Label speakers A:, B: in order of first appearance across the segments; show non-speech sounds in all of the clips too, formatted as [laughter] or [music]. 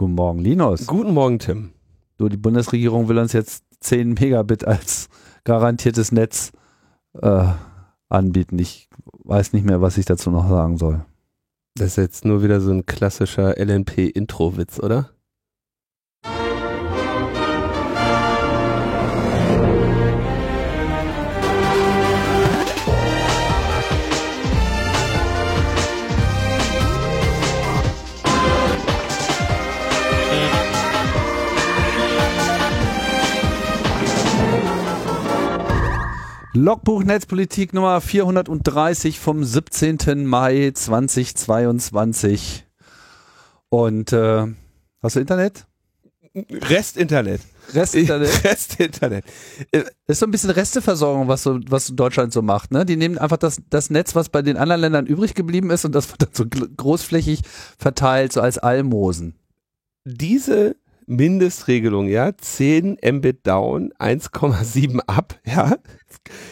A: Guten Morgen, Linus.
B: Guten Morgen, Tim.
A: Du, die Bundesregierung will uns jetzt 10 Megabit als garantiertes Netz äh, anbieten. Ich weiß nicht mehr, was ich dazu noch sagen soll.
B: Das ist jetzt nur wieder so ein klassischer LNP-Intro-Witz, oder?
A: Logbuch Netzpolitik Nummer 430 vom 17. Mai 2022. Und äh, hast du Internet?
B: Restinternet.
A: Restinternet? [laughs]
B: Restinternet.
A: Das ist so ein bisschen Resteversorgung, was so, was Deutschland so macht. Ne? Die nehmen einfach das, das Netz, was bei den anderen Ländern übrig geblieben ist und das wird dann so großflächig verteilt, so als Almosen.
B: Diese Mindestregelung, ja, 10 Mbit down, 1,7 up, ja,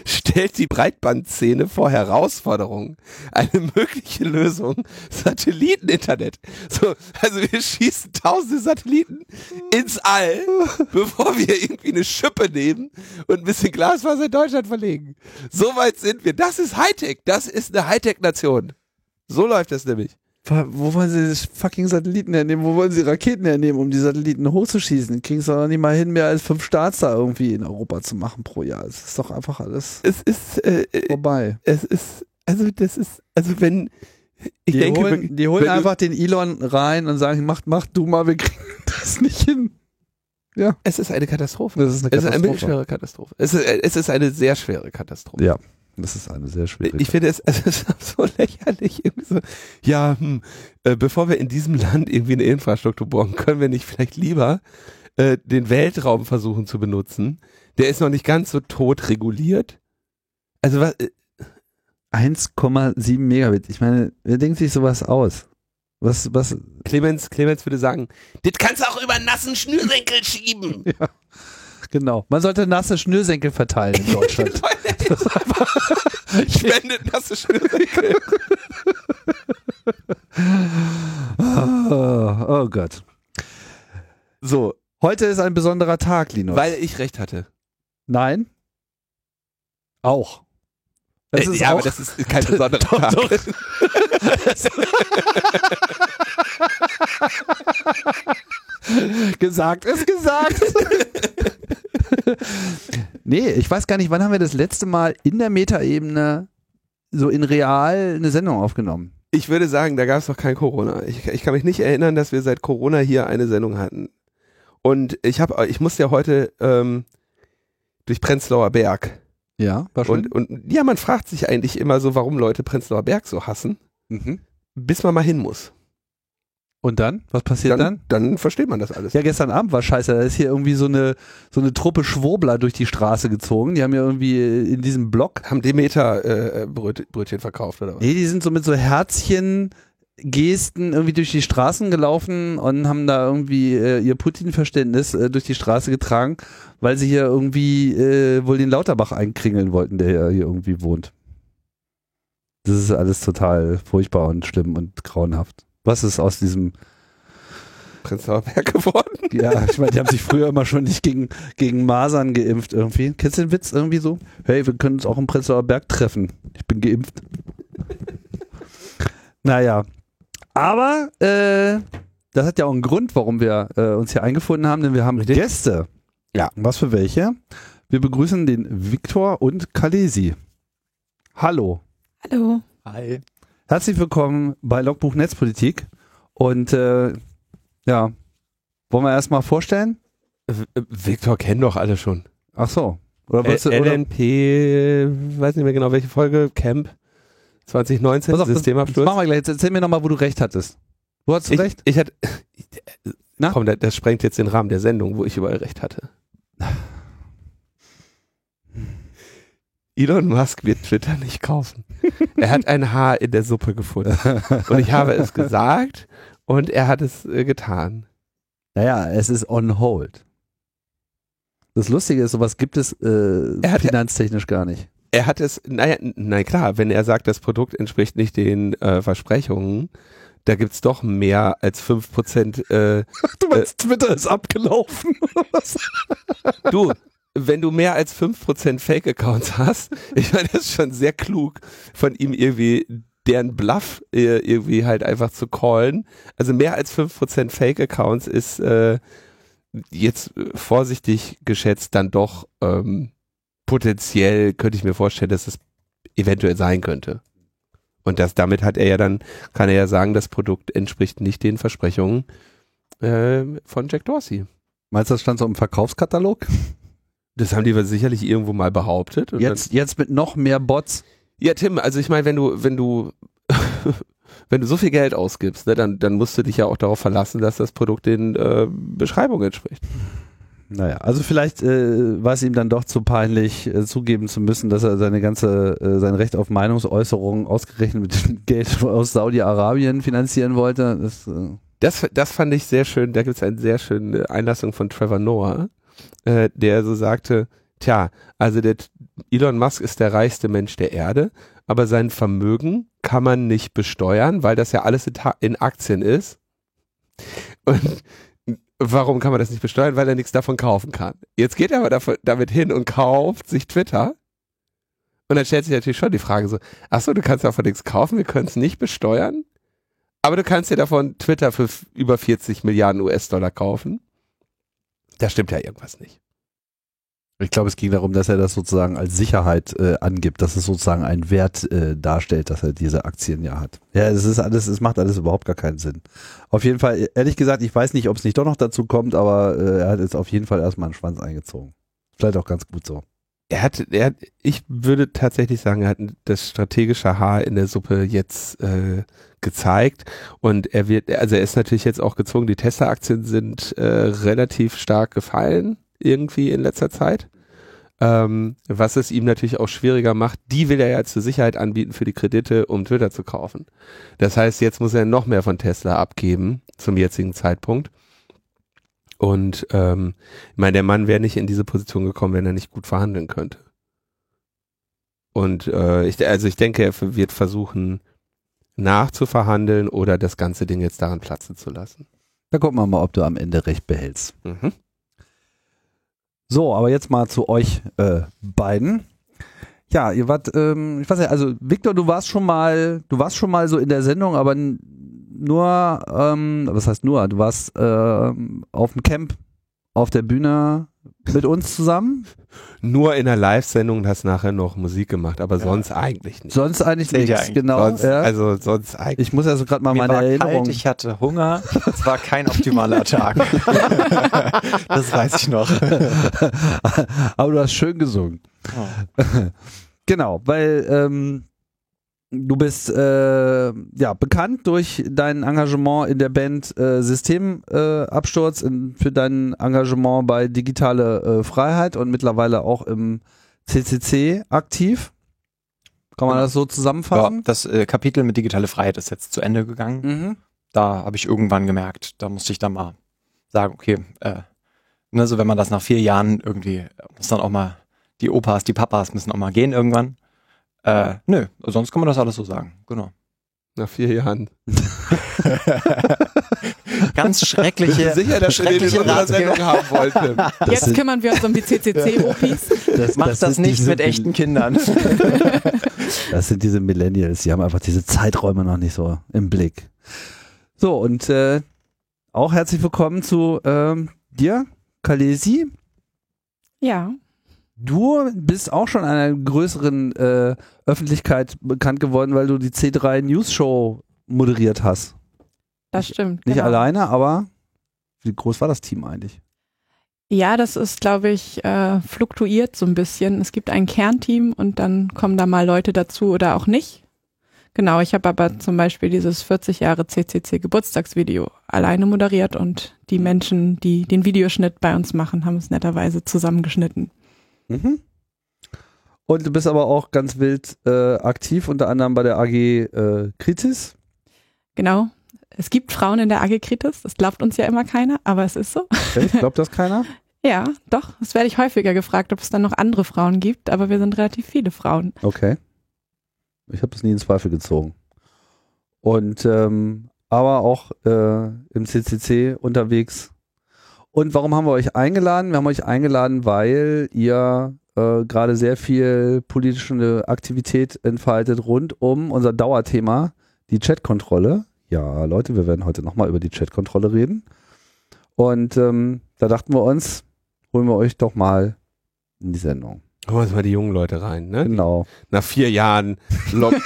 B: stellt die Breitbandszene vor Herausforderungen. Eine mögliche Lösung, Satelliteninternet. So, also wir schießen tausende Satelliten ins All, bevor wir irgendwie eine Schippe nehmen und ein bisschen Glasfaser in Deutschland verlegen. So weit sind wir. Das ist Hightech. Das ist eine Hightech-Nation. So läuft das nämlich.
A: Wo wollen sie fucking Satelliten hernehmen? Wo wollen sie Raketen hernehmen, um die Satelliten hochzuschießen? Kriegen sie doch nicht mal hin, mehr als fünf Starts da irgendwie in Europa zu machen pro Jahr. Es ist doch einfach alles
B: es ist, äh,
A: vorbei.
B: Es ist, also das ist, also wenn, ich
A: die
B: denke,
A: holen, die holen einfach den Elon rein und sagen, mach, mach du mal, wir [laughs] kriegen das nicht hin.
B: Ja. Es ist eine Katastrophe.
A: Das ist eine Katastrophe.
B: Es ist eine schwere Katastrophe. Es ist, es ist eine sehr schwere Katastrophe.
A: Ja. Das ist eine sehr schwere.
B: Ich finde es, [laughs] es ist so lächerlich. So, ja, hm, äh, bevor wir in diesem Land irgendwie eine Infrastruktur bauen, können wir nicht vielleicht lieber äh, den Weltraum versuchen zu benutzen. Der ist noch nicht ganz so tot reguliert. Also was? Äh,
A: 1,7 Megabit. Ich meine, wer denkt sich sowas aus? Was, was?
B: Clemens, Clemens würde sagen, das kannst du auch über nassen Schnürsenkel schieben. [laughs]
A: ja. Genau. Man sollte nasse Schnürsenkel verteilen in [laughs] Deutschland.
B: Spendet nasse Schnürsenkel.
A: oh, oh Gott. So, heute ist ein besonderer Tag, Linus.
B: Weil ich recht hatte.
A: Nein. Auch.
B: Das äh, ja, auch, aber das ist kein besonderer [laughs] doch, Tag. Doch. [laughs]
A: gesagt ist gesagt. [laughs] nee, ich weiß gar nicht, wann haben wir das letzte Mal in der Metaebene so in real eine Sendung aufgenommen?
B: Ich würde sagen, da gab es noch kein Corona. Ich, ich, kann mich nicht erinnern, dass wir seit Corona hier eine Sendung hatten. Und ich habe, ich musste ja heute ähm, durch Prenzlauer Berg.
A: Ja,
B: war schon. Und, und ja, man fragt sich eigentlich immer so, warum Leute Prenzlauer Berg so hassen, mhm. bis man mal hin muss.
A: Und dann? Was passiert dann,
B: dann? Dann versteht man das alles.
A: Ja, gestern Abend war scheiße. Da ist hier irgendwie so eine, so eine Truppe Schwurbler durch die Straße gezogen. Die haben ja irgendwie in diesem Block.
B: Haben Demeter äh, Brötchen verkauft, oder was?
A: Nee, die sind so mit so Herzchen. Gesten irgendwie durch die Straßen gelaufen und haben da irgendwie äh, ihr Putin-Verständnis äh, durch die Straße getragen, weil sie hier irgendwie äh, wohl den Lauterbach einkringeln wollten, der hier irgendwie wohnt. Das ist alles total furchtbar und schlimm und grauenhaft. Was ist aus diesem
B: Prenzlauer Berg geworden? [laughs]
A: Ja, ich meine, die haben sich früher immer schon nicht gegen, gegen Masern geimpft irgendwie. Kennst du den Witz irgendwie so? Hey, wir können uns auch im Prenzlauer Berg treffen. Ich bin geimpft. naja. Aber äh, das hat ja auch einen Grund, warum wir äh, uns hier eingefunden haben, denn wir haben Richtig? Gäste. Ja. Was für welche? Wir begrüßen den Viktor und Kalesi. Hallo.
C: Hallo.
A: Hi. Herzlich willkommen bei Logbuch Netzpolitik. Und äh, ja, wollen wir erstmal vorstellen?
B: Viktor kennen doch alle schon.
A: Ach so.
B: Oder was, L LNP, weiß nicht mehr genau welche Folge, Camp 2019, auf, Systemabsturz. Das,
A: das machen wir gleich. Jetzt erzähl mir nochmal, wo du recht hattest. Wo hast du
B: ich,
A: recht?
B: Ich hatte. Na? Komm, das, das sprengt jetzt den Rahmen der Sendung, wo ich überall recht hatte. [sighs] Elon Musk wird Twitter nicht kaufen. [laughs] Er hat ein Haar in der Suppe gefunden. [laughs] Und ich habe es gesagt und er hat es äh, getan.
A: Naja, es ist on hold. Das Lustige ist, sowas gibt es äh, finanztechnisch gar nicht.
B: Er hat es, naja, nein klar, wenn er sagt, das Produkt entspricht nicht den äh, Versprechungen, da gibt's doch mehr als 5%. Äh, [laughs]
A: Du meinst, Twitter ist abgelaufen.
B: du, wenn du mehr als 5% Fake-Accounts hast, [laughs] ich meine, das ist schon sehr klug von ihm irgendwie deren Bluff äh, irgendwie halt einfach zu callen. Also mehr als 5% Fake-Accounts ist äh, jetzt vorsichtig geschätzt dann doch ähm, potenziell, könnte ich mir vorstellen, dass es eventuell sein könnte. Und das, damit hat er ja dann, kann er ja sagen, das Produkt entspricht nicht den Versprechungen äh, von Jack Dorsey.
A: Meinst du, das stand so im Verkaufskatalog?
B: Das haben die sicherlich irgendwo mal behauptet. und
A: Jetzt, jetzt mit noch mehr Bots.
B: Ja, Tim, also ich meine, wenn du, wenn du, [laughs] wenn du so viel Geld ausgibst, ne, dann, dann musst du dich ja auch darauf verlassen, dass das Produkt den äh, Beschreibungen entspricht.
A: Naja, also vielleicht äh, war es ihm dann doch zu peinlich, äh, zugeben zu müssen, dass er seine ganze, äh, sein Recht auf Meinungsäußerung ausgerechnet mit dem [laughs] Geld aus Saudi-Arabien finanzieren wollte. Das, äh,
B: Das, das fand ich sehr schön. Da gibt es eine sehr schöne Einlassung von Trevor Noah, äh, der so sagte, tja, also der Elon Musk ist der reichste Mensch der Erde, aber sein Vermögen kann man nicht besteuern, weil das ja alles in, Aktien ist. Und warum kann man das nicht besteuern? Weil er nichts davon kaufen kann. Jetzt geht er aber davon, damit hin und kauft sich Twitter. Und dann stellt sich natürlich schon die Frage so, ach so, du kannst davon nichts kaufen, wir können es nicht besteuern? Aber du kannst dir davon Twitter für über 40 Milliarden US-Dollar kaufen. Da stimmt ja irgendwas nicht.
A: ich glaube, es ging darum, dass er das sozusagen als Sicherheit äh, angibt, dass es sozusagen einen Wert äh, darstellt, dass er diese Aktien ja hat. Ja, es ist alles, es macht alles überhaupt gar keinen Sinn. Auf jeden Fall, ehrlich gesagt, ich weiß nicht, ob es nicht doch noch dazu kommt, aber äh, er hat jetzt auf jeden Fall erstmal einen Schwanz eingezogen. Vielleicht auch ganz gut so.
B: Er hat, er hat, ich würde tatsächlich sagen, er hat das strategische Haar in der Suppe jetzt äh, gezeigt und er wird, also er ist natürlich jetzt auch gezwungen, die Tesla-Aktien sind äh, relativ stark gefallen irgendwie in letzter Zeit. Ähm, was es ihm natürlich auch schwieriger macht, die will er ja zur Sicherheit anbieten für die Kredite, um Twitter zu kaufen. Das heißt, jetzt muss er noch mehr von Tesla abgeben zum jetzigen Zeitpunkt. Und ähm, ich meine, der Mann wäre nicht in diese Position gekommen, wenn er nicht gut verhandeln könnte. Und äh, ich, also ich denke, er wird versuchen, nachzuverhandeln oder das ganze Ding jetzt daran platzen zu lassen.
A: Da gucken wir mal, ob du am Ende recht behältst.
B: Mhm.
A: So, aber jetzt mal zu euch äh, beiden. Ja, ihr wart, ähm, ich weiß nicht, also Victor, du warst schon mal, du warst schon mal so in der Sendung, aber nur, ähm, was heißt nur, du warst ähm, auf dem Camp auf der Bühne mit uns zusammen.
B: Nur in der Live-Sendung und hast nachher noch Musik gemacht, aber sonst eigentlich nicht.
A: Sonst eigentlich
C: ja
A: nichts,
C: eigentlich.
A: genau.
B: sonst,
A: ja.
B: Also sonst eigentlich.
A: ich muss also gerade mal
C: Mir
A: meine
C: war
A: Erinnerung.
C: kalt, ich hatte Hunger. Es war kein optimaler Tag. [laughs] das weiß ich noch. [laughs]
A: aber du hast schön gesungen.
C: Oh. [laughs]
A: Genau, weil ähm, du bist äh, ja bekannt durch dein Engagement in der Band äh, Systemabsturz, äh, für dein Engagement bei Digitale äh, Freiheit und mittlerweile auch im CCC aktiv. Kann man
C: Genau.
A: das so
C: Ja,
A: zusammenfassen?
C: das äh, Kapitel mit digitale Freiheit ist jetzt zu Ende gegangen.
A: Mhm.
C: Da habe ich irgendwann gemerkt, da musste ich dann mal sagen, okay, äh, ne, so wenn man das nach vier Jahren irgendwie, muss dann auch mal, die Opas, die Papas müssen auch mal gehen irgendwann. Äh, nö, sonst kann man das alles so sagen, genau.
B: Nach vier Jahren. [laughs]
C: Ganz schreckliche,
B: sicher, dass wir den in
C: schreckliche.
B: Sendung haben wollten?
A: Das
D: Jetzt
A: sind-
D: kümmern wir uns um die CCC-Opis.
A: Das,
C: Macht das,
A: sind
C: nicht mit echten Kindern. [laughs]
A: Das sind diese Millennials, die haben einfach diese Zeiträume noch nicht so im Blick. So, und äh, auch herzlich willkommen zu ähm, dir, Kalesi.
D: Ja,
A: Du bist auch schon einer größeren äh, Öffentlichkeit bekannt geworden, weil du die C3 News Show moderiert hast.
D: das stimmt.
A: Nicht
D: genau.
A: alleine, aber wie groß war das Team eigentlich?
D: Ja, das ist, glaube ich, äh, fluktuiert so ein bisschen. Es gibt ein Kernteam und dann kommen da mal Leute dazu oder auch nicht. Genau, ich habe aber zum Beispiel dieses 40 Jahre CCC Geburtstagsvideo alleine moderiert und die Menschen, die den Videoschnitt bei uns machen, haben es netterweise zusammengeschnitten.
A: Mhm. Und du bist aber auch ganz wild äh, aktiv, unter anderem bei der AG äh, Kritis.
D: Genau. Es gibt Frauen in der AG Kritis, das glaubt uns ja immer keiner, aber es ist so.
A: Okay, [laughs] glaubt das keiner?
D: Ja, doch, das werde ich häufiger gefragt, ob es dann noch andere Frauen gibt, aber wir sind relativ viele Frauen.
A: Okay. Ich habe das nie in Zweifel gezogen. Und ähm, aber auch äh, im CCC unterwegs. Und warum haben wir euch eingeladen? Wir haben euch eingeladen, weil ihr äh, gerade sehr viel politische Aktivität entfaltet rund um unser Dauerthema, die Chatkontrolle. Ja, Leute, wir werden heute nochmal über die Chatkontrolle reden. Und ähm, da dachten wir uns, holen wir euch doch mal in die Sendung.
B: Holen wir uns mal die jungen Leute rein, ne?
A: Genau.
B: Nach vier Jahren Lock [laughs]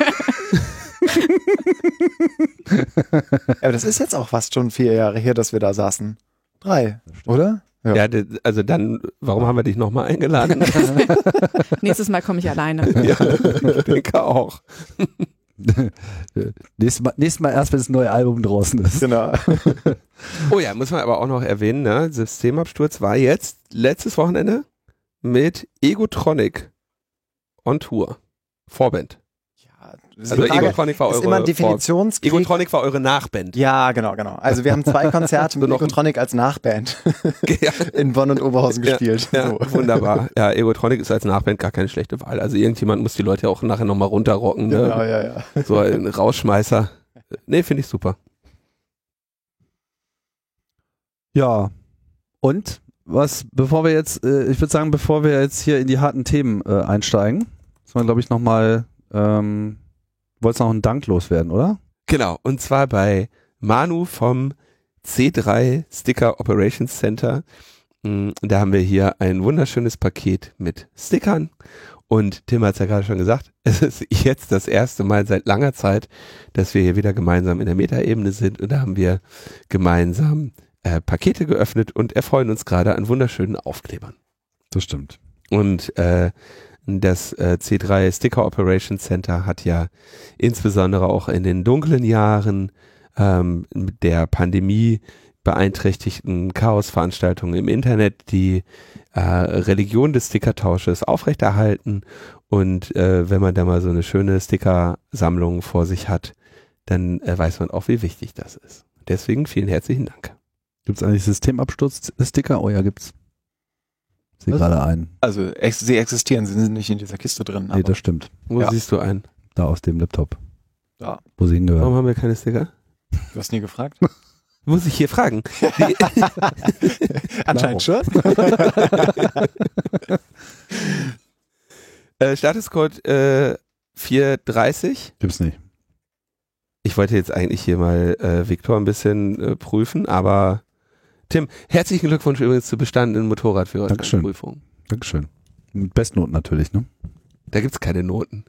B: [laughs]
C: Aber das ist jetzt auch fast schon vier Jahre her, dass wir da saßen. Drei, oder? Ja.
B: Ja, also dann, warum haben wir dich nochmal eingeladen? [laughs]
D: Nächstes Mal komme ich alleine. [laughs]
B: ja, ich denke auch. [laughs]
A: nächstes, mal, nächstes Mal erst, wenn das neue Album draußen ist.
C: Genau.
B: Oh ja, muss man aber auch noch erwähnen, ne? Systemabsturz war jetzt letztes Wochenende mit Egotronic on Tour. Vorband.
C: Ja,
B: Also Egotronic war
C: ist
B: eure
C: immer Definitionskrieg.
B: Egotronic war eure Nachband.
C: Ja, genau, genau. Also wir haben zwei [laughs] Konzerte mit Egotronic als Nachband [laughs]
B: Ja,
C: in Bonn und Oberhausen
B: Ja,
C: gespielt.
B: ja,
C: So.
B: wunderbar. Ja, Egotronic ist als Nachband gar keine schlechte Wahl. Also irgendjemand muss die Leute auch nachher nochmal runterrocken. Ne?
C: Genau, ja, ja.
B: So ein Rausschmeißer. Nee, finde ich super.
A: Ja. Und was, bevor wir jetzt, äh, ich würde sagen, bevor wir jetzt hier in die harten Themen äh, einsteigen, müssen wir, glaube ich, nochmal, ähm, wolltest noch einen Dank loswerden, oder?
B: Genau, und zwar bei Manu vom C3 Sticker Operations Center. Mm, Da haben wir hier ein wunderschönes Paket mit Stickern. Und Tim hat es ja gerade schon gesagt, [laughs] es ist jetzt das erste Mal seit langer Zeit, dass wir hier wieder gemeinsam in der Metaebene sind. Und da haben wir gemeinsam äh, Pakete geöffnet und erfreuen uns gerade an wunderschönen Aufklebern.
A: Das stimmt.
B: Und äh, das äh, C3 Sticker Operations Center hat ja insbesondere auch in den dunklen Jahren ähm, der Pandemie beeinträchtigten Chaosveranstaltungen im Internet die äh, Religion des Stickertausches aufrechterhalten. Und äh, wenn man da mal so eine schöne Stickersammlung vor sich hat, dann äh, weiß man auch, wie wichtig das ist. Deswegen vielen herzlichen Dank.
A: Gibt es eigentlich Systemabsturz-Sticker? Oh ja, gibt's. Sehe gerade ein.
C: Also ex sie existieren, sie sind nicht in dieser Kiste drin.
A: Nee, das stimmt.
B: Wo
C: Ja.
B: siehst du einen?
A: Da aus dem Laptop.
C: Ja.
A: Wo sie hingehören.
B: Warum haben wir keine Sticker?
C: du hast nie gefragt? [laughs]
B: Muss ich hier fragen. [laughs]
C: Anscheinend schon. [laughs]
B: Äh, Statuscode äh, 430.
A: Gibt's nicht.
B: Ich wollte jetzt eigentlich hier mal äh, Viktor ein bisschen äh, prüfen, aber Tim, herzlichen Glückwunsch übrigens zur bestandenen Motorradführerscheinprüfung.
A: Dankeschön. Mit Bestnoten natürlich, ne?
B: Da gibt's keine Noten.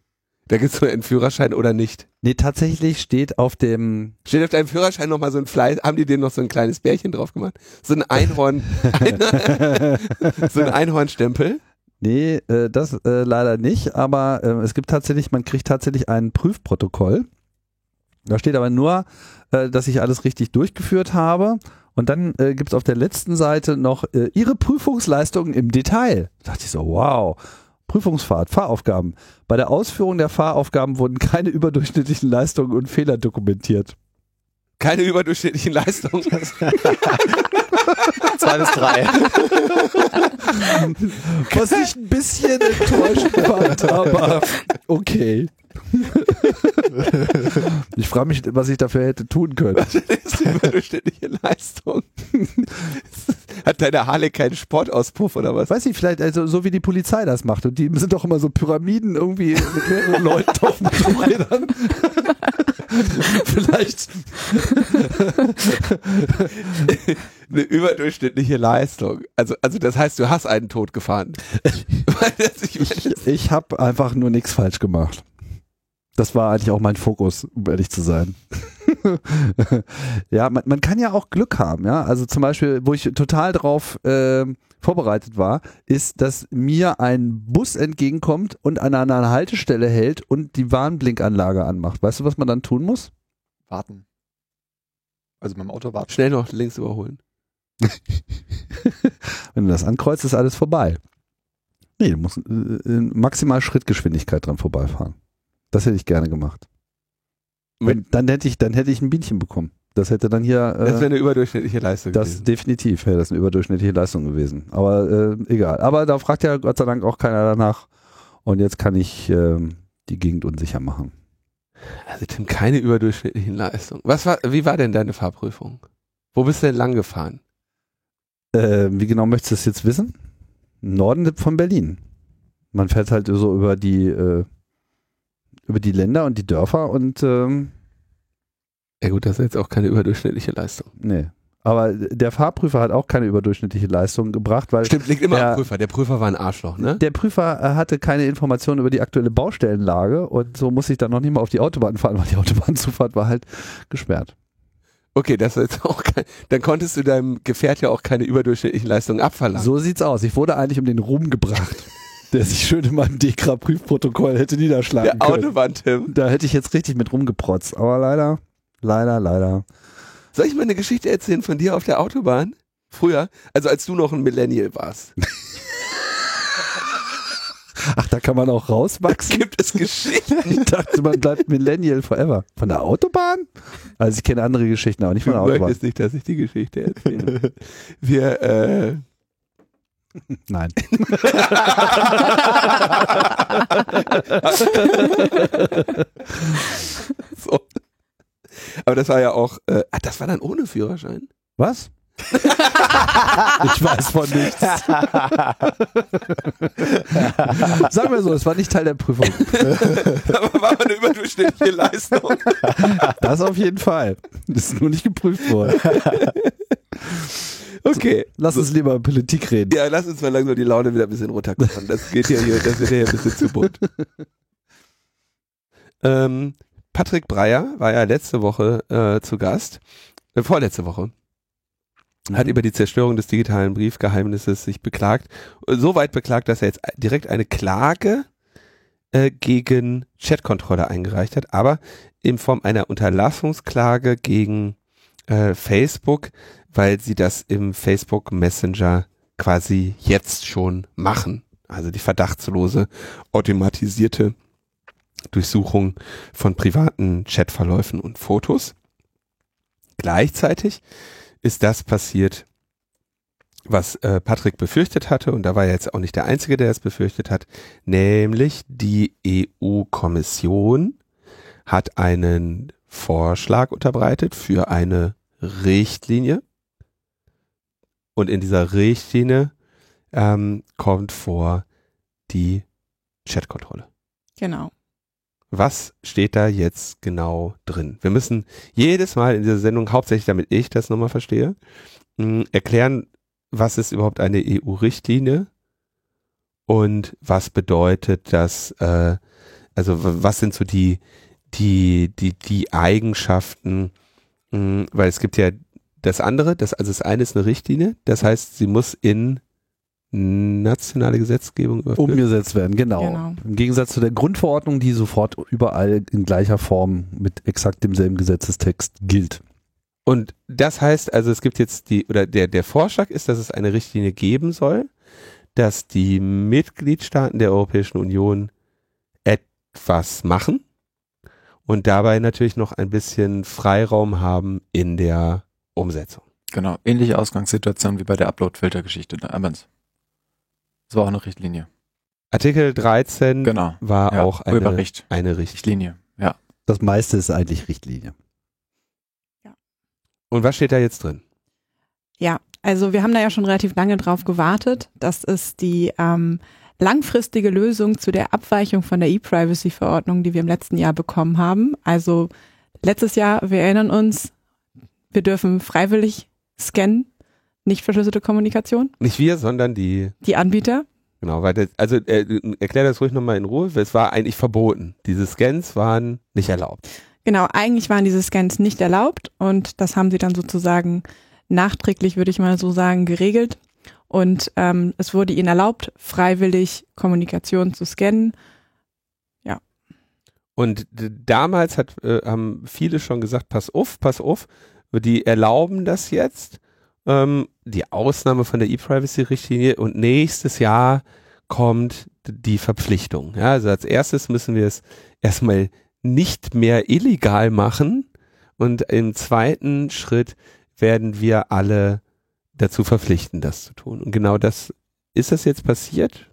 B: Da gibt's nur einen Führerschein oder nicht.
A: Nee, tatsächlich steht auf dem,
B: Steht auf deinem Führerschein nochmal so ein Fleiß, haben die denen noch so ein kleines Bärchen drauf gemacht? So ein Einhorn, [laughs] so ein Einhornstempel.
A: nee, äh, das äh, leider nicht, aber äh, es gibt tatsächlich, man kriegt tatsächlich ein Prüfprotokoll. Da steht aber nur, äh, dass ich alles richtig durchgeführt habe. Und dann äh, gibt es auf der letzten Seite noch äh, Ihre Prüfungsleistungen im Detail. Da dachte ich so, wow. Prüfungsfahrt, Fahraufgaben. Bei der Ausführung der Fahraufgaben wurden keine [laughs] überdurchschnittlichen Leistungen und Fehler dokumentiert.
B: Keine überdurchschnittlichen Leistungen. [laughs]
C: Zwei bis drei. [laughs]
A: Was ich ein bisschen enttäuschend fand, aber okay. [laughs] Ich frage mich, was ich dafür hätte tun können.
B: Das ist eine überdurchschnittliche Leistung. Hat deine Harley keinen Sportauspuff oder was?
A: Weiß ich, vielleicht, also so wie die Polizei das macht. Und die sind doch immer so Pyramiden irgendwie mit mehreren Leuten auf Motorrädern. [laughs] vielleicht.
B: eine überdurchschnittliche Leistung. Also, also das heißt, du hast einen Tod gefahren. [laughs] Ich
A: Ich, habe einfach nur nichts falsch gemacht. Das war eigentlich auch mein Fokus, um ehrlich zu sein. [laughs] ja, man, man kann ja auch Glück haben, ja. Also zum Beispiel, wo ich total drauf ähm, vorbereitet war, ist, dass mir ein Bus entgegenkommt und an einer Haltestelle hält und die Warnblinkanlage anmacht. Weißt du, was man dann tun muss?
C: Warten. Also beim Auto warten.
B: schnell noch links überholen. [laughs]
A: Wenn du das ankreuzt, ist alles vorbei. Nee, du musst äh, in maximal Schrittgeschwindigkeit dran vorbeifahren. Das hätte ich gerne gemacht. Wenn, dann hätte ich, dann hätte ich ein Bienchen bekommen. Das hätte dann hier.
B: Das wäre
A: Äh,
B: eine überdurchschnittliche Leistung
A: das
B: gewesen.
A: definitiv wäre das eine überdurchschnittliche Leistung gewesen. Aber äh, egal. Aber da fragt ja Gott sei Dank auch keiner danach. Und jetzt kann ich ähm, die Gegend unsicher machen.
B: Also Tim, keine überdurchschnittlichen Leistungen. Was war, wie war denn deine Fahrprüfung? Wo bist du denn lang gefahren?
A: Äh, wie genau möchtest du das jetzt wissen? Norden von Berlin. Man fährt halt so über die äh, über die Länder und die Dörfer und ähm,
B: Ja gut, das ist jetzt auch keine überdurchschnittliche Leistung.
A: nee. Aber der Fahrprüfer hat auch keine überdurchschnittliche Leistung gebracht, weil
B: Stimmt, liegt immer
A: Ja.
B: am Prüfer. Der Prüfer war ein Arschloch, ne?
A: der Prüfer äh, hatte keine Informationen über die aktuelle Baustellenlage und so muss ich dann noch nicht mal auf die Autobahn fahren, weil die Autobahnzufahrt war halt gesperrt.
B: Okay, das ist jetzt auch kein, dann konntest du deinem Gefährt ja auch keine überdurchschnittlichen Leistungen abverlangen.
A: So sieht's aus. Ich wurde eigentlich um den Ruhm gebracht, [laughs] der sich schön in meinem DEKRA-Prüfprotokoll hätte niederschlagen
B: der
A: können.
B: Autobahn-Tim.
A: Da hätte ich jetzt richtig mit rumgeprotzt. Aber leider, leider, leider.
B: Soll ich mal eine Geschichte erzählen von dir auf der Autobahn? Früher, also als du noch ein Millennial warst. [laughs]
A: Ach, da kann man auch rauswachsen? [laughs]
B: Gibt es Geschichten?
A: Ich dachte, man bleibt Millennial forever. Von der Autobahn? Also ich kenne andere Geschichten, aber nicht von
B: Du
A: der Autobahn.
B: möchtest nicht, dass ich die Geschichte erzähle. [laughs] Wir, äh,
A: Nein.
B: so. Aber das war ja auch, äh, ah, das war dann ohne Führerschein.
A: Was? [laughs] ich weiß von nichts. [laughs] Sagen wir so, es war nicht Teil der Prüfung. [laughs]
B: Aber war eine überdurchschnittliche Leistung.
A: Das auf jeden Fall. Ist nur nicht geprüft worden.
B: Okay.
A: Lass uns lieber Politik reden.
B: Ja, lass uns mal langsam die Laune wieder ein bisschen runterkommen. Das geht ja hier, das wird ja hier ein bisschen zu bunt. Ähm, Patrick Breyer war ja letzte Woche äh, zu Gast, äh, vorletzte Woche, hat über die Zerstörung des digitalen Briefgeheimnisses sich beklagt. So weit beklagt, dass er jetzt direkt eine Klage äh, gegen Chatkontrolle eingereicht hat, aber in Form einer Unterlassungsklage gegen äh, Facebook, weil sie das im Facebook Messenger quasi jetzt schon machen. Also die verdachtslose automatisierte Durchsuchung von privaten Chatverläufen und Fotos. Gleichzeitig ist das passiert, was äh, Patrick befürchtet hatte, und da war er jetzt auch nicht der Einzige, der es befürchtet hat, nämlich die EU-Kommission hat einen Vorschlag unterbreitet für eine Richtlinie. Und in dieser Richtlinie ähm, kommt vor die Chatkontrolle.
D: Genau.
B: Was steht da jetzt genau drin? Wir müssen jedes Mal in dieser Sendung, hauptsächlich damit ich das nochmal verstehe, mh, erklären, was ist überhaupt eine EU-Richtlinie und was bedeutet das, äh, also was sind so die, die, die, die Eigenschaften, mh, weil es gibt ja das andere, das, also das eine ist eine Richtlinie, das heißt, sie muss in nationale Gesetzgebung überführt
A: Umgesetzt werden, genau.
D: Genau.
A: Im Gegensatz zu der Grundverordnung, die sofort überall in gleicher Form mit exakt demselben Gesetzestext gilt.
B: Und das heißt also, es gibt jetzt die, oder der, der Vorschlag ist, dass es eine Richtlinie geben soll, dass die Mitgliedstaaten der Europäischen Union etwas machen und dabei natürlich noch ein bisschen Freiraum haben in der Umsetzung.
C: Genau, ähnliche Ausgangssituation wie bei der Upload-Filter-Geschichte damals. Das war auch eine Richtlinie.
B: Artikel 13
C: Genau.
B: war
C: Ja,
B: auch eine,
C: Urheberrecht.
B: eine Richtlinie.
C: Ja.
A: Das meiste ist eigentlich Richtlinie.
B: Und was steht da jetzt drin?
D: Ja, also wir haben da ja schon relativ lange drauf gewartet. Das ist die ähm, langfristige Lösung zu der Abweichung von der E-Privacy-Verordnung, die wir im letzten Jahr bekommen haben. Also letztes Jahr, wir erinnern uns, wir dürfen freiwillig scannen, nicht verschlüsselte Kommunikation,
B: Nicht wir, sondern die,
D: die Anbieter.
B: genau, weil das, also äh, erklär das ruhig nochmal in Ruhe, weil es war eigentlich verboten. Diese Scans waren nicht erlaubt.
D: Genau, eigentlich waren diese Scans nicht erlaubt und das haben sie dann sozusagen nachträglich, würde ich mal so sagen, geregelt. Und ähm, es wurde ihnen erlaubt, freiwillig Kommunikation zu scannen.
B: Und d- damals hat, äh, haben viele schon gesagt, pass auf, pass auf, die erlauben das jetzt, ähm, die Ausnahme von der E-Privacy-Richtlinie und nächstes Jahr kommt die Verpflichtung. Ja, also als erstes müssen wir es erstmal nicht mehr illegal machen und im zweiten Schritt werden wir alle dazu verpflichten, das zu tun. Und genau das, ist das jetzt passiert?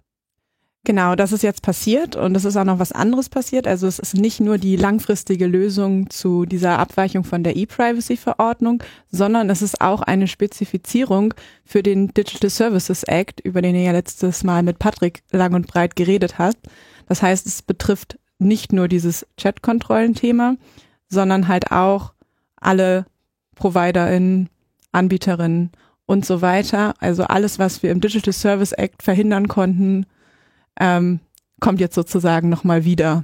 D: Genau, das ist jetzt passiert und es ist auch noch was anderes passiert. Also es ist nicht nur die langfristige Lösung zu dieser Abweichung von der E-Privacy-Verordnung, sondern es ist auch eine Spezifizierung für den Digital Services Act, über den ihr ja letztes Mal mit Patrick lang und breit geredet habt. Das heißt, es betrifft nicht nur dieses Chat-Kontrollen-Thema, sondern halt auch alle ProviderInnen, Anbieterinnen und so weiter. Also alles, was wir im Digital Service Act verhindern konnten, ähm, kommt jetzt sozusagen nochmal wieder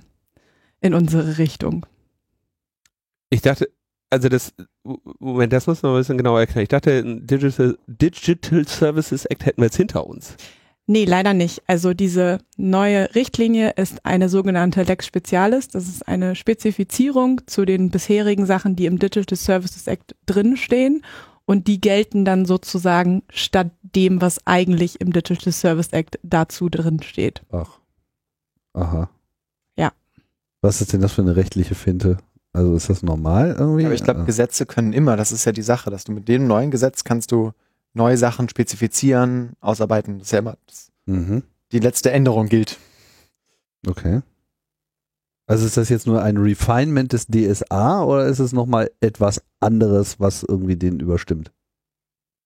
D: in unsere Richtung.
B: Ich dachte, also das, Moment, das muss man ein bisschen genauer erklären. Ich dachte, Digital, Digital Services Act hätten wir jetzt hinter uns.
D: Nee, leider nicht. Also diese neue Richtlinie ist eine sogenannte Lex Specialis. Das ist eine Spezifizierung zu den bisherigen Sachen, die im Digital Services Act drinstehen. Und die gelten dann sozusagen statt dem, was eigentlich im Digital Service Act dazu drin steht.
A: Ach. Aha.
D: Ja.
A: Was ist denn das für eine rechtliche Finte? Also ist das normal irgendwie?
C: Aber ich glaube,
A: Äh,
C: Gesetze können immer, das ist ja die Sache, dass du mit dem neuen Gesetz kannst du neue Sachen spezifizieren, ausarbeiten. Das ist ja immer, das,
A: mhm.
C: die letzte Änderung gilt.
A: Okay. Also ist das jetzt nur ein Refinement des DSA oder ist es nochmal etwas anderes, was irgendwie den überstimmt?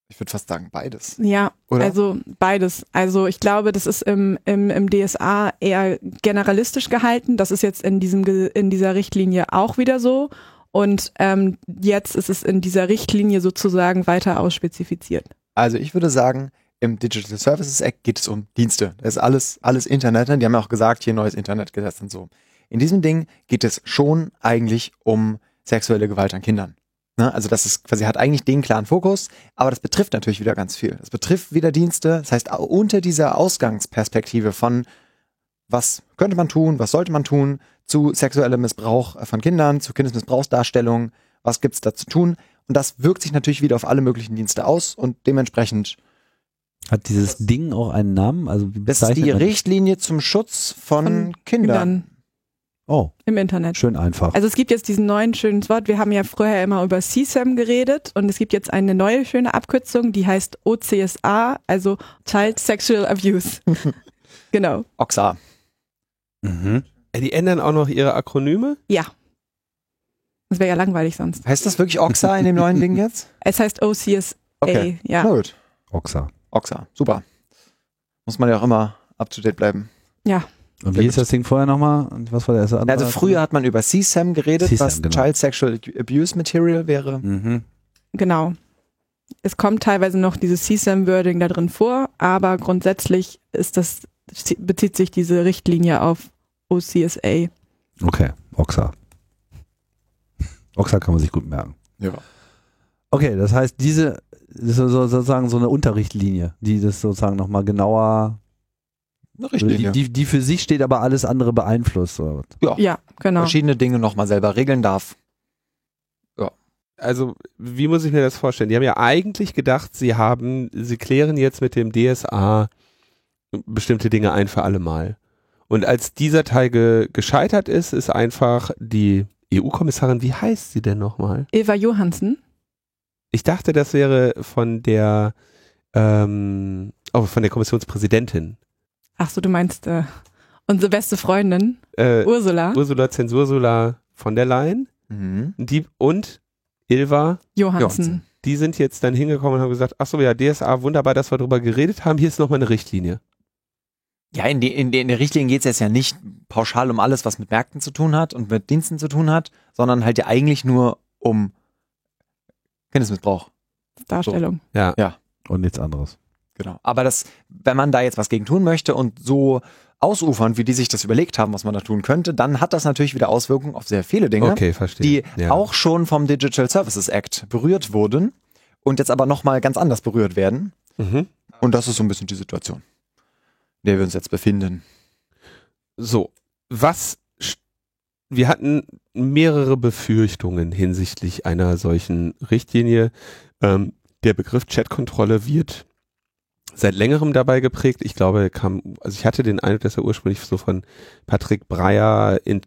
C: Ich würde fast sagen beides.
D: Ja,
C: Oder?
D: also beides. Also ich glaube, das ist im, im, im DSA eher generalistisch gehalten. Das ist jetzt in, diesem, in dieser Richtlinie auch wieder so. Und ähm, jetzt ist es in dieser Richtlinie sozusagen weiter ausspezifiziert.
C: Also ich würde sagen, im Digital Services Act geht es um Dienste. Das ist alles, alles Internet. ne? Die haben ja auch gesagt, hier neues Internetgesetz und so. In diesem Ding geht es schon eigentlich um sexuelle Gewalt an Kindern. Ne? Also das ist quasi hat eigentlich den klaren Fokus, aber das betrifft natürlich wieder ganz viel. Das betrifft wieder Dienste. Das heißt, unter dieser Ausgangsperspektive von was könnte man tun, was sollte man tun, zu sexuellem Missbrauch von Kindern, zu Kindesmissbrauchsdarstellung, was gibt's da zu tun? Und das wirkt sich natürlich wieder auf alle möglichen Dienste aus und dementsprechend
A: Hat dieses Ding auch einen Namen? Also wie
C: das ist die Richtlinie zum Schutz von,
D: Von
C: Kindern.
A: Oh,
D: im Internet.
A: schön einfach.
D: Also es gibt jetzt diesen neuen schönen Wort. Wir haben ja früher immer über CSAM geredet und es gibt jetzt eine neue schöne Abkürzung, die heißt OCSA, also Child Sexual Abuse. [laughs] genau.
C: OXA.
A: Mhm.
B: Äh, Die ändern auch noch ihre Akronyme?
D: Ja. Das wäre ja langweilig sonst.
C: Heißt das wirklich OXA in dem neuen Ding jetzt? [laughs]
D: Es heißt OCSA.
C: Okay.
D: Ja.
C: Na gut.
A: Oxa.
C: OXA. Super. Muss man ja auch immer up to date bleiben.
D: Ja.
A: Und wie ist das Ding vorher nochmal? Und was war der erste andere?
C: Also früher hat man über CSAM geredet,
A: CSAM,
C: was
A: genau.
C: Child Sexual Abuse Material wäre.
A: Mhm.
D: Genau. Es kommt teilweise noch dieses CSAM-Wording da drin vor, aber grundsätzlich ist das, bezieht sich diese Richtlinie auf OCSA.
A: Okay, Oxa. Oxa kann man sich gut merken.
C: Ja.
A: Okay, das heißt, diese das ist so, so, sozusagen so eine Unterrichtlinie, die das sozusagen nochmal genauer,
C: Eine
A: die,
C: Richtlinie.
A: die, die für sich steht, aber alles andere beeinflusst. Oder was?
C: ja.
D: Ja, genau.
C: Verschiedene Dinge nochmal selber regeln darf.
B: Also, wie muss ich mir das vorstellen? Die haben ja eigentlich gedacht, sie haben, sie klären jetzt mit dem DSA bestimmte Dinge ein für alle Mal. Und als dieser Teil ge gescheitert ist, ist einfach die EU-Kommissarin, wie heißt sie denn nochmal?
D: Eva Johansen.
B: Ich dachte, das wäre von der, ähm, oh, von der Kommissionspräsidentin.
D: Ach so, du meinst äh, unsere beste Freundin,
B: Äh,
D: Ursula
B: Ursula Zensursula von der Leyen.
C: Mhm.
B: Die und Ilva,
D: Johansen.
C: Johansen.
B: die sind jetzt dann hingekommen und haben gesagt, ach so, ja, DSA, wunderbar, dass wir darüber geredet haben, hier ist nochmal eine Richtlinie.
C: Ja, in, die, in, die, in der Richtlinie geht es jetzt ja nicht pauschal um alles, was mit Märkten zu tun hat und mit Diensten zu tun hat, sondern halt ja eigentlich nur um Kindesmissbrauch.
D: Darstellung.
A: Und nichts anderes.
C: Genau. Aber das, wenn man da jetzt was gegen tun möchte und so ausufern, wie die sich das überlegt haben, was man da tun könnte, dann hat das natürlich wieder Auswirkungen auf sehr viele Dinge,
B: Okay,
C: die
B: ja.
C: auch schon vom Digital Services Act berührt wurden und jetzt aber nochmal ganz anders berührt werden.
B: Mhm.
C: Und das ist so ein bisschen die Situation, in der wir uns jetzt befinden.
B: So, was wir hatten mehrere Befürchtungen hinsichtlich einer solchen Richtlinie. Ähm, der Begriff Chatkontrolle wird seit längerem dabei geprägt. Ich glaube, er kam, also ich hatte den Eindruck, dass er ursprünglich so von Patrick Breyer in,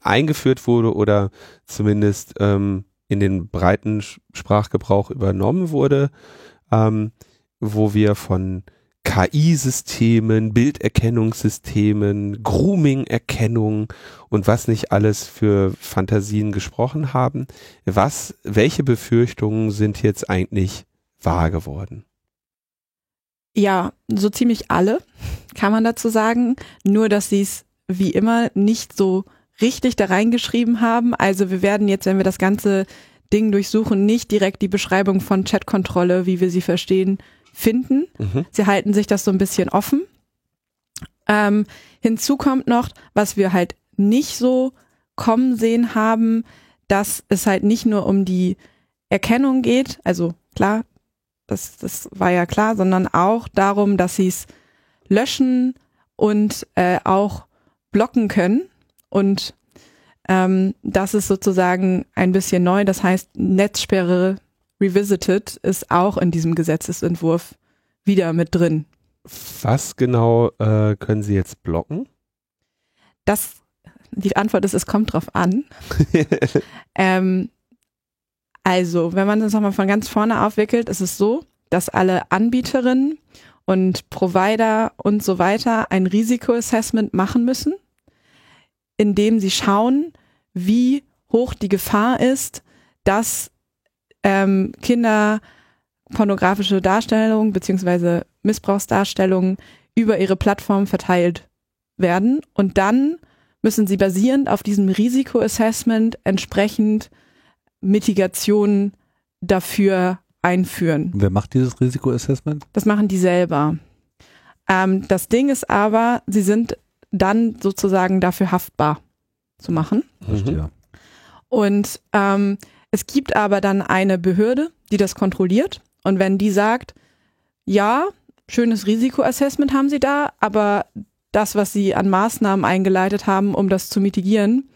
B: eingeführt wurde oder zumindest ähm, in den breiten Sprachgebrauch übernommen wurde, ähm, wo wir von KI-Systemen, Bilderkennungssystemen, Grooming-Erkennung und was nicht alles für Fantasien gesprochen haben. Was, welche Befürchtungen sind jetzt eigentlich wahr geworden?
D: Ja, so ziemlich alle, kann man dazu sagen. Nur, dass sie es wie immer nicht so richtig da reingeschrieben haben. Also wir werden jetzt, wenn wir das ganze Ding durchsuchen, nicht direkt die Beschreibung von Chatkontrolle, wie wir sie verstehen, finden.
B: Mhm.
D: Sie halten sich das so ein bisschen offen. Ähm, hinzu kommt noch, was wir halt nicht so kommen sehen haben, dass es halt nicht nur um die Erkennung geht, also klar, das, das war ja klar, sondern auch darum, dass sie es löschen und äh, auch blocken können. Und ähm, das ist sozusagen ein bisschen neu. Das heißt, Netzsperre Revisited ist auch in diesem Gesetzesentwurf wieder mit drin.
B: Was genau äh, können Sie jetzt blocken?
D: Das, die Antwort ist, es kommt drauf an. [laughs] ähm, also, wenn man das nochmal von ganz vorne aufwickelt, ist es so, dass alle Anbieterinnen und Provider und so weiter ein Risikoassessment machen müssen, indem sie schauen, wie hoch die Gefahr ist, dass ähm, Kinder pornografische Darstellungen beziehungsweise Missbrauchsdarstellungen über ihre Plattform verteilt werden. Und dann müssen sie basierend auf diesem Risikoassessment entsprechend Mitigationen dafür einführen.
A: Wer macht dieses Risikoassessment?
D: Das machen die selber. Ähm, das Ding ist aber, sie sind dann sozusagen dafür haftbar zu machen.
A: Verstehe.
D: Und ähm, es gibt aber dann eine Behörde, die das kontrolliert. Und wenn die sagt, ja, schönes Risikoassessment haben sie da, aber das, was sie an Maßnahmen eingeleitet haben, um das zu mitigieren,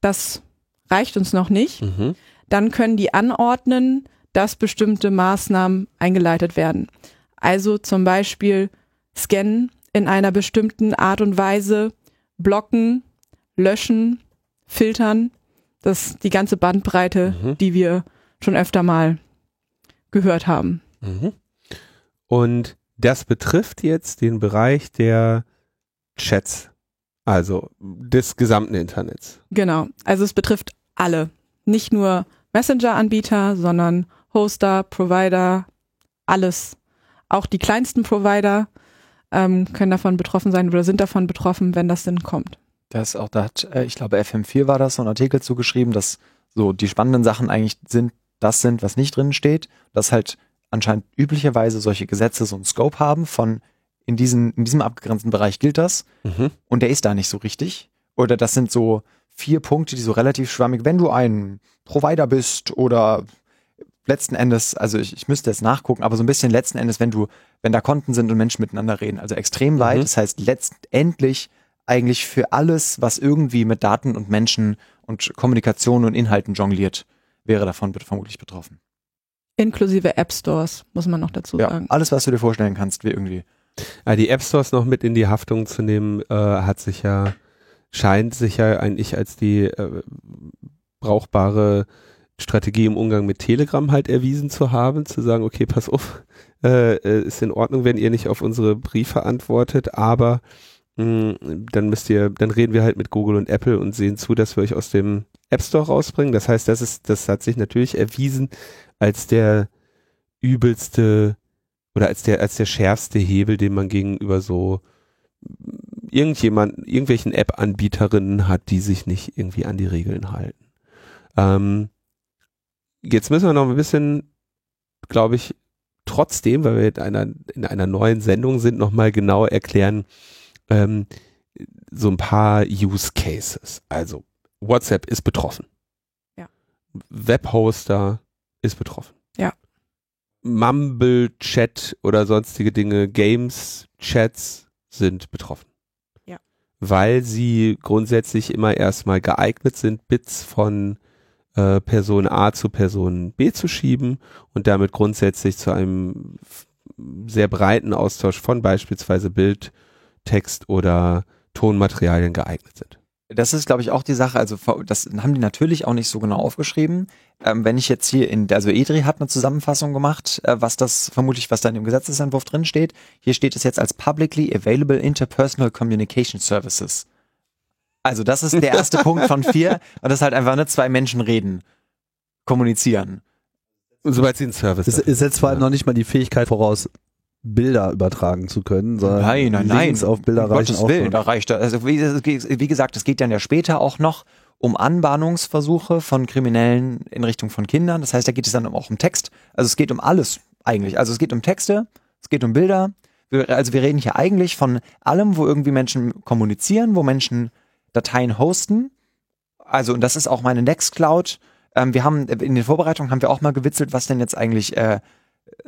D: das reicht uns noch nicht,
B: Mhm.
D: Dann können die anordnen, dass bestimmte Maßnahmen eingeleitet werden. Also zum Beispiel scannen in einer bestimmten Art und Weise, blocken, löschen, filtern. Das ist die ganze Bandbreite,
B: Mhm.
D: die wir schon öfter mal gehört haben.
B: Mhm. Und das betrifft jetzt den Bereich der Chats, also des gesamten Internets.
D: Genau. Also es betrifft alle. Nicht nur Messenger-Anbieter, sondern Hoster, Provider, alles. Auch die kleinsten Provider ähm, können davon betroffen sein oder sind davon betroffen, wenn das denn kommt.
C: Das auch, da hat, äh, ich glaube, FM4 war das, so ein Artikel zugeschrieben, dass so die spannenden Sachen eigentlich sind, das sind, was nicht drin steht, dass halt anscheinend üblicherweise solche Gesetze so einen Scope haben von in, diesen, in diesem abgegrenzten Bereich gilt das
B: Mhm.
C: und der ist da nicht so richtig. Oder das sind so vier Punkte, die so relativ schwammig, wenn du ein Provider bist oder letzten Endes, also ich, ich müsste jetzt nachgucken, aber so ein bisschen letzten Endes, wenn du, wenn da Konten sind und Menschen miteinander reden, also extrem weit,
B: Mhm.
C: das heißt letztendlich eigentlich für alles, was irgendwie mit Daten und Menschen und Kommunikation und Inhalten jongliert, wäre davon vermutlich betroffen.
D: Inklusive App Stores, muss man noch dazu
C: Ja,
D: sagen.
C: alles, was du dir vorstellen kannst, wie irgendwie.
B: Ah, die App Stores noch mit in die Haftung zu nehmen, äh, hat sich ja, scheint sich ja eigentlich als die äh, brauchbare Strategie im Umgang mit Telegram halt erwiesen zu haben, zu sagen, okay, pass auf, äh, äh, ist in Ordnung, wenn ihr nicht auf unsere Briefe antwortet, aber mh, dann müsst ihr, dann reden wir halt mit Google und Apple und sehen zu, dass wir euch aus dem App Store rausbringen. Das heißt, das ist, das hat sich natürlich erwiesen als der übelste oder als der, als der schärfste Hebel, den man gegenüber so irgendjemand, irgendwelchen App-Anbieterinnen hat, die sich nicht irgendwie an die Regeln halten. Ähm, jetzt müssen wir noch ein bisschen, glaube ich, trotzdem, weil wir in einer, in einer neuen Sendung sind, nochmal genau erklären, ähm, so ein paar Use Cases. Also WhatsApp ist betroffen.
D: Ja.
B: Webhoster ist betroffen.
D: Ja.
B: Mumble Chat oder sonstige Dinge, Games, Chats sind betroffen. Weil sie grundsätzlich immer erstmal geeignet sind, Bits von äh, Person A zu Person B zu schieben und damit grundsätzlich zu einem sehr breiten Austausch von beispielsweise Bild, Text oder Tonmaterialien geeignet sind.
C: Das ist, glaube ich, auch die Sache. Also das haben die natürlich auch nicht so genau aufgeschrieben. Ähm, wenn ich jetzt hier in, also EDRI hat eine Zusammenfassung gemacht, äh, was das vermutlich, was da in dem Gesetzesentwurf drin steht. Hier steht es jetzt als Publicly Available Interpersonal Communication Services. Also das ist der erste [laughs] Punkt von vier. Und das ist halt einfach, ne, zwei Menschen reden, kommunizieren.
B: Und sobald sie einen Service
A: Es, es setzt vor allem noch nicht mal die Fähigkeit voraus, Bilder übertragen zu können, sondern
C: Nein, nein, nein.
A: Links auf Bilder
C: Um
A: reichen
C: Gottes
A: auch
C: Willen, da reicht das. Also wie, wie gesagt, es geht dann ja später auch noch um Anbahnungsversuche von Kriminellen in Richtung von Kindern. Das heißt, da geht es dann auch um Text. Also es geht um alles eigentlich. Also es geht um Texte, es geht um Bilder. Also wir reden hier eigentlich von allem, wo irgendwie Menschen kommunizieren, wo Menschen Dateien hosten. Also und das ist auch meine Nextcloud. Ähm, wir haben in den Vorbereitungen haben wir auch mal gewitzelt, was denn jetzt eigentlich äh,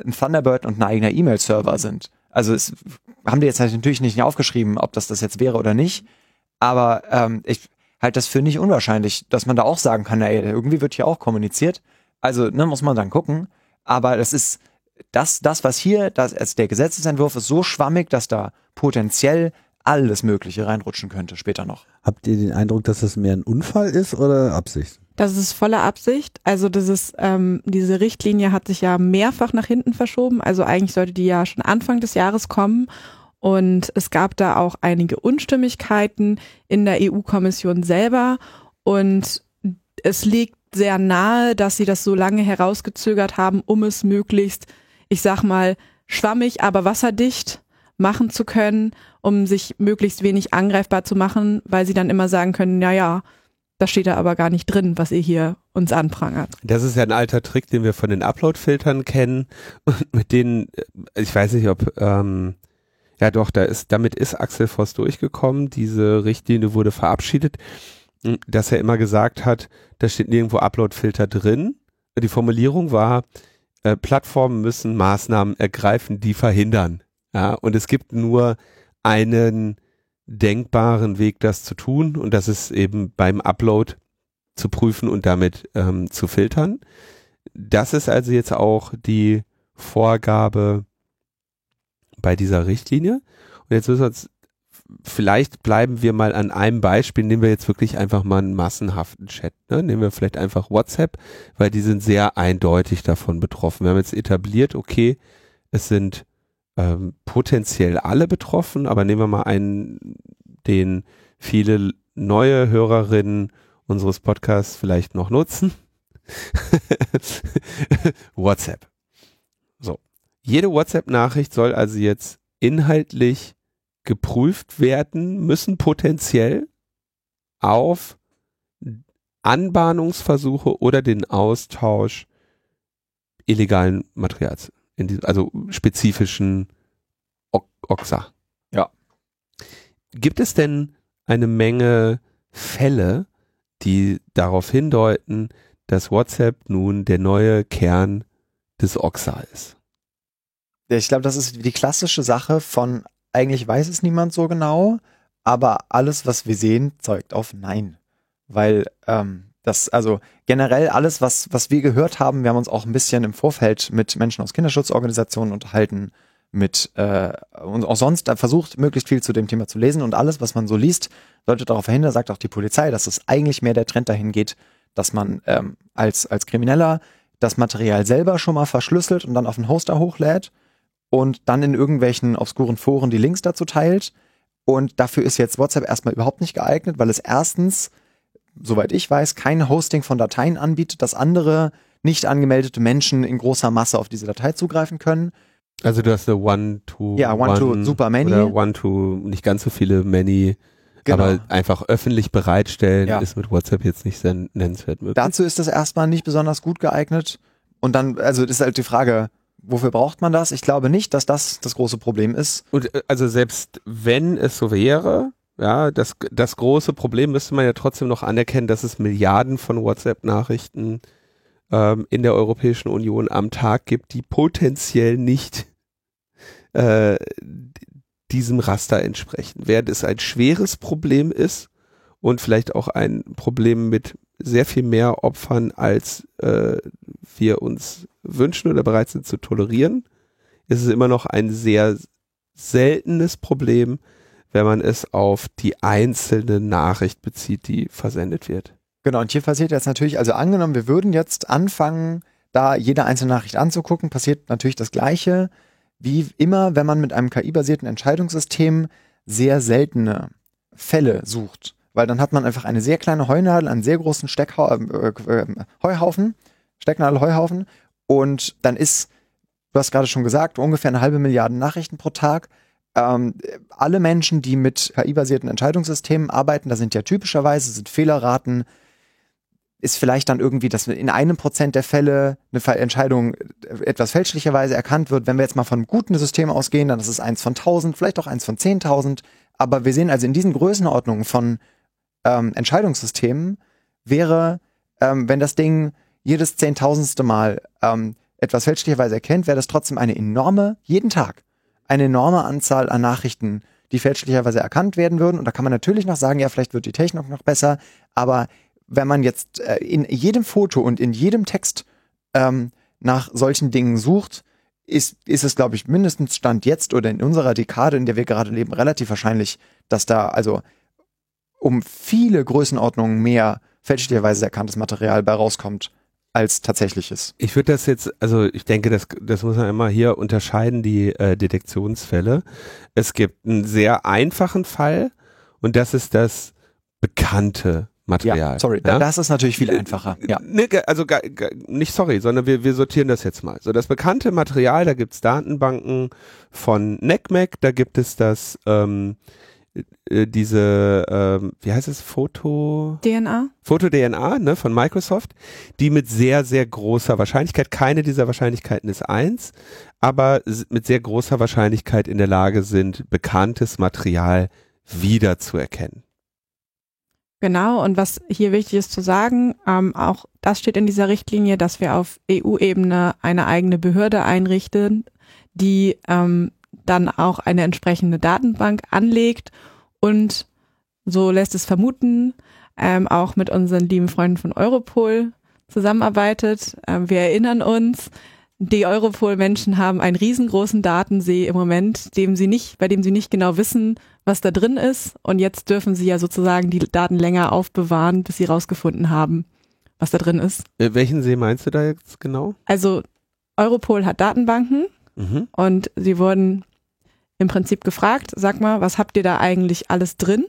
C: ein Thunderbird und ein eigener E-Mail-Server sind. Also es haben die jetzt natürlich nicht aufgeschrieben, ob das das jetzt wäre oder nicht. Aber ähm, ich halte das für nicht unwahrscheinlich, dass man da auch sagen kann, ey, irgendwie wird hier auch kommuniziert. Also ne, muss man dann gucken. Aber das ist das, das was hier, das, also der Gesetzesentwurf ist so schwammig, dass da potenziell alles Mögliche reinrutschen könnte später noch.
A: Habt ihr den Eindruck, dass das mehr ein Unfall ist oder Absicht?
D: Das ist voller Absicht. Also das ist, ähm, diese Richtlinie hat sich ja mehrfach nach hinten verschoben. Also eigentlich sollte die ja schon Anfang des Jahres kommen. Und es gab da auch einige Unstimmigkeiten in der EU-Kommission selber. Und es liegt sehr nahe, dass sie das so lange herausgezögert haben, um es möglichst, ich sag mal, schwammig, aber wasserdicht machen zu können, um sich möglichst wenig angreifbar zu machen, weil sie dann immer sagen können, ja, ja, das steht da aber gar nicht drin, was ihr hier uns anprangert.
B: Das ist ja ein alter Trick, den wir von den Upload-Filtern kennen [laughs] und mit denen, äh, ich weiß nicht, ob, ähm, ja doch, da ist, damit ist Axel Voss durchgekommen. Diese Richtlinie wurde verabschiedet, mh, dass er immer gesagt hat, da steht nirgendwo Upload-Filter drin. Die Formulierung war, äh, Plattformen müssen Maßnahmen ergreifen, die verhindern. Ja, und es gibt nur einen denkbaren Weg, das zu tun, und das ist eben beim Upload zu prüfen und damit ähm, zu filtern. Das ist also jetzt auch die Vorgabe bei dieser Richtlinie. Und jetzt müssen wir uns, vielleicht bleiben wir mal an einem Beispiel, nehmen wir jetzt wirklich einfach mal einen massenhaften Chat. Ne? Nehmen wir vielleicht einfach WhatsApp, weil die sind sehr eindeutig davon betroffen. Wir haben jetzt etabliert, okay, es sind ähm, potenziell alle betroffen, aber nehmen wir mal einen, den viele neue Hörerinnen unseres Podcasts vielleicht noch nutzen. [laughs] WhatsApp. So. Jede WhatsApp-Nachricht soll also jetzt inhaltlich geprüft werden müssen, potenziell auf Anbahnungsversuche oder den Austausch illegalen Materials, in diesem, also spezifischen OXA.
C: Ja.
B: Gibt es denn eine Menge Fälle, die darauf hindeuten, dass WhatsApp nun der neue Kern des OXA ist?
C: Ja, ich glaube, das ist die klassische Sache von, eigentlich weiß es niemand so genau, aber alles, was wir sehen, zeugt auf Nein. Weil ähm, das, also generell alles, was, was wir gehört haben, wir haben uns auch ein bisschen im Vorfeld mit Menschen aus Kinderschutzorganisationen unterhalten, mit äh, und auch sonst versucht, möglichst viel zu dem Thema zu lesen und alles, was man so liest, deutet darauf verhindern, sagt auch die Polizei, dass es eigentlich mehr der Trend dahin geht, dass man ähm, als, als Krimineller das Material selber schon mal verschlüsselt und dann auf den Hoster hochlädt und dann in irgendwelchen obskuren Foren die Links dazu teilt. Und dafür ist jetzt WhatsApp erstmal überhaupt nicht geeignet, weil es erstens, soweit ich weiß, kein Hosting von Dateien anbietet, dass andere nicht angemeldete Menschen in großer Masse auf diese Datei zugreifen können.
B: Also du hast eine One-to-
C: Ja, One-to- Super Many.
B: Oder One-to, nicht ganz so viele Many, aber einfach öffentlich bereitstellen
C: Ja.
B: ist mit WhatsApp jetzt nicht sehr nennenswert möglich.
C: Dazu ist das erstmal nicht besonders gut geeignet. Und dann, also ist halt die Frage, wofür braucht man das? Ich glaube nicht, dass das das große Problem ist.
B: Und äh, also selbst wenn es so wäre, ja, das, das große Problem müsste man ja trotzdem noch anerkennen, dass es Milliarden von WhatsApp-Nachrichten ähm, in der Europäischen Union am Tag gibt, die potenziell nicht äh, diesem Raster entsprechen. Während es ein schweres Problem ist und vielleicht auch ein Problem mit sehr viel mehr Opfern, als äh, wir uns wünschen oder bereit sind zu tolerieren, ist es immer noch ein sehr seltenes Problem, wenn man es auf die einzelne Nachricht bezieht, die versendet wird.
C: Genau, und hier passiert jetzt natürlich, also angenommen, wir würden jetzt anfangen, da jede einzelne Nachricht anzugucken, passiert natürlich das Gleiche wie immer, wenn man mit einem KI-basierten Entscheidungssystem sehr seltene Fälle sucht. Weil dann hat man einfach eine sehr kleine Heunadel, einen sehr großen Steckhau äh, äh, Heuhaufen, Stecknadel, Heuhaufen. Und dann ist, du hast gerade schon gesagt, ungefähr eine halbe Milliarde Nachrichten pro Tag. Ähm, alle Menschen, die mit KI-basierten Entscheidungssystemen arbeiten, da sind ja typischerweise sind Fehlerraten ist vielleicht dann irgendwie, dass in einem Prozent der Fälle eine Entscheidung etwas fälschlicherweise erkannt wird. Wenn wir jetzt mal von einem guten System ausgehen, dann ist es eins von 1000, vielleicht auch eins von 10.000. Aber wir sehen also in diesen Größenordnungen von ähm, Entscheidungssystemen wäre, ähm, wenn das Ding jedes zehntausendste Mal ähm, etwas fälschlicherweise erkennt, wäre das trotzdem eine enorme, jeden Tag, eine enorme Anzahl an Nachrichten, die fälschlicherweise erkannt werden würden. Und da kann man natürlich noch sagen, ja, vielleicht wird die Technik noch besser, aber wenn man jetzt äh, in jedem Foto und in jedem Text ähm, nach solchen Dingen sucht, ist, ist es, glaube ich, mindestens Stand jetzt oder in unserer Dekade, in der wir gerade leben, relativ wahrscheinlich, dass da also um viele Größenordnungen mehr fälschlicherweise erkanntes Material bei rauskommt, als tatsächliches.
B: Ich würde das jetzt, also ich denke, das, das muss man immer hier unterscheiden, die äh, Detektionsfälle. Es gibt einen sehr einfachen Fall und das ist das bekannte Material.
C: Ja, sorry,
B: ja?
C: das ist natürlich viel einfacher. Ja.
B: Ne, also nicht sorry, sondern wir, wir sortieren das jetzt mal. So, das bekannte Material, da gibt's Datenbanken von NECMEC, da gibt es das, ähm, äh, diese, ähm, wie heißt es, Foto?
D: DNA?
B: Foto-DNA, ne, von Microsoft, die mit sehr, sehr großer Wahrscheinlichkeit, keine dieser Wahrscheinlichkeiten ist eins, aber mit sehr großer Wahrscheinlichkeit in der Lage sind, bekanntes Material wiederzuerkennen.
D: Genau, und was hier wichtig ist zu sagen, ähm, auch das steht in dieser Richtlinie, dass wir auf EU-Ebene eine eigene Behörde einrichten, die ähm, dann auch eine entsprechende Datenbank anlegt und so lässt es vermuten, ähm, auch mit unseren lieben Freunden von Europol zusammenarbeitet. Ähm, wir erinnern uns, die Europol-Menschen haben einen riesengroßen Datensee im Moment, dem sie nicht, bei dem sie nicht genau wissen, was da drin ist. Und jetzt dürfen sie ja sozusagen die Daten länger aufbewahren, bis sie rausgefunden haben, was da drin ist.
B: Äh, welchen See meinst du da jetzt genau?
D: Also Europol hat Datenbanken mhm. und sie wurden im Prinzip gefragt, sag mal, was habt ihr da eigentlich alles drin?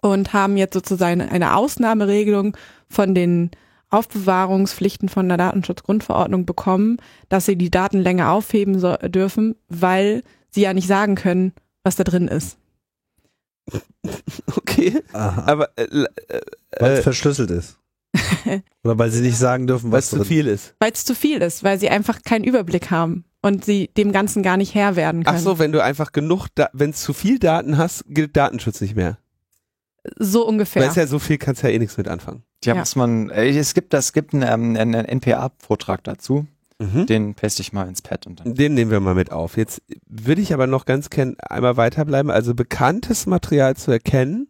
D: Und haben jetzt sozusagen eine Ausnahmeregelung von den Aufbewahrungspflichten von der Datenschutzgrundverordnung bekommen, dass sie die Daten länger aufheben so, dürfen, weil sie ja nicht sagen können, was da drin ist. [laughs]
B: Okay, Aha. aber äh, äh,
A: weil es verschlüsselt ist. [laughs] Oder weil sie nicht sagen dürfen, was
B: zu viel ist.
D: Weil es zu viel ist, weil sie einfach keinen Überblick haben und sie dem Ganzen gar nicht Herr werden können.
B: Ach so, wenn du einfach genug, wenn es zu viel Daten hast, gilt Datenschutz nicht mehr.
D: So ungefähr.
B: Weil es ja so viel kannst ja eh nichts mit anfangen.
C: Ja, ja. muss man, äh, es gibt, es gibt einen, ähm, einen NPA-Vortrag dazu. Mhm. Den paste ich mal ins Pad. Und dann
B: Den nehmen wir mal mit auf. Jetzt würde ich aber noch ganz gern einmal weiterbleiben. Also bekanntes Material zu erkennen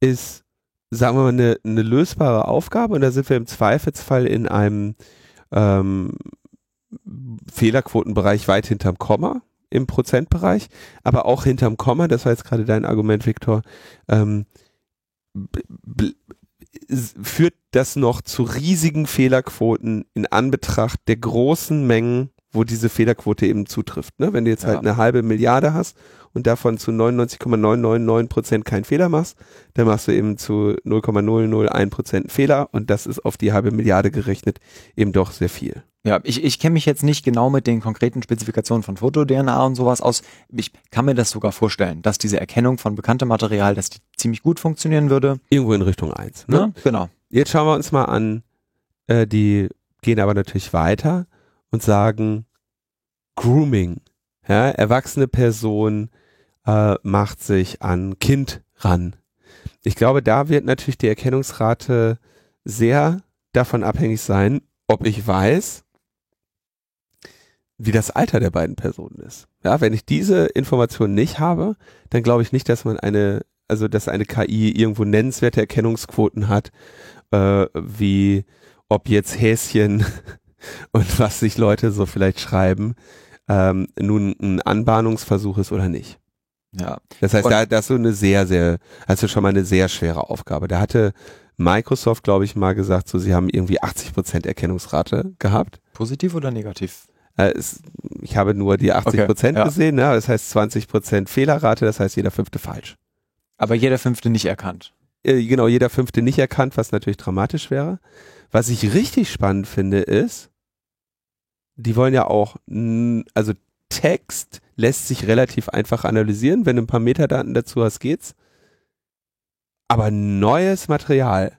B: ist, sagen wir mal, eine, eine lösbare Aufgabe und da sind wir im Zweifelsfall in einem ähm, Fehlerquotenbereich weit hinterm Komma im Prozentbereich, aber auch hinterm Komma, das war jetzt gerade dein Argument, Viktor, ähm, führt das noch zu riesigen Fehlerquoten in Anbetracht der großen Mengen, wo diese Fehlerquote eben zutrifft. Ne? Wenn du jetzt halt ja. halt eine halbe Milliarde hast und davon zu 99,999 Prozent keinen Fehler machst, dann machst du eben zu 0,001 Prozent Fehler und das ist auf die halbe Milliarde gerechnet eben doch sehr viel.
C: Ja, ich, ich kenne mich jetzt nicht genau mit den konkreten Spezifikationen von Foto-DNA und sowas aus. Ich kann mir das sogar vorstellen, dass diese Erkennung von bekanntem Material, dass die ziemlich gut funktionieren würde.
B: Irgendwo in Richtung 1. Ne? Ja,
C: genau.
B: Jetzt schauen wir uns mal an, äh, die gehen aber natürlich weiter und sagen Grooming. Ja, erwachsene Person äh, macht sich an Kind ran. Ich glaube, da wird natürlich die Erkennungsrate sehr davon abhängig sein, ob ich weiß, wie das Alter der beiden Personen ist. Ja, wenn ich diese Information nicht habe, dann glaube ich nicht, dass man eine, also dass eine KI irgendwo nennenswerte Erkennungsquoten hat, äh, wie ob jetzt Häschen [laughs] und was sich Leute so vielleicht schreiben, ähm, nun ein Anbahnungsversuch ist oder nicht.
C: Ja.
B: Das heißt,
C: Und-
B: da, da hast du eine sehr, sehr, hast du schon mal eine sehr schwere Aufgabe. Da hatte Microsoft, glaube ich, mal gesagt, so sie haben irgendwie 80% Erkennungsrate gehabt.
C: Positiv oder negativ?
B: Äh, ich habe nur die 80%
C: Okay, ja.
B: gesehen, ne? das heißt 20% Fehlerrate, das heißt jeder fünfte falsch.
C: Aber jeder fünfte nicht erkannt.
B: Äh, genau, jeder fünfte nicht erkannt, was natürlich dramatisch wäre. Was ich richtig spannend finde, ist, die wollen ja auch, also Text lässt sich relativ einfach analysieren. Wenn du ein paar Metadaten dazu hast, geht's. Aber neues Material.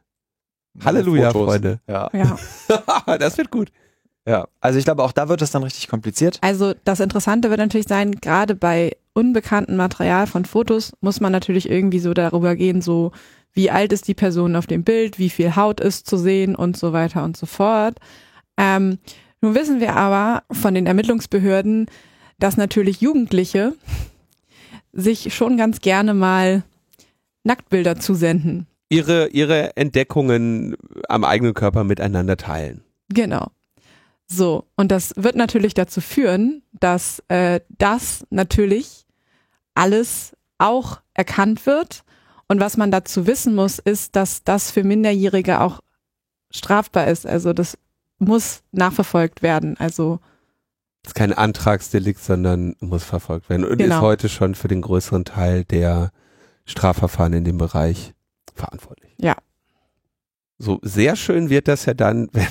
B: Halleluja,
C: Fotos.
B: Freunde.
C: Ja.
D: Ja. [laughs]
B: das wird gut.
C: ja. Also ich glaube, auch da wird es dann richtig kompliziert.
D: Also das Interessante wird natürlich sein, gerade bei unbekanntem Material von Fotos muss man natürlich irgendwie so darüber gehen, so wie alt ist die Person auf dem Bild, wie viel Haut ist zu sehen und so weiter und so fort. Ähm, nun wissen wir aber von den Ermittlungsbehörden, dass natürlich Jugendliche sich schon ganz gerne mal Nacktbilder zusenden.
B: Ihre, ihre Entdeckungen am eigenen Körper miteinander teilen.
D: Genau. So, und das wird natürlich dazu führen, dass äh, das natürlich alles auch erkannt wird. Und was man dazu wissen muss, ist, dass das für Minderjährige auch strafbar ist. Also das muss nachverfolgt werden. Also
B: ist kein Antragsdelikt, sondern muss verfolgt werden. Und
D: Genau.
B: ist heute schon für den größeren Teil der Strafverfahren in dem Bereich verantwortlich.
D: Ja.
B: So sehr schön wird das ja dann, [laughs] wenn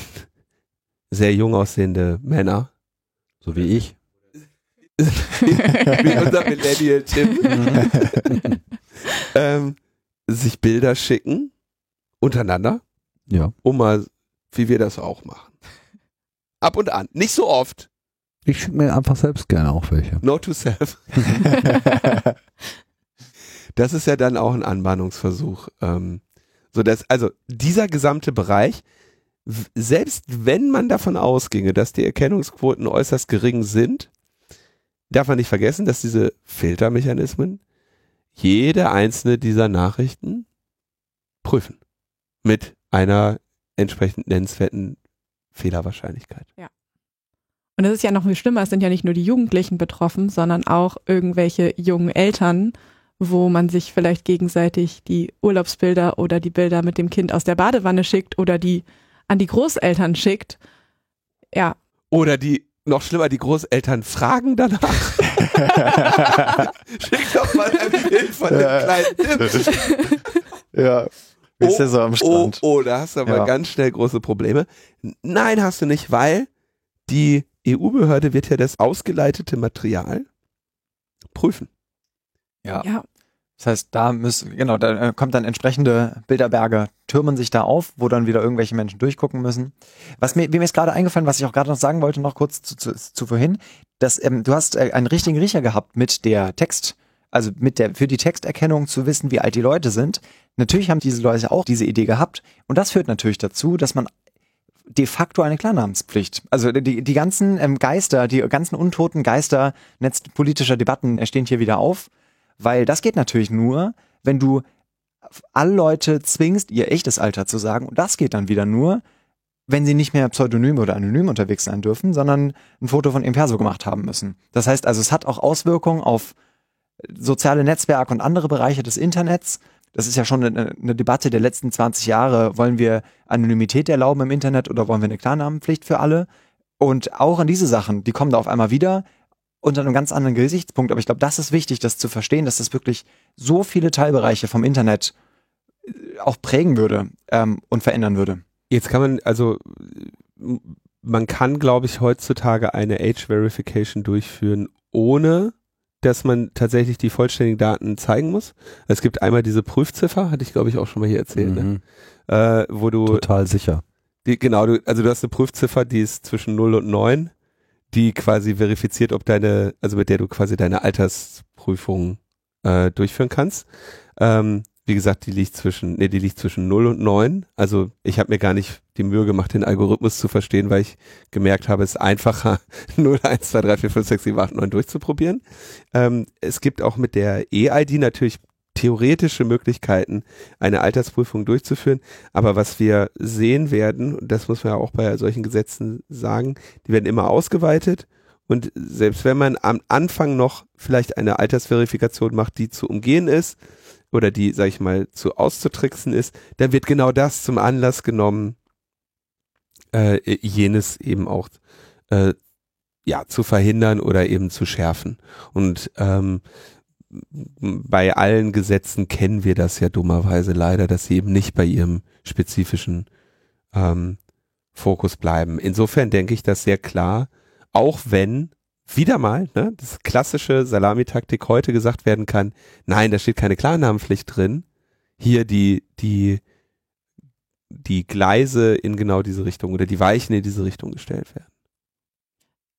B: sehr jung aussehende Männer,
A: So wie ich. [laughs]
B: wie unser Millennial Tim, [laughs] ähm, sich Bilder schicken untereinander,
A: Ja.
B: um mal, wie wir das auch machen. Ab und an. Nicht so oft.
A: Ich schicke mir einfach selbst gerne auch welche.
B: No to self. [laughs] Das ist ja dann auch ein Anbahnungsversuch. Ähm, so dass, also dieser gesamte Bereich, selbst wenn man davon ausginge, dass die Erkennungsquoten äußerst gering sind, darf man nicht vergessen, dass diese Filtermechanismen jede einzelne dieser Nachrichten prüfen. Mit einer entsprechend nennenswerten Fehlerwahrscheinlichkeit.
D: Und es ist ja noch viel schlimmer, es sind ja nicht nur die Jugendlichen betroffen, sondern auch irgendwelche jungen Eltern, wo man sich vielleicht gegenseitig die Urlaubsbilder oder die Bilder mit dem Kind aus der Badewanne schickt oder die an die Großeltern schickt. Ja,
B: Oder die, noch schlimmer, die Großeltern fragen danach. [laughs] Schick doch mal ein Bild von dem
C: Ja.
B: kleinen Tim. [laughs]
C: ja. Wie ist der so am
B: Oh,
C: Strand?
B: oh, da hast du aber
C: Ja.
B: ganz schnell große Probleme. Nein, hast du nicht, weil die EU-Behörde wird ja das ausgeleitete Material prüfen.
C: Ja.
D: ja,
C: Das heißt, da müssen, genau, da äh, kommt dann entsprechende Bilderberge, türmen sich da auf, wo dann wieder irgendwelche Menschen durchgucken müssen. Was mir, wie mir ist gerade eingefallen, was ich auch gerade noch sagen wollte, noch kurz zu, zu, zu vorhin, dass ähm, du hast äh, einen richtigen Riecher gehabt mit der Text, also mit der, für die Texterkennung zu wissen, wie alt die Leute sind. Natürlich haben diese Leute auch diese Idee gehabt und das führt natürlich dazu, dass man de facto eine Klarnamenspflicht. Also die, die ganzen ähm, Geister, die ganzen untoten Geister netz politischer Debatten äh, stehen hier wieder auf, weil das geht natürlich nur, wenn du alle Leute zwingst, ihr echtes Alter zu sagen. Und das geht dann wieder nur, wenn sie nicht mehr pseudonym oder anonym unterwegs sein dürfen, sondern ein Foto von ihrem Perso gemacht haben müssen. Das heißt also, es hat auch Auswirkungen auf soziale Netzwerke und andere Bereiche des Internets. Das ist ja schon eine, eine Debatte der letzten 20 Jahre. Wollen wir Anonymität erlauben im Internet oder wollen wir eine Klarnamenpflicht für alle? Und auch an diese Sachen, die kommen da auf einmal wieder unter einem ganz anderen Gesichtspunkt. Aber ich glaube, das ist wichtig, das zu verstehen, dass das wirklich so viele Teilbereiche vom Internet äh, auch prägen würde ähm, und verändern würde.
B: Jetzt kann man, also man kann, glaube ich, heutzutage eine Age Verification durchführen, ohne dass man tatsächlich die vollständigen Daten zeigen muss. Es gibt einmal diese Prüfziffer, hatte ich, glaube ich, auch schon mal hier erzählt, ne?
A: Mhm.
B: äh, wo du
A: Total sicher.
B: Die, genau, du, also du hast eine Prüfziffer, die ist zwischen 0 und 9, die quasi verifiziert, ob deine, also mit der du quasi deine Altersprüfung äh, durchführen kannst. Ähm, wie gesagt, die liegt zwischen, nee, die liegt zwischen 0 und 9. Also ich habe mir gar nicht die Mühe gemacht, den Algorithmus zu verstehen, weil ich gemerkt habe, es ist einfacher, 0, 1, 2, 3, 4, 5, 6, 7, 8, 9 durchzuprobieren. Ähm, es gibt auch mit der E-ID natürlich theoretische Möglichkeiten, eine Altersprüfung durchzuführen. Aber was wir sehen werden, und das muss man ja auch bei solchen Gesetzen sagen, die werden immer ausgeweitet Und selbst wenn man am Anfang noch vielleicht eine Altersverifikation macht, die zu umgehen ist oder die, sag ich mal, zu auszutricksen ist, dann wird genau das zum Anlass genommen, äh, jenes eben auch äh, ja zu verhindern oder eben zu schärfen. Und ähm, bei allen Gesetzen kennen wir das ja dummerweise leider, dass sie eben nicht bei ihrem spezifischen ähm, Fokus bleiben. Insofern denke ich das sehr klar, auch wenn wieder mal ne, das klassische Salamitaktik heute gesagt werden kann, nein, da steht keine Klarnamenpflicht drin, hier die, die, die Gleise in genau diese Richtung oder die Weichen in diese Richtung gestellt werden.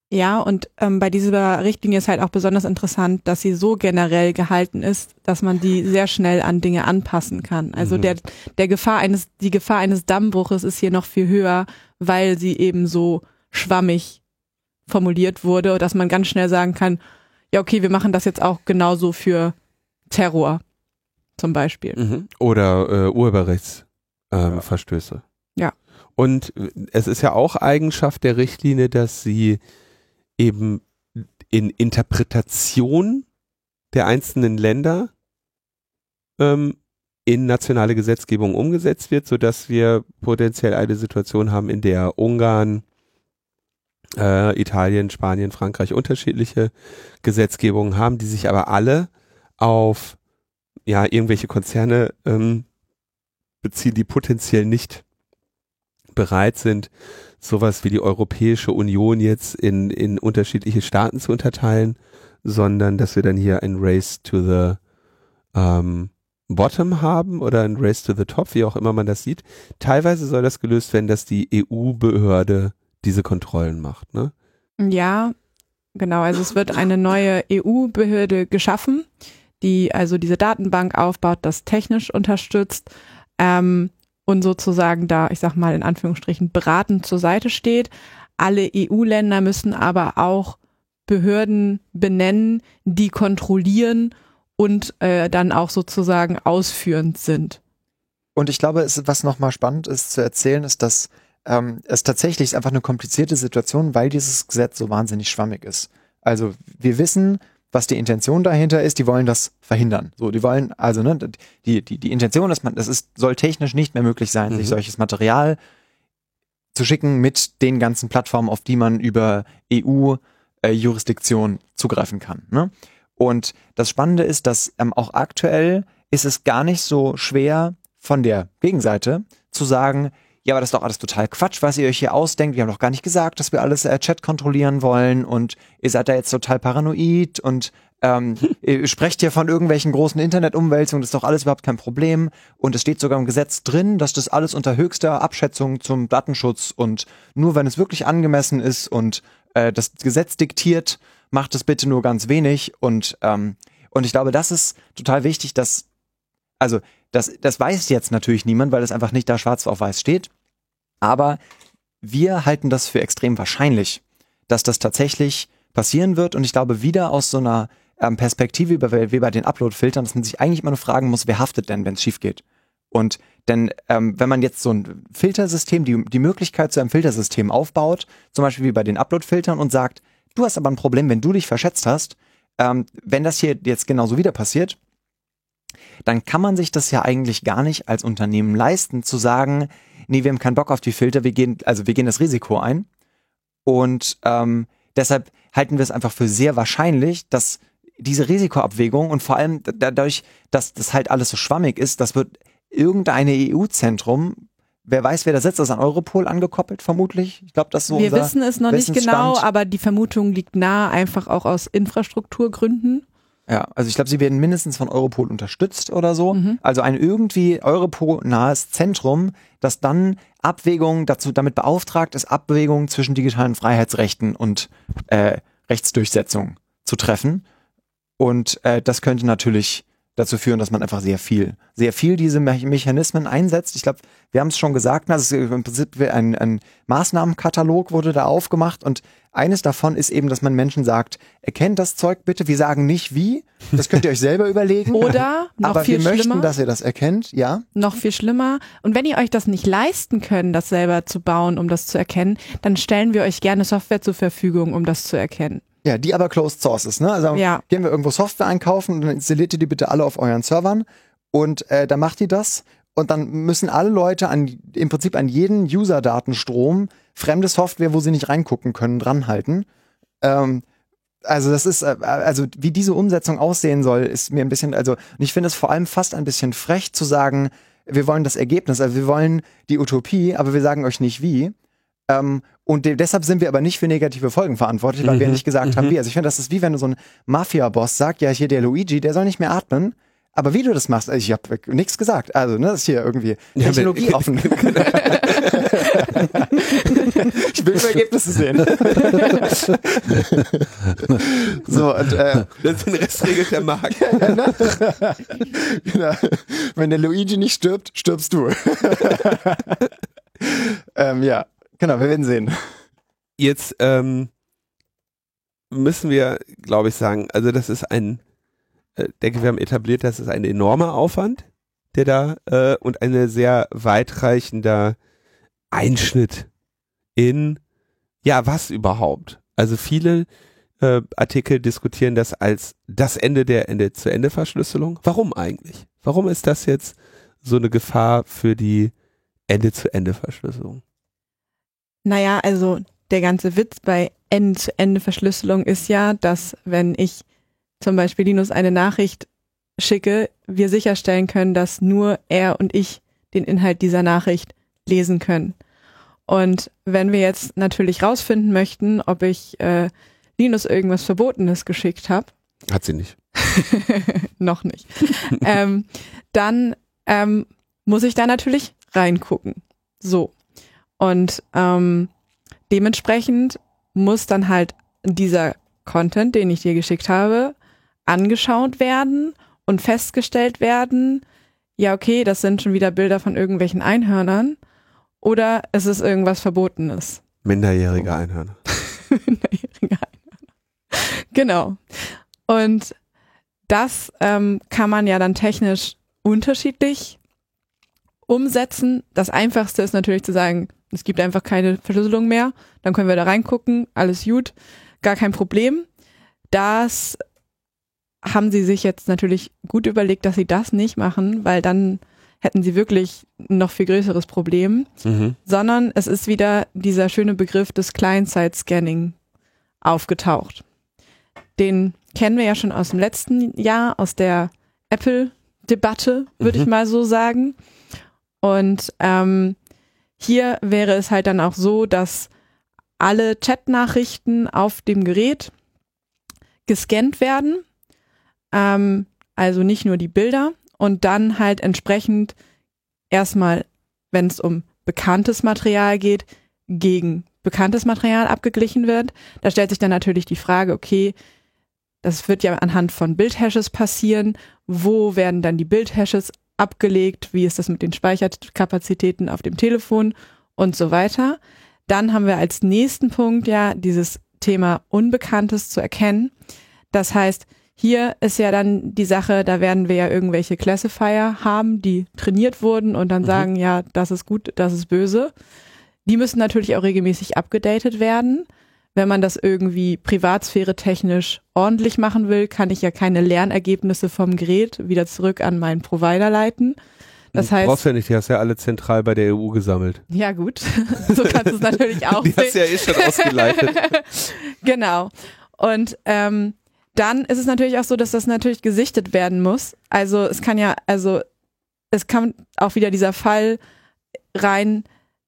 D: Ja, und ähm, bei dieser Richtlinie ist halt auch besonders interessant, dass sie so generell gehalten ist, dass man die sehr schnell an Dinge anpassen kann. Also mhm. der, der Gefahr eines, die Gefahr eines Dammbruches ist hier noch viel höher, weil sie eben so schwammig formuliert wurde, dass man ganz schnell sagen kann, ja, okay, wir machen das jetzt auch genauso für Terror zum Beispiel.
B: Mhm. Oder äh, Urheberrechtsverstöße. Ähm,
D: ja.
B: Und es ist ja auch Eigenschaft der Richtlinie, dass sie eben in Interpretation der einzelnen Länder ähm, in nationale Gesetzgebung umgesetzt wird, so dass wir potenziell eine Situation haben, in der Ungarn, äh, Italien, Spanien, Frankreich unterschiedliche Gesetzgebungen haben, die sich aber alle auf ja irgendwelche Konzerne ähm, beziehen, die potenziell nicht bereit sind, sowas wie die Europäische Union jetzt in, in unterschiedliche Staaten zu unterteilen, sondern dass wir dann hier ein Race to the ähm, Bottom haben oder ein Race to the Top, wie auch immer man das sieht. Teilweise soll das gelöst werden, dass die EU-Behörde diese Kontrollen macht, ne?
D: Ja, genau. Also es wird eine neue EU-Behörde geschaffen, die also diese Datenbank aufbaut, das technisch unterstützt. Ähm, und sozusagen da, ich sag mal in Anführungsstrichen, beratend zur Seite steht. Alle EU-Länder müssen aber auch Behörden benennen, die kontrollieren und äh, dann auch sozusagen ausführend sind.
C: Und ich glaube, es, was nochmal spannend ist zu erzählen, ist, dass ähm, es tatsächlich einfach eine komplizierte Situation, weil dieses Gesetz so wahnsinnig schwammig ist. Also wir wissen, was die Intention dahinter ist, die wollen das verhindern. So, die wollen, also, ne, die, die, die Intention ist, man, das ist, soll technisch nicht mehr möglich sein, mhm. sich solches Material zu schicken mit den ganzen Plattformen, auf die man über EU-Jurisdiktion äh, zugreifen kann. Ne? Und das Spannende ist, dass ähm, auch aktuell ist es gar nicht so schwer von der Gegenseite zu sagen, ja, aber das ist doch alles total Quatsch, was ihr euch hier ausdenkt. Wir haben doch gar nicht gesagt, dass wir alles äh, Chat kontrollieren wollen und ihr seid da jetzt total paranoid und ähm, [laughs] ihr sprecht hier von irgendwelchen großen Internetumwälzungen, das ist doch alles überhaupt kein Problem. Und es steht sogar im Gesetz drin, dass das alles unter höchster Abschätzung zum Datenschutz und nur wenn es wirklich angemessen ist und äh, das Gesetz diktiert, macht es bitte nur ganz wenig. Und, ähm, und ich glaube, das ist total wichtig, dass, also das, das weiß jetzt natürlich niemand, weil es einfach nicht da schwarz auf weiß steht. Aber wir halten das für extrem wahrscheinlich, dass das tatsächlich passieren wird. Und ich glaube, wieder aus so einer ähm, Perspektive wie bei den Upload-Filtern, dass man sich eigentlich immer nur fragen muss, wer haftet denn, wenn es schief geht? Und denn ähm, wenn man jetzt so ein Filtersystem, die, die Möglichkeit zu einem Filtersystem aufbaut, zum Beispiel wie bei den Upload-Filtern und sagt, du hast aber ein Problem, wenn du dich verschätzt hast, ähm, wenn das hier jetzt genauso wieder passiert, dann kann man sich das ja eigentlich gar nicht als Unternehmen leisten, zu sagen, nee, wir haben keinen Bock auf die Filter, wir gehen, also wir gehen das Risiko ein. Und ähm, deshalb halten wir es einfach für sehr wahrscheinlich, dass diese Risikoabwägung und vor allem dadurch, dass das halt alles so schwammig ist, das wird irgendeine EU-Zentrum, wer weiß, wer da sitzt, das ist an Europol angekoppelt, vermutlich. Ich glaube, das so.
D: Wir wissen es noch nicht genau, aber die Vermutung liegt nahe, einfach auch aus Infrastrukturgründen.
C: Ja, also ich glaube, sie werden mindestens von Europol unterstützt oder so. Mhm. Also ein irgendwie Europol-nahes Zentrum, das dann Abwägungen dazu damit beauftragt ist, Abwägungen zwischen digitalen Freiheitsrechten und äh, Rechtsdurchsetzung zu treffen. Und äh, das könnte natürlich dazu führen, dass man einfach sehr viel, sehr viel diese Me Mechanismen einsetzt. Ich glaube, wir haben es schon gesagt, also im Prinzip ein, ein Maßnahmenkatalog wurde da aufgemacht und eines davon ist eben, dass man Menschen sagt, erkennt das Zeug bitte. Wir sagen nicht wie, das könnt ihr euch selber überlegen. [laughs]
D: Oder noch
C: aber
D: viel
C: wir möchten,
D: schlimmer,
C: dass ihr das erkennt, ja.
D: noch viel schlimmer. Und wenn ihr euch das nicht leisten könnt, das selber zu bauen, um das zu erkennen, dann stellen wir euch gerne Software zur Verfügung, um das zu erkennen.
C: Ja, die aber closed source ist, ne? Also
D: Ja.
C: gehen wir irgendwo Software einkaufen und dann installiert ihr die bitte alle auf euren Servern und äh, dann macht ihr das und dann müssen alle Leute an im Prinzip an jeden User-Datenstrom fremde Software, wo sie nicht reingucken können, dranhalten. Ähm, also das ist, äh, also wie diese Umsetzung aussehen soll, ist mir ein bisschen, also und ich finde es vor allem fast ein bisschen frech zu sagen, wir wollen das Ergebnis, also wir wollen die Utopie, aber wir sagen euch nicht wie. Ähm, und de deshalb sind wir aber nicht für negative Folgen verantwortlich, weil wir
B: Mhm,
C: nicht gesagt haben, wie. Also ich finde, das ist wie wenn du so ein Mafia-Boss sagt, ja, hier der Luigi, der soll nicht mehr atmen. Aber wie du das machst, also ich habe nichts gesagt. Also, ne, das ist hier irgendwie
B: Ja,
C: Technologie
B: wenn- [laughs]
C: offen. [laughs] ich will nur Ergebnisse sehen. [laughs] so, und äh,
B: Das den Rest regelt der Markt.
C: genau. wenn der Luigi nicht stirbt, stirbst du. ähm, ja, genau, wir werden sehen.
B: Jetzt ähm, müssen wir, glaube ich, sagen, also das ist ein, äh, denke, wir haben etabliert, das ist ein enormer Aufwand, der da äh, und eine sehr weitreichender Einschnitt in, ja, was überhaupt? Also viele äh, Artikel diskutieren das als das Ende der Ende-zu-Ende-Verschlüsselung. Warum eigentlich? Warum ist das jetzt so eine Gefahr für die Ende-zu-Ende-Verschlüsselung?
D: Naja, also der ganze Witz bei Ende-zu-Ende-Verschlüsselung ist ja, dass wenn ich zum Beispiel Linus eine Nachricht schicke, wir sicherstellen können, dass nur er und ich den Inhalt dieser Nachricht lesen können. Und wenn wir jetzt natürlich rausfinden möchten, ob ich äh, Linus irgendwas Verbotenes geschickt habe,
B: Hat sie nicht. [laughs]
D: noch nicht, ähm, dann ähm, muss ich da natürlich reingucken. So. Und ähm, dementsprechend muss dann halt dieser Content, den ich dir geschickt habe, angeschaut werden und festgestellt werden, ja, okay, das sind schon wieder Bilder von irgendwelchen Einhörnern oder es ist irgendwas Verbotenes.
B: Minderjährige Einhörner. [laughs]
D: Minderjährige Einhörner. Genau. Und das ähm, kann man ja dann technisch unterschiedlich umsetzen. Das Einfachste ist natürlich zu sagen, es gibt einfach keine Verschlüsselung mehr, dann können wir da reingucken, alles gut, gar kein Problem. Das haben sie sich jetzt natürlich gut überlegt, dass sie das nicht machen, weil dann hätten sie wirklich ein noch viel größeres Problem
B: Mhm.
D: sondern es ist wieder dieser schöne Begriff des Client-Side-Scanning aufgetaucht. Den kennen wir ja schon aus dem letzten Jahr, aus der Apple-Debatte, würde
B: Mhm.
D: ich mal so sagen. Und ähm, hier wäre es halt dann auch so, dass alle Chat-Nachrichten auf dem Gerät gescannt werden, ähm, also nicht nur die Bilder und dann halt entsprechend erstmal, wenn es um bekanntes Material geht, gegen bekanntes Material abgeglichen wird. Da stellt sich dann natürlich die Frage, okay, das wird ja anhand von Bildhashes passieren. Wo werden dann die Bildhashes abgelegt? Wie ist das mit den Speicherkapazitäten auf dem Telefon und so weiter? Dann haben wir als nächsten Punkt ja dieses Thema Unbekanntes zu erkennen. Das heißt, hier ist ja dann die Sache, da werden wir ja irgendwelche Classifier haben, die trainiert wurden und dann
B: Mhm.
D: sagen, ja, das ist gut, das ist böse. Die müssen natürlich auch regelmäßig abgedatet werden. Wenn man das irgendwie privatsphäre technisch ordentlich machen will, kann ich ja keine Lernergebnisse vom Gerät wieder zurück an meinen Provider leiten. Das heißt,
B: Brauchst du ja nicht, die hast ja alle zentral bei der EU gesammelt.
D: ja gut, [laughs] so kannst du es natürlich [laughs] auch
B: Die hast ja eh schon ausgeleitet. [laughs]
D: genau. Und ähm, dann ist es natürlich auch so, dass das natürlich gesichtet werden muss. Also es kann ja, also es kann auch wieder dieser Fall rein,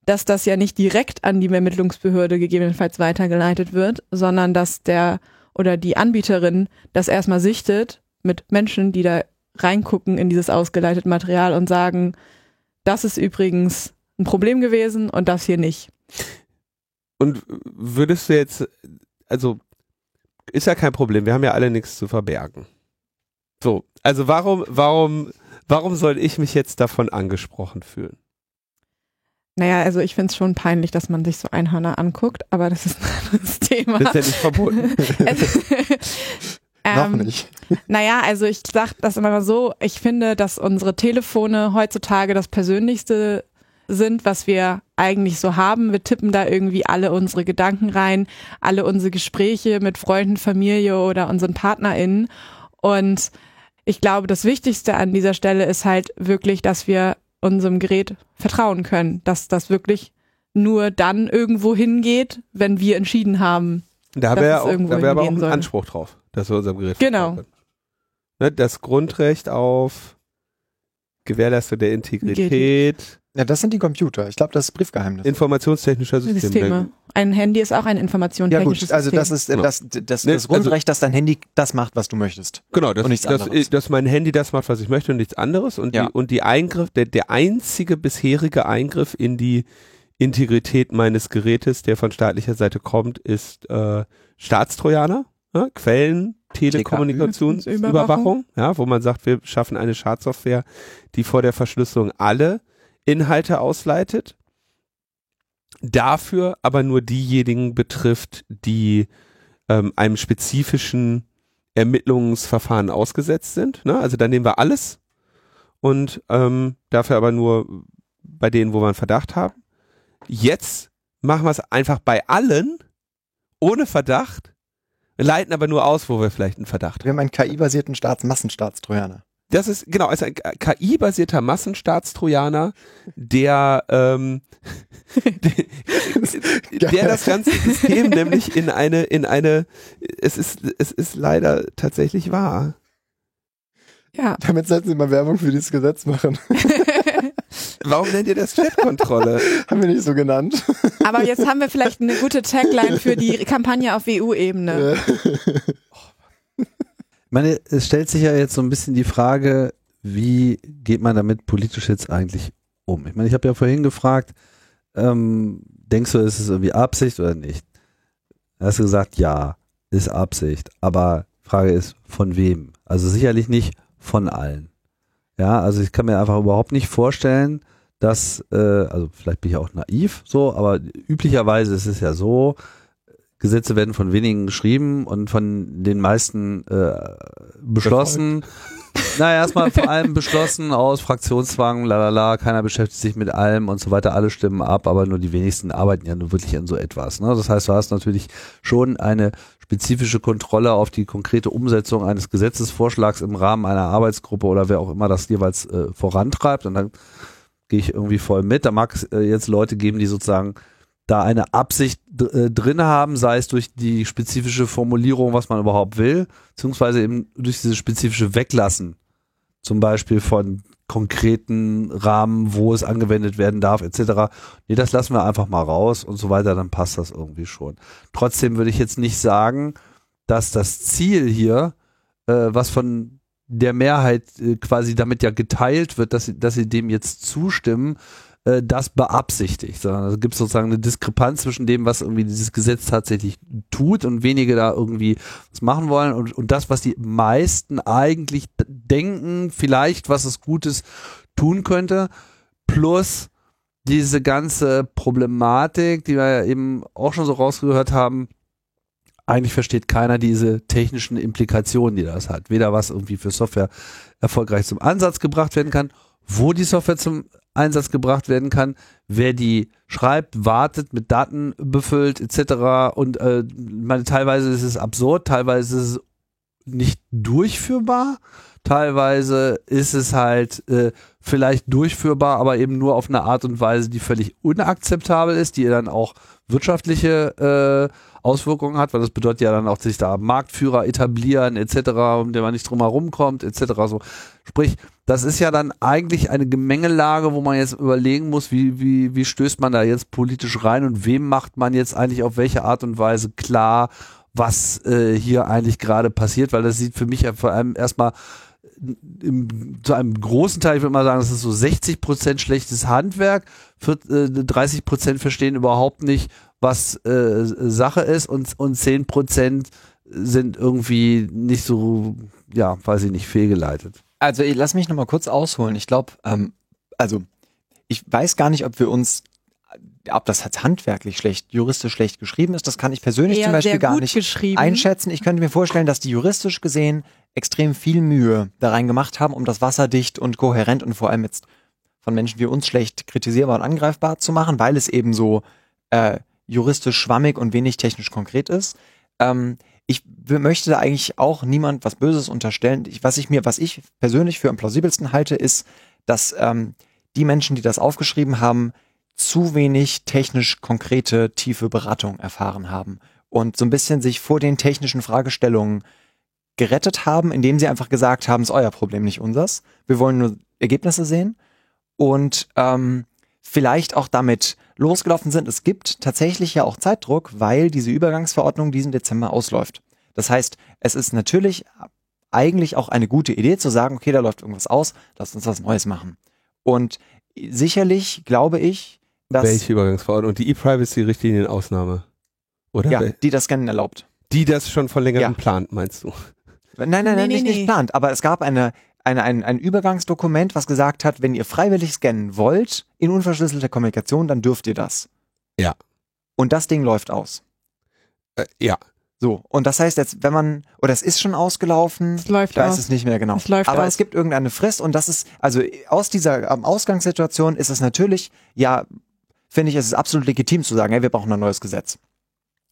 D: dass das ja nicht direkt an die Ermittlungsbehörde gegebenenfalls weitergeleitet wird, sondern dass der oder die Anbieterin das erstmal sichtet mit Menschen, die da reingucken in dieses ausgeleitete Material und sagen, das ist übrigens ein Problem gewesen und das hier nicht.
B: Und würdest du jetzt, also ist ja kein Problem, wir haben ja alle nichts zu verbergen. So, also warum, warum, warum soll ich mich jetzt davon angesprochen fühlen?
D: Naja, also ich finde es schon peinlich, dass man sich so Einhörner anguckt, aber das ist ein anderes [laughs] Thema.
B: Das ist ja nicht verboten.
D: Also, [laughs]
C: Noch
D: ähm,
C: nicht. [laughs]
D: Naja, also ich sag das immer mal so, ich finde, dass unsere Telefone heutzutage das Persönlichste sind, was wir eigentlich so haben. Wir tippen da irgendwie alle unsere Gedanken rein, alle unsere Gespräche mit Freunden, Familie oder unseren PartnerInnen. Und ich glaube, das Wichtigste an dieser Stelle ist halt wirklich, dass wir unserem Gerät vertrauen können, dass das wirklich nur dann irgendwo hingeht, wenn wir entschieden haben.
B: Da
D: es
B: auch, da haben wir aber auch
D: soll.
B: Anspruch drauf, dass wir unserem Gerät
D: Genau.
B: vertrauen können. Ne, das Grundrecht auf Gewährleistung der Integrität
C: Ja, das sind die Computer. Ich glaube, das ist Briefgeheimnis.
B: informationstechnischer Systeme.
D: Systeme. Ein Handy ist auch ein
C: Ja
D: informationstechnisches
C: gut, also
D: System.
C: das ist
B: Ja.
C: das, das,
B: Ne,
C: das Grundrecht,
B: also-
C: dass dein Handy das macht, was du möchtest.
B: Genau, dass,
C: Und nichts
B: dass,
C: anderes.
B: dass mein Handy das macht, was ich möchte und nichts anderes. Und,
C: Ja.
B: die, und die Eingriff, der, der einzige bisherige Eingriff in die Integrität meines Gerätes, der von staatlicher Seite kommt, ist äh, Staatstrojaner, ja, Quellen, Telekommunikationsüberwachung,
D: Überwachung.
B: ja, wo man sagt, wir schaffen eine Schadsoftware, die vor der Verschlüsselung alle Inhalte ausleitet. Dafür aber nur diejenigen betrifft, die ähm, einem spezifischen Ermittlungsverfahren ausgesetzt sind. Ne? Also dann nehmen wir alles und ähm, dafür aber nur bei denen, wo wir einen Verdacht haben. Jetzt machen wir es einfach bei allen ohne Verdacht, leiten aber nur aus, wo wir vielleicht einen Verdacht haben.
C: Wir haben einen KI-basierten Staats Massenstaatstrojaner.
B: Das ist genau, also ein KI-basierter Massenstaatstrojaner, der, ähm, [laughs] der, der das ganze System nämlich in eine, in eine, es ist, es ist leider tatsächlich wahr.
D: ja.
C: Damit sollten Sie mal Werbung für dieses Gesetz machen. [laughs]
B: Warum nennt ihr das Chatkontrolle? [laughs]
C: haben wir nicht so genannt.
D: Aber jetzt haben wir vielleicht eine gute Tagline für die Kampagne auf EU-Ebene.
A: Ich meine, es stellt sich ja jetzt so ein bisschen die Frage, wie geht man damit politisch jetzt eigentlich um? Ich meine, ich habe ja vorhin gefragt, ähm, denkst du, ist es irgendwie Absicht oder nicht? Da hast du gesagt, ja, ist Absicht. Aber Frage ist, von wem? Also sicherlich nicht von allen. Ja, also ich kann mir einfach überhaupt nicht vorstellen, dass, äh, also vielleicht bin ich auch naiv so, aber üblicherweise ist es ja so, Gesetze werden von wenigen geschrieben und von den meisten äh, beschlossen. naja, erstmal vor [laughs] allem beschlossen aus Fraktionszwang, lalala, keiner beschäftigt sich mit allem und so weiter, alle stimmen ab, aber nur die wenigsten arbeiten ja nur wirklich an so etwas. Ne? Das heißt, du hast natürlich schon eine spezifische Kontrolle auf die konkrete Umsetzung eines Gesetzesvorschlags im Rahmen einer Arbeitsgruppe oder wer auch immer das jeweils äh, vorantreibt und dann gehe ich irgendwie voll mit. Da mag es äh, jetzt Leute geben, die sozusagen da eine Absicht äh, drin haben, sei es durch die spezifische Formulierung, was man überhaupt will, beziehungsweise eben durch dieses spezifische Weglassen, zum Beispiel von konkreten Rahmen, wo es angewendet werden darf, etc. Nee, das lassen wir einfach mal raus und so weiter, dann passt das irgendwie schon. Trotzdem würde ich jetzt nicht sagen, dass das Ziel hier, äh, was von der Mehrheit äh, quasi damit ja geteilt wird, dass sie, dass sie dem jetzt zustimmen, äh, das beabsichtigt, sondern es gibt sozusagen eine Diskrepanz zwischen dem, was irgendwie dieses Gesetz tatsächlich tut und wenige da irgendwie was machen wollen und, und das, was die meisten eigentlich denken, vielleicht, was es Gutes tun könnte, plus diese ganze Problematik, die wir ja eben auch schon so rausgehört haben, eigentlich versteht keiner diese technischen Implikationen, die das hat. Weder was irgendwie für Software erfolgreich zum Ansatz gebracht werden kann, wo die Software zum Einsatz gebracht werden kann, wer die schreibt, wartet, mit Daten befüllt etc. Und äh, meine, teilweise ist es absurd, teilweise ist es nicht durchführbar, teilweise ist es halt äh, vielleicht durchführbar, aber eben nur auf eine Art und Weise, die völlig unakzeptabel ist, die dann auch wirtschaftliche äh, Auswirkungen hat, weil das bedeutet ja dann auch, dass sich da Marktführer etablieren etc., um den man nicht drum herum kommt etc. So, sprich, das ist ja dann eigentlich eine Gemengelage, wo man jetzt überlegen muss, wie, wie, wie stößt man da jetzt politisch rein und wem macht man jetzt eigentlich auf welche Art und Weise klar, was äh, hier eigentlich gerade passiert, weil das sieht für mich ja vor allem erstmal im, zu einem großen Teil, ich würde mal sagen, das ist so 60 Prozent schlechtes Handwerk, äh, 30 Prozent verstehen überhaupt nicht, was äh, Sache ist und, und 10 Prozent sind irgendwie nicht so ja, weiß ich nicht, fehlgeleitet.
C: Also ich- lass mich noch mal kurz ausholen. Ich glaube, ähm, also ich weiß gar nicht, ob wir uns, ob das jetzt handwerklich schlecht, juristisch schlecht geschrieben ist. Das kann ich persönlich
D: Eher
C: zum Beispiel gar nicht einschätzen. Ich könnte mir vorstellen, dass die juristisch gesehen extrem viel Mühe da rein gemacht haben, um das wasserdicht und kohärent und vor allem jetzt von Menschen wie uns schlecht kritisierbar und angreifbar zu machen, weil es eben so äh, juristisch schwammig und wenig technisch konkret ist. Ähm, ich möchte da eigentlich auch niemand was Böses unterstellen. Ich, was ich mir, was ich persönlich für am plausibelsten halte, ist, dass ähm, die Menschen, die das aufgeschrieben haben, zu wenig technisch konkrete, tiefe Beratung erfahren haben und so ein bisschen sich vor den technischen Fragestellungen gerettet haben, indem sie einfach gesagt haben, ist euer Problem, nicht unseres. Wir wollen nur Ergebnisse sehen und ähm, vielleicht auch damit losgelaufen sind. Es gibt tatsächlich ja auch Zeitdruck, weil diese Übergangsverordnung diesen Dezember ausläuft. Das heißt, es ist natürlich eigentlich auch eine gute Idee zu sagen, okay, da läuft irgendwas aus, lasst uns was Neues machen. Und sicherlich glaube ich, dass
B: Welche Übergangsverordnung? Die E-Privacy-Richtlinien Ausnahme. Oder?
C: ja, die das Scannen erlaubt.
B: Die das schon von längerem
C: Ja.
B: plant, meinst du?
C: Nein, nein, nein,
D: nee,
C: nicht,
D: nee.
C: nicht plant. Aber es gab eine, eine, ein, ein Übergangsdokument, was gesagt hat, wenn ihr freiwillig scannen wollt in unverschlüsselter Kommunikation, dann dürft ihr das.
B: Ja.
C: Und das Ding läuft aus.
B: Äh, ja.
C: So. Und das heißt jetzt, wenn man, oder es ist schon ausgelaufen,
D: Es läuft
C: weiß
D: aus.
C: es nicht mehr genau.
D: Es läuft
C: Aber
D: aus.
C: es gibt irgendeine Frist und das ist, also aus dieser ähm, Ausgangssituation ist es natürlich, ja, finde ich, es ist absolut legitim zu sagen, hey, wir brauchen ein neues Gesetz.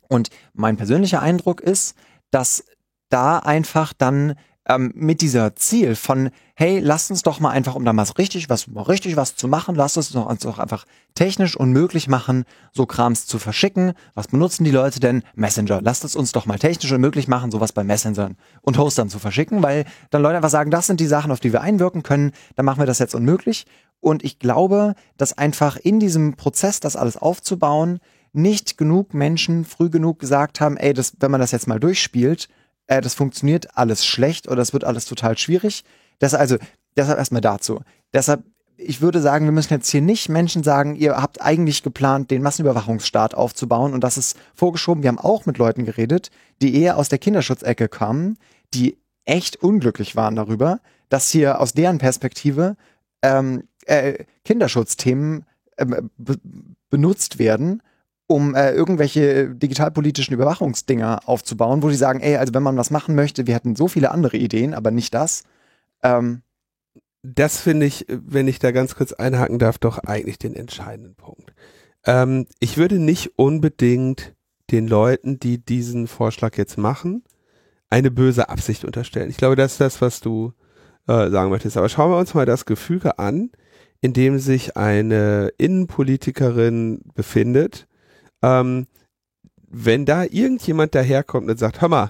C: Und mein persönlicher Eindruck ist, dass da einfach dann ähm, mit dieser Ziel von, hey, lasst uns doch mal einfach, um da mal richtig was, mal richtig was zu machen, lasst uns doch, uns doch einfach technisch unmöglich machen, so Krams zu verschicken. Was benutzen die Leute denn? Messenger. Lasst es uns doch mal technisch unmöglich machen, sowas bei Messengern und Hostern zu verschicken, weil dann Leute einfach sagen, das sind die Sachen, auf die wir einwirken können, dann machen wir das jetzt unmöglich. Und ich glaube, dass einfach in diesem Prozess, das alles aufzubauen, nicht genug Menschen früh genug gesagt haben, ey, das, wenn man das jetzt mal durchspielt, äh, das funktioniert alles schlecht oder es wird alles total schwierig. Das also, deshalb erstmal dazu. Deshalb, ich würde sagen, wir müssen jetzt hier nicht Menschen sagen, ihr habt eigentlich geplant, den Massenüberwachungsstaat aufzubauen und das ist vorgeschoben. Wir haben auch mit Leuten geredet, die eher aus der Kinderschutzecke kamen, die echt unglücklich waren darüber, dass hier aus deren Perspektive ähm, äh, Kinderschutzthemen be benutzt werden, um äh, irgendwelche digitalpolitischen Überwachungsdinger aufzubauen, wo die sagen, ey, also wenn man was machen möchte, wir hatten so viele andere Ideen, aber nicht das. Ähm,
B: Das finde ich, wenn ich da ganz kurz einhaken darf, doch eigentlich den entscheidenden Punkt. Ähm, ich würde nicht unbedingt den Leuten, die diesen Vorschlag jetzt machen, eine böse Absicht unterstellen. Ich glaube, das ist das, was du äh, sagen möchtest. Aber schauen wir uns mal das Gefüge an, in dem sich eine Innenpolitikerin befindet. Ähm, wenn da irgendjemand daherkommt und sagt, hör mal,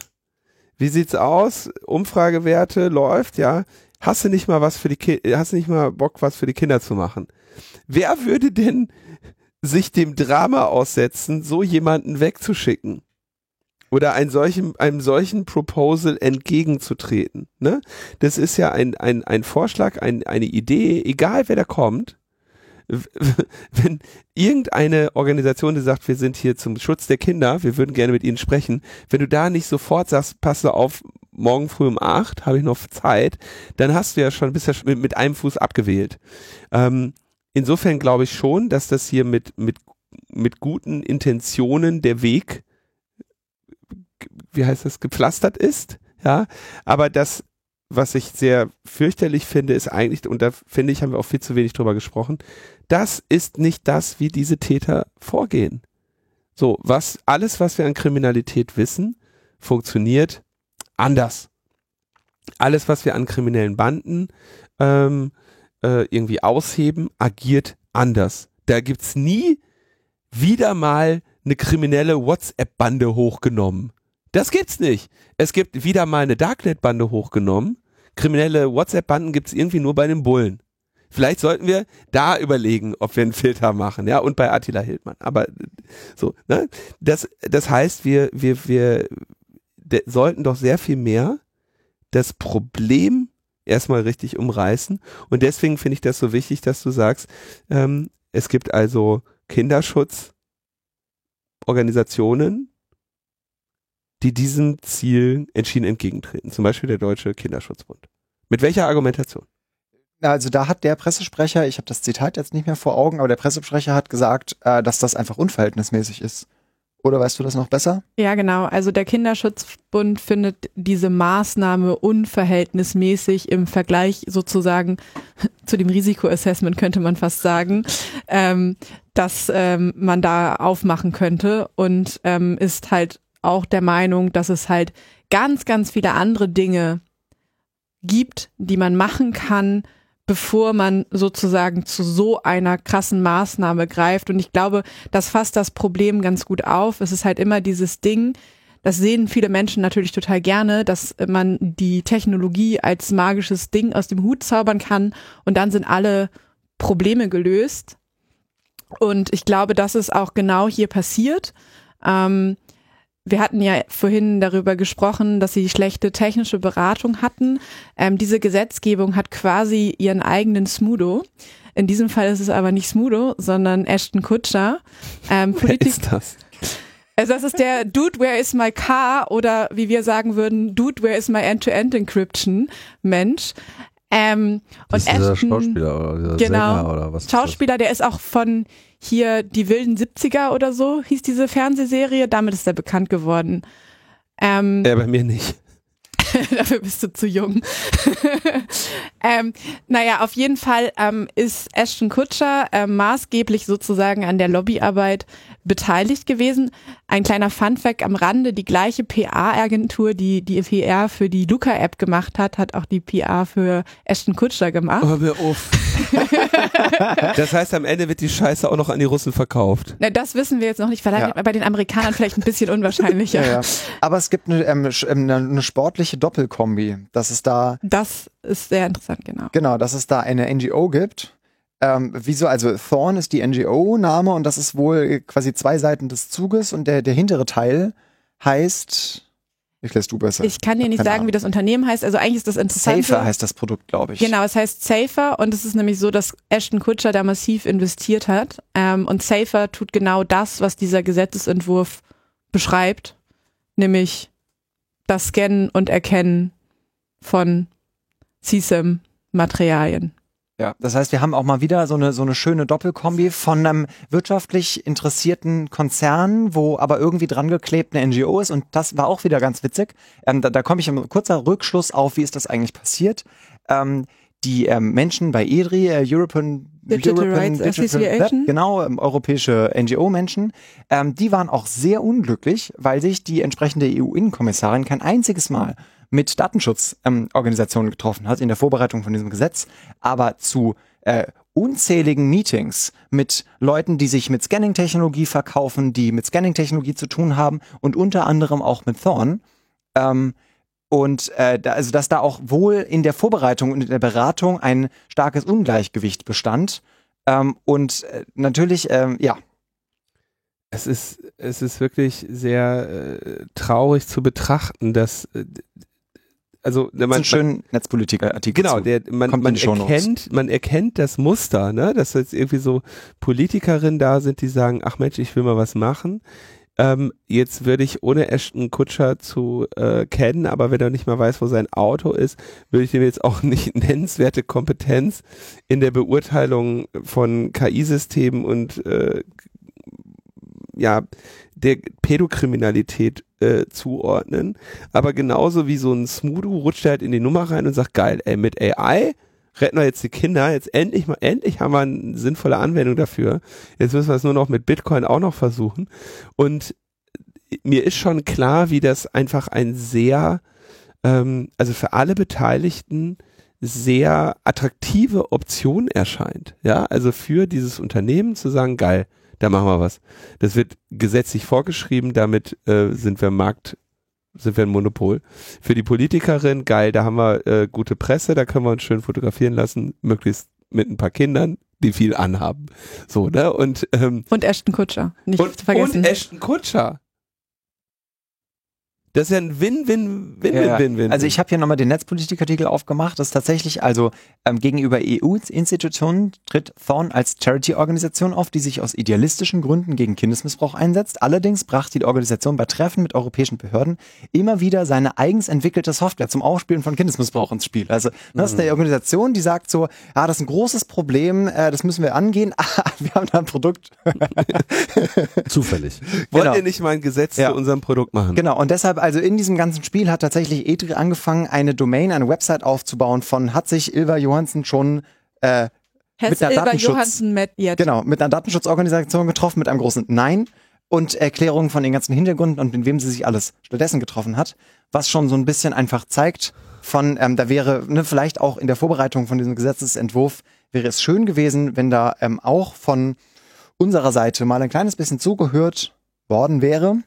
B: wie sieht's aus? Umfragewerte läuft, ja. Hast du nicht mal was für die Ki hast nicht mal Bock, was für die Kinder zu machen? Wer würde denn sich dem Drama aussetzen, so jemanden wegzuschicken? Oder ein solchen, einem solchen Proposal entgegenzutreten. Ne? Das ist ja ein, ein, ein Vorschlag, ein, eine Idee, egal wer da kommt. Wenn irgendeine Organisation, die sagt, wir sind hier zum Schutz der Kinder, wir würden gerne mit ihnen sprechen, wenn du da nicht sofort sagst, pass auf, morgen früh um acht habe ich noch Zeit, dann hast du ja schon bisher mit, mit einem Fuß abgewählt. Ähm, insofern glaube ich schon, dass das hier mit, mit, mit guten Intentionen der Weg, wie heißt das, gepflastert ist, ja, aber das, was ich sehr fürchterlich finde, ist eigentlich, und da finde ich, haben wir auch viel zu wenig drüber gesprochen, das ist nicht das, wie diese Täter vorgehen. So, was, alles, was wir an Kriminalität wissen, funktioniert anders. Alles, was wir an kriminellen Banden ähm, äh, irgendwie ausheben, agiert anders. Da gibt's nie wieder mal eine kriminelle WhatsApp-Bande hochgenommen. Das gibt's nicht. Es gibt wieder mal eine Darknet-Bande hochgenommen. Kriminelle WhatsApp-Banden gibt's irgendwie nur bei den Bullen. Vielleicht sollten wir da überlegen, ob wir einen Filter machen, ja, und bei Attila Hildmann. Aber so, ne? Das, das heißt, wir, wir, wir sollten doch sehr viel mehr das Problem erstmal richtig umreißen. Und deswegen finde ich das so wichtig, dass du sagst, ähm, es gibt also Kinderschutzorganisationen, die diesem Ziel entschieden entgegentreten. Zum Beispiel der Deutsche Kinderschutzbund. Mit welcher Argumentation?
C: Also da hat der Pressesprecher, ich habe das Zitat jetzt nicht mehr vor Augen, aber der Pressesprecher hat gesagt, äh, dass das einfach unverhältnismäßig ist. Oder weißt du das noch besser?
D: Ja, genau. Also der Kinderschutzbund findet diese Maßnahme unverhältnismäßig im Vergleich sozusagen [laughs] zu dem Risikoassessment, könnte man fast sagen, ähm, dass ähm, man da aufmachen könnte und ähm, ist halt auch der Meinung, dass es halt ganz, ganz viele andere Dinge gibt, die man machen kann, bevor man sozusagen zu so einer krassen Maßnahme greift. Und ich glaube, das fasst das Problem ganz gut auf. Es ist halt immer dieses Ding, das sehen viele Menschen natürlich total gerne, dass man die Technologie als magisches Ding aus dem Hut zaubern kann und dann sind alle Probleme gelöst. Und ich glaube, das ist auch genau hier passiert. Ähm, wir hatten ja vorhin darüber gesprochen, dass sie schlechte technische Beratung hatten. Ähm, diese Gesetzgebung hat quasi ihren eigenen Smudo. In diesem Fall ist es aber nicht Smudo, sondern Ashton Kutscher. Ähm,
B: Wer ist das?
D: Also das ist der Dude, where is my car? Oder wie wir sagen würden, Dude, where is my end-to-end encryption? Mensch. Ähm,
A: Das
D: und
A: ist dieser
D: Ashton,
A: Schauspieler oder dieser
D: Genau.
A: Sänger oder was? ist
D: Schauspieler, der ist auch von hier die wilden 70er oder so, hieß diese Fernsehserie. Damit ist er bekannt geworden. Ähm,
B: Ja, bei mir nicht. [laughs]
D: Dafür bist du zu jung. [laughs] ähm, naja, auf jeden Fall ähm, ist Ashton Kutscher ähm, maßgeblich sozusagen an der Lobbyarbeit beteiligt gewesen. Ein kleiner Funfact am Rande, die gleiche PA-Agentur, die die PR für die Luca-App gemacht hat, hat auch die PR für Ashton Kutscher gemacht.
B: Hör mir auf. [laughs] das heißt, am Ende wird die Scheiße auch noch an die Russen verkauft.
D: Na, das wissen wir jetzt noch nicht, vielleicht
C: Ja.
D: bei den Amerikanern vielleicht ein bisschen unwahrscheinlicher.
C: Ja, ja. Aber es gibt eine, ähm, ähm, eine, eine sportliche Doppelkombi. Dass es da,
D: Das ist sehr interessant, genau.
C: genau, dass es da eine NGO gibt. Ähm, wieso, also Thorn ist die NGO-Name und das ist wohl quasi zwei Seiten des Zuges und der, der hintere Teil heißt, ich lässt du besser.
D: Ich kann dir nicht
C: Keine
D: sagen,
C: Ahnung.
D: wie das Unternehmen heißt. Also eigentlich ist das Interessante.
C: Safer heißt das Produkt, glaube ich.
D: Genau, es heißt Safer und es ist nämlich so, dass Ashton Kutscher da massiv investiert hat. Ähm, und Safer tut genau das, was dieser Gesetzesentwurf beschreibt, nämlich das Scannen und Erkennen von CSAM-Materialien.
C: Ja, das heißt, wir haben auch mal wieder so eine, so eine schöne Doppelkombi von einem wirtschaftlich interessierten Konzern, wo aber irgendwie dran geklebt eine NGO ist und das war auch wieder ganz witzig. Ähm, da da komme ich im kurzer Rückschluss auf, wie ist das eigentlich passiert. Ähm, die ähm, Menschen bei EDRI, äh, European
D: Digital Rights Association.
C: genau, ähm, europäische NGO-Menschen, ähm, die waren auch sehr unglücklich, weil sich die entsprechende EU-Innenkommissarin kein einziges Mal mit Datenschutzorganisationen ähm, getroffen hat in der Vorbereitung von diesem Gesetz, aber zu äh, unzähligen Meetings mit Leuten, die sich mit Scanning-Technologie verkaufen, die mit Scanning-Technologie zu tun haben und unter anderem auch mit Thorn. Ähm, und äh, da, also dass da auch wohl in der Vorbereitung und in der Beratung ein starkes Ungleichgewicht bestand. Ähm, und äh, natürlich, ähm, ja,
B: Es ist, es ist wirklich sehr äh, traurig zu betrachten, dass äh, also
C: das ist
B: man,
C: ein schöner Netzpolitik-Artikel.
B: Genau, der, man, man, erkennt, man erkennt das Muster, ne? dass jetzt irgendwie so Politikerinnen da sind, die sagen, ach Mensch, ich will mal was machen. Ähm, jetzt würde ich ohne Ashton Kutscher zu äh, kennen, aber wenn er nicht mal weiß, wo sein Auto ist, würde ich dem jetzt auch [laughs] nicht nennenswerte Kompetenz in der Beurteilung von KI-Systemen und äh, ja, der Pädokriminalität äh, zuordnen. Aber genauso wie so ein Smudo rutscht er halt in die Nummer rein und sagt, geil, ey, mit AI retten wir jetzt die Kinder, jetzt endlich mal, endlich haben wir eine sinnvolle Anwendung dafür. Jetzt müssen wir es nur noch mit Bitcoin auch noch versuchen. Und mir ist schon klar, wie das einfach ein sehr, ähm, also für alle Beteiligten sehr attraktive Option erscheint. Ja, also für dieses Unternehmen zu sagen, geil, da machen wir was. Das wird gesetzlich vorgeschrieben, damit äh, sind wir Markt, sind wir ein Monopol. Für die Politikerin, geil, da haben wir äh, gute Presse, da können wir uns schön fotografieren lassen, möglichst mit ein paar Kindern, die viel anhaben. So, ne? Und, ähm,
D: Und Ashton Kutscher, nicht
B: und,
D: zu vergessen.
B: und Ashton Kutscher. Das ist ja ein Win-Win-Win-Win-Win.
C: Also ich habe hier nochmal den Netzpolitikartikel aufgemacht. Das ist tatsächlich also ähm, gegenüber EU-Institutionen tritt Thorn als Charity-Organisation auf, die sich aus idealistischen Gründen gegen Kindesmissbrauch einsetzt. Allerdings brachte die Organisation bei Treffen mit europäischen Behörden immer wieder seine eigens entwickelte Software zum Aufspielen von Kindesmissbrauch ins Spiel. Also das ist eine Organisation, die sagt so, ja, das ist ein großes Problem, äh, das müssen wir angehen. [laughs] wir haben da ein Produkt. [laughs] [laughs]
A: Zufällig.
B: Wollt
C: genau.
B: ihr nicht mal ein Gesetz
C: Ja.
B: zu unserem Produkt machen?
C: Genau, und deshalb, also in diesem ganzen Spiel hat tatsächlich Edri angefangen, eine Domain, eine Website aufzubauen von, hat sich Ilva Johansen schon äh, Mit
D: Ilva
C: Datenschutz-
D: Johansen Met jetzt.
C: genau mit einer Datenschutzorganisation getroffen, mit einem großen Nein und Erklärungen von den ganzen Hintergründen und mit wem sie sich alles stattdessen getroffen hat, was schon so ein bisschen einfach zeigt, von, ähm, da wäre ne, vielleicht auch in der Vorbereitung von diesem Gesetzesentwurf wäre es schön gewesen, wenn da ähm, auch von unserer Seite mal ein kleines bisschen zugehört worden wäre.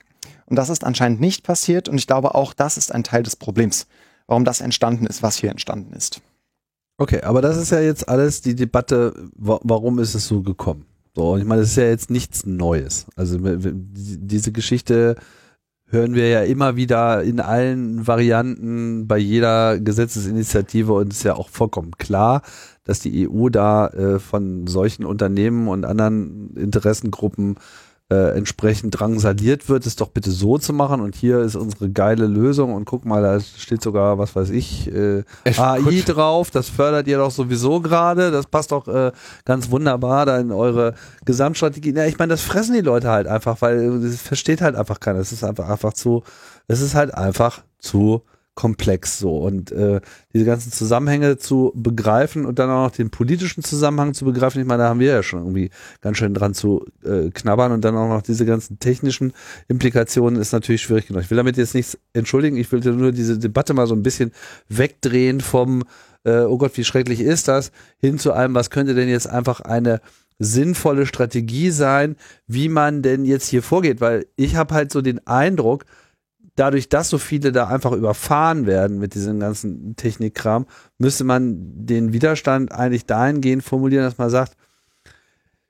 C: Und das ist anscheinend nicht passiert. Und ich glaube auch, das ist ein Teil des Problems, warum das entstanden ist, was hier entstanden ist.
A: Okay, aber das ist ja jetzt alles die Debatte, wa warum ist es so gekommen? So, ich meine, das ist ja jetzt nichts Neues. Also diese Geschichte hören wir ja immer wieder in allen Varianten bei jeder Gesetzesinitiative und es ist ja auch vollkommen klar, dass die EU da äh, von solchen Unternehmen und anderen Interessengruppen äh, entsprechend drangsaliert wird, es doch bitte so zu machen und hier ist unsere geile Lösung und guck mal, da steht sogar, was weiß ich, äh, AI drauf, das fördert ihr doch sowieso gerade, das passt doch äh, ganz wunderbar da in eure Gesamtstrategie. Ja, ich meine, das fressen die Leute halt einfach, weil das versteht halt einfach keiner. Es ist einfach einfach zu, es ist halt einfach zu komplex so und äh, diese ganzen Zusammenhänge zu begreifen und dann auch noch den politischen Zusammenhang zu begreifen. Ich meine, da haben wir ja schon irgendwie ganz schön dran zu äh, knabbern und dann auch noch diese ganzen technischen Implikationen ist natürlich schwierig genug. Ich will damit jetzt nichts entschuldigen, ich will nur diese Debatte mal so ein bisschen wegdrehen vom äh, oh Gott, wie schrecklich ist das, hin zu einem, was könnte denn jetzt einfach eine sinnvolle Strategie sein, wie man denn jetzt hier vorgeht, weil ich habe halt so den Eindruck, dadurch, dass so viele da einfach überfahren werden mit diesem ganzen Technikkram, müsste man den Widerstand eigentlich dahingehend formulieren, dass man sagt,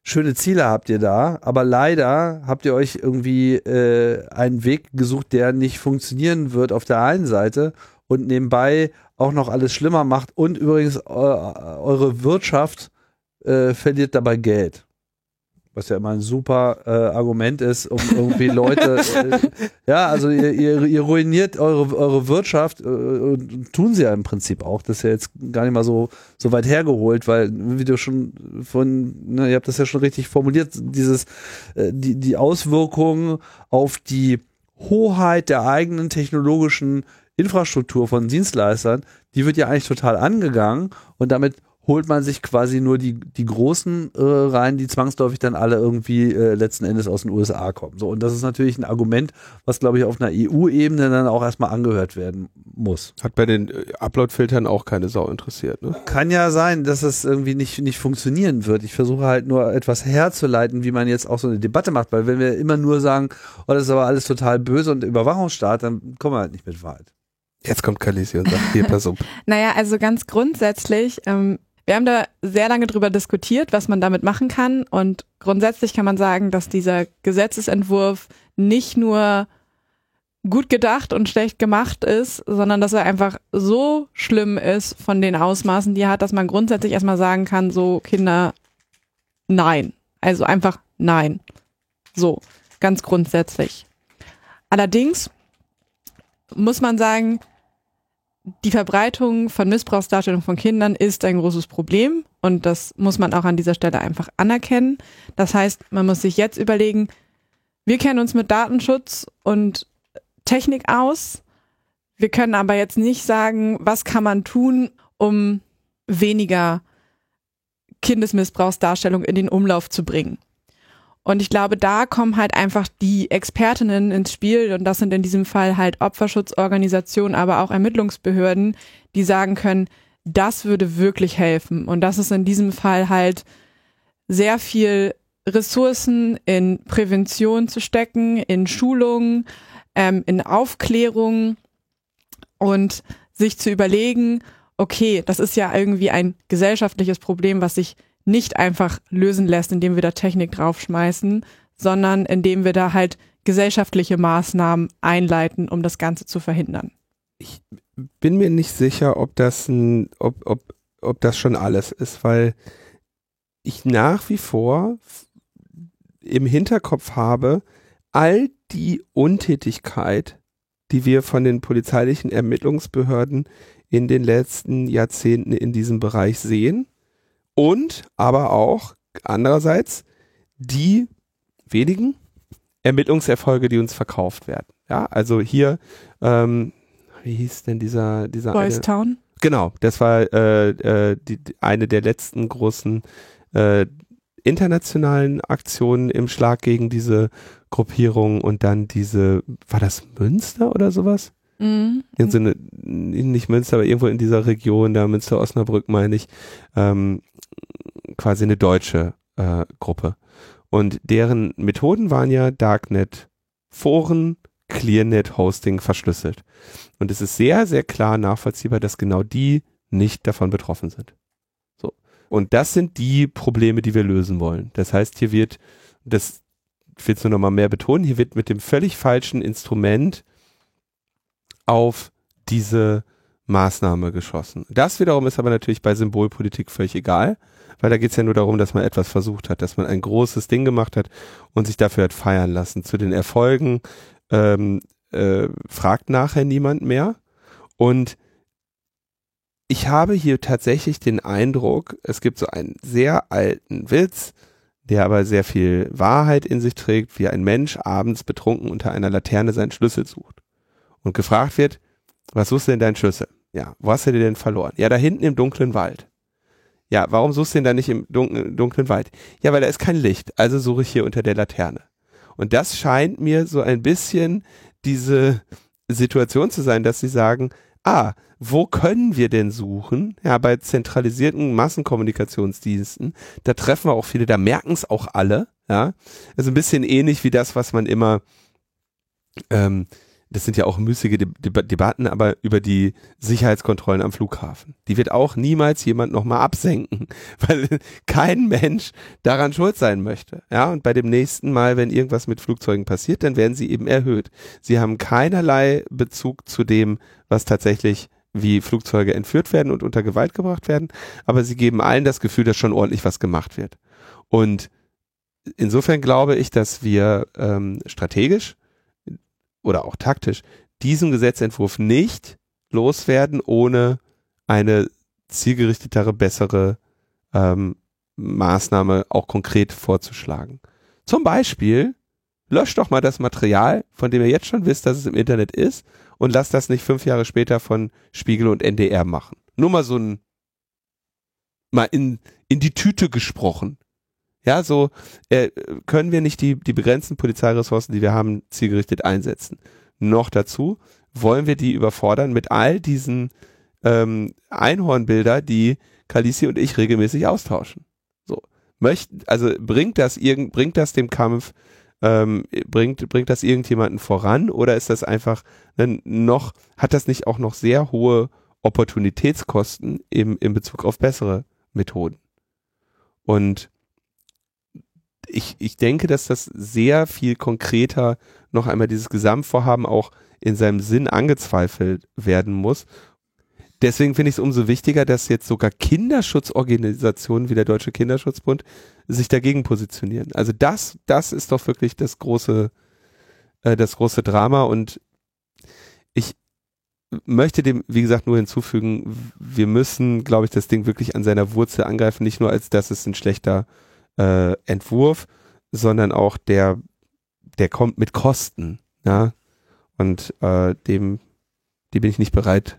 A: schöne Ziele habt ihr da, aber leider habt ihr euch irgendwie äh, einen Weg gesucht, der nicht funktionieren wird auf der einen Seite und nebenbei auch noch alles schlimmer macht und übrigens äh, eure Wirtschaft äh, verliert dabei Geld. Was ja immer ein super äh, Argument ist, um irgendwie Leute, [laughs] äh, ja, also ihr, ihr, ihr ruiniert eure, eure Wirtschaft äh, tun sie ja im Prinzip auch. Das ist ja jetzt gar nicht mal so, so weit hergeholt, weil, wie du schon von, ne, ihr habt das ja schon richtig formuliert, dieses, äh, die, die Auswirkungen auf die Hoheit der eigenen technologischen Infrastruktur von Dienstleistern, die wird ja eigentlich total angegangen und damit holt man sich quasi nur die, die Großen äh, rein, die zwangsläufig dann alle irgendwie äh, letzten Endes aus den USA kommen. So, und das ist natürlich ein Argument, was, glaube ich, auf einer EU-Ebene dann auch erstmal angehört werden muss.
B: Hat bei den äh, Upload-Filtern auch keine Sau interessiert, ne?
A: Kann ja sein, dass es irgendwie nicht, nicht funktionieren wird. Ich versuche halt nur etwas herzuleiten, wie man jetzt auch so eine Debatte macht, weil wenn wir immer nur sagen, oh, das ist aber alles total böse und Überwachungsstaat, dann kommen wir halt nicht mit weit.
B: Jetzt kommt Kalisi und sagt, hier, pass auf. [laughs]
D: Naja, also ganz grundsätzlich, ähm, wir haben da sehr lange drüber diskutiert, was man damit machen kann. Und grundsätzlich kann man sagen, dass dieser Gesetzesentwurf nicht nur gut gedacht und schlecht gemacht ist, sondern dass er einfach so schlimm ist von den Ausmaßen, die er hat, dass man grundsätzlich erstmal sagen kann, so Kinder, nein. Also einfach nein. So, ganz grundsätzlich. Allerdings muss man sagen, die Verbreitung von Missbrauchsdarstellung von Kindern ist ein großes Problem und das muss man auch an dieser Stelle einfach anerkennen. Das heißt, man muss sich jetzt überlegen, wir kennen uns mit Datenschutz und Technik aus. Wir können aber jetzt nicht sagen, was kann man tun, um weniger Kindesmissbrauchsdarstellung in den Umlauf zu bringen. Und ich glaube, da kommen halt einfach die Expertinnen ins Spiel und das sind in diesem Fall halt Opferschutzorganisationen, aber auch Ermittlungsbehörden, die sagen können, das würde wirklich helfen. Und das ist in diesem Fall halt sehr viel Ressourcen in Prävention zu stecken, in Schulung, ähm, in Aufklärung und sich zu überlegen, okay, das ist ja irgendwie ein gesellschaftliches Problem, was sich nicht einfach lösen lässt, indem wir da Technik draufschmeißen, sondern indem wir da halt gesellschaftliche Maßnahmen einleiten, um das Ganze zu verhindern.
B: Ich bin mir nicht sicher, ob das ein, ob, ob, ob das schon alles ist, weil ich nach wie vor im Hinterkopf habe, all die Untätigkeit, die wir von den polizeilichen Ermittlungsbehörden in den letzten Jahrzehnten in diesem Bereich sehen und aber auch andererseits die wenigen Ermittlungserfolge, die uns verkauft werden. Ja, also hier, ähm, wie hieß denn dieser dieser
D: Boys
B: eine,
D: Town?
B: Genau, das war äh, äh, die, eine der letzten großen äh, internationalen Aktionen im Schlag gegen diese Gruppierung und dann diese, war das Münster oder sowas?
D: Mhm.
B: In so eine, nicht Münster, aber irgendwo in dieser Region, da Münster Osnabrück meine ich, ähm, quasi eine deutsche äh, Gruppe. Und deren Methoden waren ja Darknet, Foren, ClearNet, Hosting verschlüsselt. Und es ist sehr, sehr klar nachvollziehbar, dass genau die nicht davon betroffen sind. So. Und das sind die Probleme, die wir lösen wollen. Das heißt, hier wird, das ich will es nur noch mal mehr betonen, hier wird mit dem völlig falschen Instrument auf diese Maßnahme geschossen. Das wiederum ist aber natürlich bei Symbolpolitik völlig egal, weil da geht es ja nur darum, dass man etwas versucht hat, dass man ein großes Ding gemacht hat und sich dafür hat feiern lassen. Zu den Erfolgen ähm, äh, fragt nachher niemand mehr. Und ich habe hier tatsächlich den Eindruck, es gibt so einen sehr alten Witz, der aber sehr viel Wahrheit in sich trägt, wie ein Mensch abends betrunken unter einer Laterne seinen Schlüssel sucht und gefragt wird, was suchst du denn deinen Schlüssel? Ja, wo hast du den denn verloren? Ja, da hinten im dunklen Wald. Ja, warum suchst du den da nicht im dunklen, Wald? Ja, weil da ist kein Licht, also suche ich hier unter der Laterne. Und das scheint mir so ein bisschen diese Situation zu sein, dass sie sagen, ah, wo können wir denn suchen? Ja, bei zentralisierten Massenkommunikationsdiensten, da treffen wir auch viele, da merken es auch alle, ja. Also ein bisschen ähnlich wie das, was man immer, ähm, das sind ja auch müßige De De Debatten, aber über die Sicherheitskontrollen am Flughafen. Die wird auch niemals jemand nochmal absenken, [laughs] weil kein Mensch daran schuld sein möchte. Ja, und bei dem nächsten Mal, wenn irgendwas mit Flugzeugen passiert, dann werden sie eben erhöht. Sie haben keinerlei Bezug zu dem, was tatsächlich wie Flugzeuge entführt werden und unter Gewalt gebracht werden, aber sie geben allen das Gefühl, dass schon ordentlich was gemacht wird. Und insofern glaube ich, dass wir ähm, strategisch oder auch taktisch diesen Gesetzentwurf nicht loswerden, ohne eine zielgerichtetere, bessere ähm, Maßnahme auch konkret vorzuschlagen. Zum Beispiel, löscht doch mal das Material, von dem ihr jetzt schon wisst, dass es im Internet ist, und lasst das nicht fünf Jahre später von Spiegel und NDR machen. Nur mal so ein, mal in, in die Tüte gesprochen. Ja, so äh, können wir nicht die, die begrenzten Polizeiressourcen, die wir haben, zielgerichtet einsetzen. Noch dazu wollen wir die überfordern mit all diesen ähm, Einhornbilder, die Kalisi und ich regelmäßig austauschen. So möchten, also bringt das irgend, bringt das dem Kampf, ähm, bringt bringt das irgendjemanden voran oder ist das einfach ne, noch hat das nicht auch noch sehr hohe Opportunitätskosten im in Bezug auf bessere Methoden? Und ich, ich denke, dass das sehr viel konkreter noch einmal dieses Gesamtvorhaben auch in seinem Sinn angezweifelt werden muss. Deswegen finde ich es umso wichtiger, dass jetzt sogar Kinderschutzorganisationen wie der Deutsche Kinderschutzbund sich dagegen positionieren. Also das, das ist doch wirklich das große, äh, das große Drama und ich möchte dem, wie gesagt, nur hinzufügen, wir müssen, glaube ich, das Ding wirklich an seiner Wurzel angreifen, nicht nur als, dass es ein schlechter äh, Entwurf, sondern auch der, der kommt mit Kosten, ja. Und äh, dem, die bin ich nicht bereit,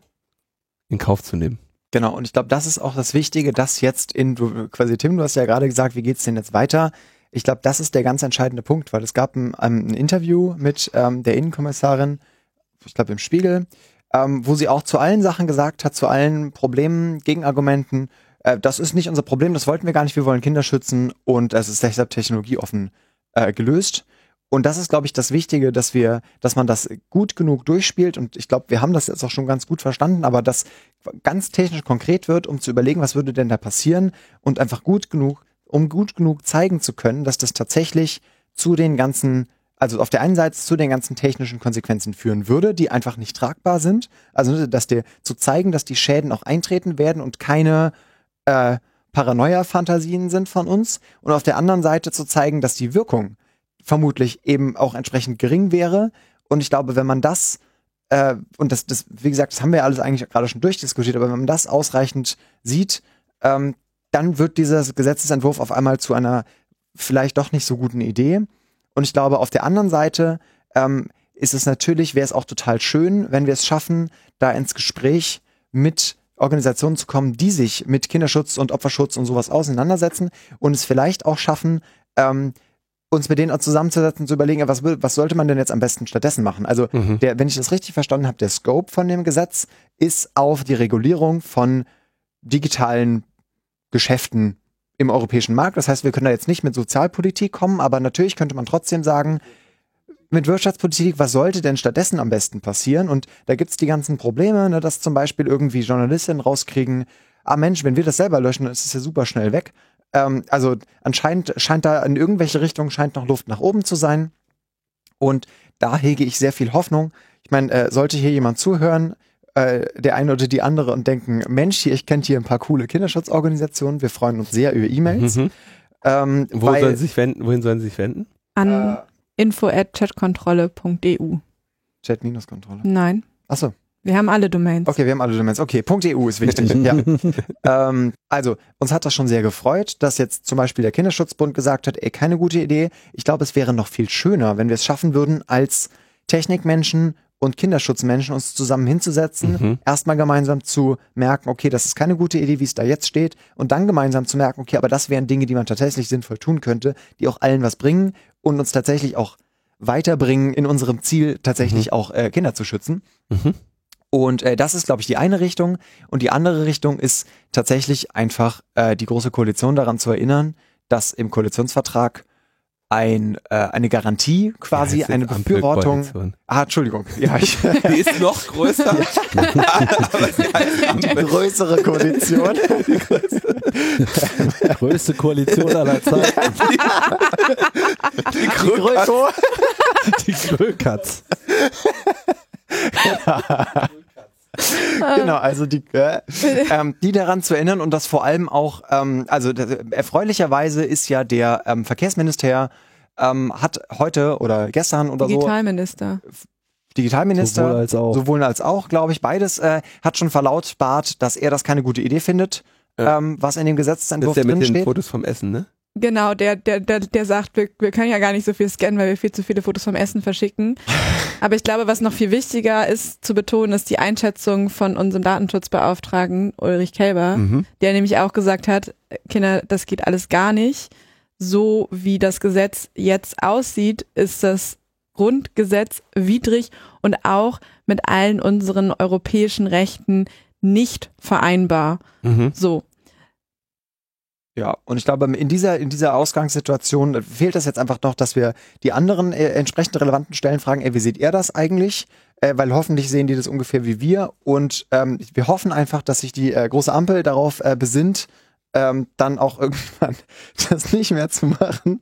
B: in Kauf zu nehmen.
E: Genau, und ich glaube, das ist auch das Wichtige, dass jetzt in, du, quasi Tim, du hast ja gerade gesagt, wie geht's denn jetzt weiter? Ich glaube, das ist der ganz entscheidende Punkt, weil es gab ein, ein Interview mit ähm, der Innenkommissarin, ich glaube im Spiegel, ähm, wo sie auch zu allen Sachen gesagt hat, zu allen Problemen, Gegenargumenten, äh, das ist nicht unser Problem, das wollten wir gar nicht, wir wollen Kinder schützen und es ist deshalb technologieoffen äh, gelöst. Und das ist, glaube ich, das Wichtige, dass wir, dass man das gut genug durchspielt. Und ich glaube, wir haben das jetzt auch schon ganz gut verstanden, aber das ganz technisch konkret wird, um zu überlegen, was würde denn da passieren und einfach gut genug, um gut genug zeigen zu können, dass das tatsächlich zu den ganzen
C: also auf der einen Seite zu den ganzen technischen Konsequenzen führen würde, die einfach nicht tragbar sind. Also dass der zu zeigen, dass die Schäden auch eintreten werden und keine äh, Paranoia-Fantasien sind von uns. Und auf der anderen Seite zu zeigen, dass die Wirkung vermutlich eben auch entsprechend gering wäre. Und ich glaube, wenn man das äh, und das, das, wie gesagt, das haben wir alles eigentlich gerade schon durchdiskutiert, aber wenn man das ausreichend sieht, ähm, dann wird dieser Gesetzesentwurf auf einmal zu einer vielleicht doch nicht so guten Idee. Und ich glaube, auf der anderen Seite ähm, ist es natürlich, wäre es auch total schön, wenn wir es schaffen, da ins Gespräch mit Organisationen zu kommen, die sich mit Kinderschutz und Opferschutz und sowas auseinandersetzen und es vielleicht auch schaffen, ähm, uns mit denen zusammenzusetzen, zu überlegen, was, was sollte man denn jetzt am besten stattdessen machen? Also, mhm. der, wenn ich das richtig verstanden habe, der Scope von dem Gesetz ist auf die Regulierung von digitalen Geschäften im europäischen Markt. Das heißt, wir können da jetzt nicht mit Sozialpolitik kommen, aber natürlich könnte man trotzdem sagen, mit Wirtschaftspolitik, was sollte denn stattdessen am besten passieren? Und da gibt's die ganzen Probleme, ne, dass zum Beispiel irgendwie Journalistinnen rauskriegen, ah Mensch, wenn wir das selber löschen, dann ist es ja super schnell weg. Ähm, also anscheinend scheint da in irgendwelche Richtungen scheint noch Luft nach oben zu sein. Und da hege ich sehr viel Hoffnung. Ich meine, äh, sollte hier jemand zuhören, äh, der eine oder die andere und denken, Mensch, hier, ich kenne hier ein paar coole Kinderschutzorganisationen, wir freuen uns sehr über E-Mails. Mhm.
B: Ähm, Wo weil, sollen sie sich wenden? Wohin sollen sie sich wenden?
D: An äh, info at chatkontrolle.eu.
C: Chat-Kontrolle?
D: Nein.
C: Achso.
D: Wir haben alle Domains.
C: Okay, wir haben alle Domains. Okay, .eu ist wichtig. [laughs] ja. ähm, also, uns hat das schon sehr gefreut, dass jetzt zum Beispiel der Kinderschutzbund gesagt hat, ey, keine gute Idee. Ich glaube, es wäre noch viel schöner, wenn wir es schaffen würden, als Technikmenschen und Kinderschutzmenschen uns zusammen hinzusetzen, mhm. erstmal gemeinsam zu merken, okay, das ist keine gute Idee, wie es da jetzt steht, und dann gemeinsam zu merken, okay, aber das wären Dinge, die man tatsächlich sinnvoll tun könnte, die auch allen was bringen und uns tatsächlich auch weiterbringen in unserem Ziel, tatsächlich mhm. auch äh, Kinder zu schützen. Mhm. Und äh, das ist, glaube ich, die eine Richtung. Und die andere Richtung ist tatsächlich einfach äh, die große Koalition daran zu erinnern, dass im Koalitionsvertrag ein, äh, eine Garantie quasi, ja, eine Befürwortung. Ah, Entschuldigung. Ja, ich, [laughs]
B: die ist noch größer. [laughs]
C: die größere Koalition. Die
A: größte, größte Koalition aller Zeiten.
C: Die, die Kröko.
A: Die Krökatz. [laughs]
C: genau, also die, äh, ähm, die daran zu erinnern und das vor allem auch, ähm, also das, erfreulicherweise ist ja der ähm, Verkehrsminister ähm, hat heute oder gestern oder
D: Digitalminister.
C: so Digitalminister,
A: sowohl als auch,
C: sowohl als auch glaube ich, beides äh, hat schon verlautbart, dass er das keine gute Idee findet, ja. ähm, was in dem Gesetzentwurf
B: drin steht.
C: mit den
B: Fotos vom Essen, ne?
D: Genau, der, der, der, der sagt, wir, wir können ja gar nicht so viel scannen, weil wir viel zu viele Fotos vom Essen verschicken. [laughs] Aber ich glaube, was noch viel wichtiger ist zu betonen, ist die Einschätzung von unserem Datenschutzbeauftragten Ulrich Kelber, mhm. der nämlich auch gesagt hat, Kinder, das geht alles gar nicht. So wie das Gesetz jetzt aussieht, ist das Grundgesetz widrig und auch mit allen unseren europäischen Rechten nicht vereinbar. Mhm. So.
C: Ja, und ich glaube, in dieser, in dieser Ausgangssituation fehlt es jetzt einfach noch, dass wir die anderen äh, entsprechend relevanten Stellen fragen, ey, wie seht ihr das eigentlich? Äh, weil hoffentlich sehen die das ungefähr wie wir. Und ähm, wir hoffen einfach, dass sich die äh, große Ampel darauf äh, besinnt, ähm, dann auch [laughs] irgendwann das nicht mehr zu machen.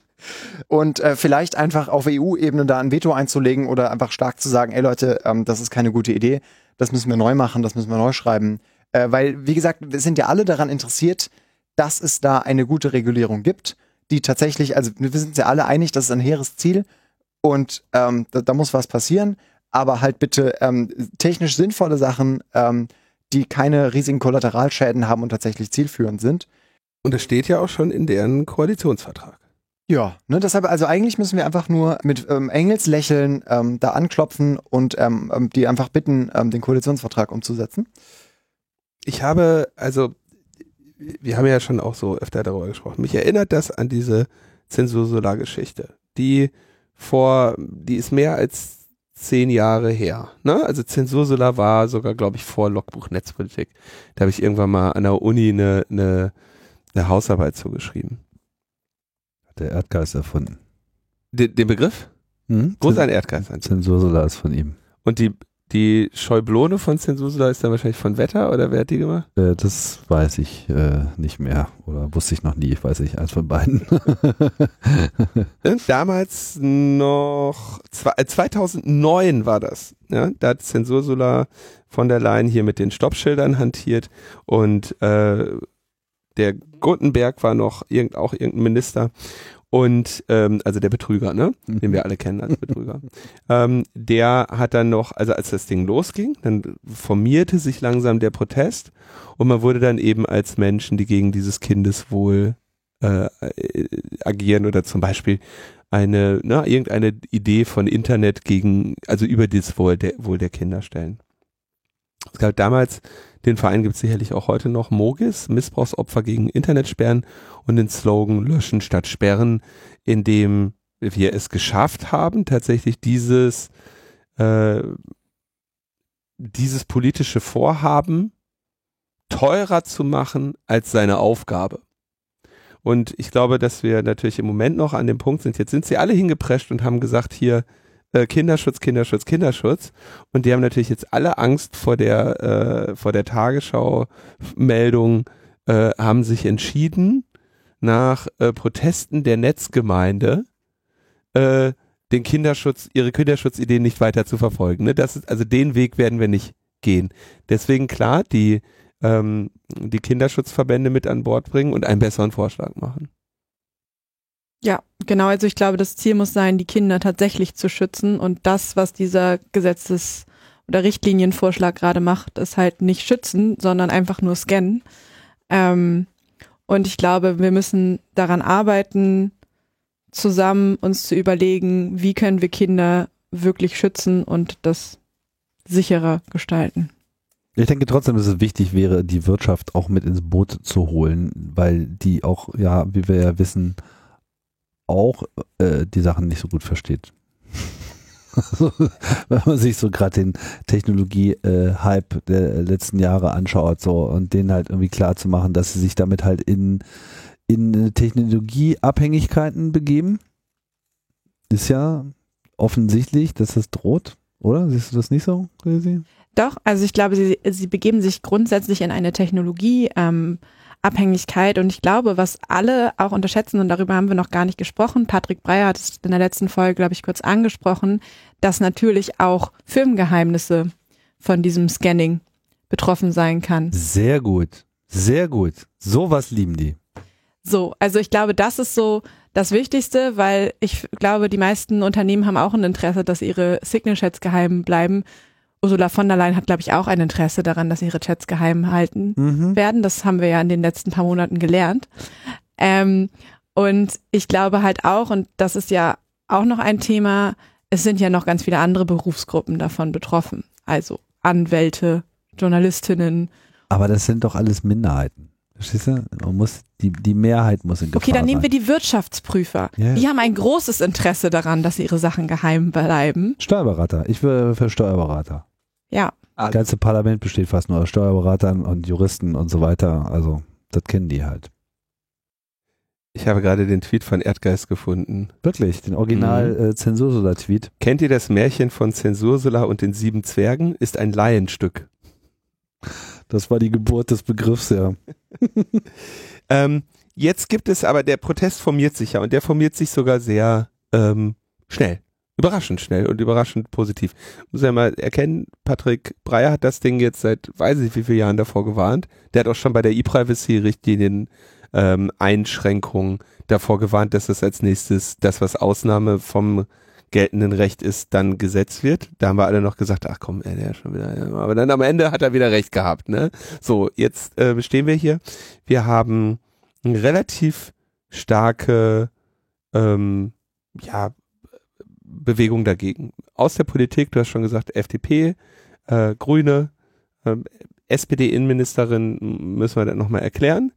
C: Und äh, vielleicht einfach auf EU-Ebene da ein Veto einzulegen oder einfach stark zu sagen, ey Leute, ähm, das ist keine gute Idee, das müssen wir neu machen, das müssen wir neu schreiben. Äh, weil, wie gesagt, wir sind ja alle daran interessiert, dass es da eine gute Regulierung gibt, die tatsächlich, also wir sind uns ja alle einig, das ist ein hehres Ziel und ähm, da, da, muss was passieren, aber halt bitte ähm, technisch sinnvolle Sachen, ähm, die keine riesigen Kollateralschäden haben und tatsächlich zielführend sind.
B: Und das steht ja auch schon in deren Koalitionsvertrag.
C: Ja, ne, deshalb, also eigentlich müssen wir einfach nur mit ähm, Engelslächeln ähm, da anklopfen und ähm, ähm die einfach bitten, ähm, den Koalitionsvertrag umzusetzen.
B: Ich habe, also wir haben ja schon auch so öfter darüber gesprochen. Mich erinnert das an diese Zensursolar-Geschichte, die vor, die ist mehr als zehn Jahre her. Ne? Also Zensursolar war sogar, glaube ich, vor Logbuch Netzpolitik. Da habe ich irgendwann mal an der Uni eine, eine, eine Hausarbeit zugeschrieben.
A: Hat der Erdgeist erfunden.
B: Den, den Begriff?
A: Hm?
B: Wo ist ein Erdgeist?
A: Zensursolar ist von ihm.
B: Und die, die Scheublone von Zensursula ist dann wahrscheinlich von Wetter oder wer hat die gemacht?
A: Äh, das weiß ich äh, nicht mehr oder wusste ich noch nie, weiß ich, eins von beiden. [laughs]
B: Damals noch, zwei- äh, 2009 war das. Ja, da hat Zensursula von der Leyen hier mit den Stoppschildern hantiert und äh, der Gutenberg war noch irgend, auch irgendein Minister und ähm, also der Betrüger, ne? den wir alle kennen als Betrüger. [laughs] ähm, der hat dann noch, also als das Ding losging, dann formierte sich langsam der Protest und man wurde dann eben als Menschen, die gegen dieses Kindeswohl äh, agieren oder zum Beispiel eine, na, irgendeine Idee von Internet gegen, also über das Wohl der, Wohl der Kinder stellen. Es gab damals, den Verein gibt es sicherlich auch heute noch, Mogis, Missbrauchsopfer gegen Internetsperren und den Slogan Löschen statt Sperren, in dem wir es geschafft haben, tatsächlich dieses, äh, dieses politische Vorhaben teurer zu machen als seine Aufgabe. Und ich glaube, dass wir natürlich im Moment noch an dem Punkt sind, jetzt sind sie alle hingeprescht und haben gesagt, hier äh, Kinderschutz, Kinderschutz, Kinderschutz. Und die haben natürlich jetzt alle Angst vor der, äh, vor der Tagesschau-Meldung, äh, haben sich entschieden, nach äh, Protesten der Netzgemeinde äh, den Kinderschutz, ihre Kinderschutzideen nicht weiter zu verfolgen. Ne? Das ist, also den Weg werden wir nicht gehen. Deswegen klar, die ähm, die Kinderschutzverbände mit an Bord bringen und einen besseren Vorschlag machen.
D: Ja, genau. Also ich glaube, das Ziel muss sein, die Kinder tatsächlich zu schützen. Und das, was dieser Gesetzes- oder Richtlinienvorschlag gerade macht, ist halt nicht schützen, sondern einfach nur scannen. Ähm, und ich glaube, wir müssen daran arbeiten, zusammen uns zu überlegen, wie können wir Kinder wirklich schützen und das sicherer gestalten.
A: Ich denke trotzdem, dass es wichtig wäre, die Wirtschaft auch mit ins Boot zu holen, weil die auch, ja, wie wir ja wissen, auch äh, die Sachen nicht so gut versteht. [laughs] Wenn man sich so gerade den Technologie-Hype der letzten Jahre anschaut, so und denen halt irgendwie klar zu machen, dass sie sich damit halt in, in Technologieabhängigkeiten begeben, ist ja offensichtlich, dass das droht, oder? Siehst du das nicht so, Resi?
D: Doch, also ich glaube, sie, sie begeben sich grundsätzlich in eine Technologie. Ähm, Abhängigkeit und ich glaube, was alle auch unterschätzen und darüber haben wir noch gar nicht gesprochen, Patrick Breyer hat es in der letzten Folge, glaube ich, kurz angesprochen, dass natürlich auch Firmengeheimnisse von diesem Scanning betroffen sein kann.
A: Sehr gut, sehr gut. Sowas lieben die.
D: So, also ich glaube, das ist so das Wichtigste, weil ich glaube, die meisten Unternehmen haben auch ein Interesse, dass ihre Signal-Chats geheim bleiben. Ursula von der Leyen hat, glaube ich, auch ein Interesse daran, dass ihre Chats geheim halten
A: Mhm.
D: werden. Das haben wir ja in den letzten paar Monaten gelernt. Ähm, und ich glaube halt auch, und das ist ja auch noch ein Thema, es sind ja noch ganz viele andere Berufsgruppen davon betroffen. Also Anwälte, Journalistinnen.
A: Aber das sind doch alles Minderheiten. Verstehst du? Man muss, die, die Mehrheit muss in Gefahr
D: Okay, dann nehmen wir
A: sein.
D: die Wirtschaftsprüfer.
A: Ja.
D: Die haben ein großes Interesse daran, dass ihre Sachen geheim bleiben.
A: Steuerberater. Ich wäre für Steuerberater.
D: Ja,
A: Das ganze Parlament besteht fast nur aus Steuerberatern und Juristen und so weiter. Also, das kennen die halt.
B: Ich habe gerade den Tweet von Erdgeist gefunden.
A: Wirklich, den original
B: Mhm.
A: äh, Zensursula-Tweet.
B: Kennt ihr das Märchen von Zensursula und den sieben Zwergen? Ist ein Laienstück.
A: Das war die Geburt des Begriffs, ja. [laughs]
B: Ähm, jetzt gibt es aber, der Protest formiert sich ja und der formiert sich sogar sehr ähm, schnell. Überraschend schnell und überraschend positiv. Muss ja mal erkennen, Patrick Breyer hat das Ding jetzt seit weiß ich wie vielen Jahren davor gewarnt. Der hat auch schon bei der E-Privacy-Richtlinien ähm, Einschränkungen davor gewarnt, dass das als nächstes, das was Ausnahme vom geltenden Recht ist, dann gesetzt wird. Da haben wir alle noch gesagt, ach komm, der ist schon wieder. ja. Aber dann am Ende hat er wieder recht gehabt. Ne? So, jetzt äh, stehen wir hier. Wir haben eine relativ starke ähm, ja, Bewegung dagegen. Aus der Politik, du hast schon gesagt, FDP, äh, Grüne, ähm, SPD-Innenministerin müssen wir dann nochmal erklären.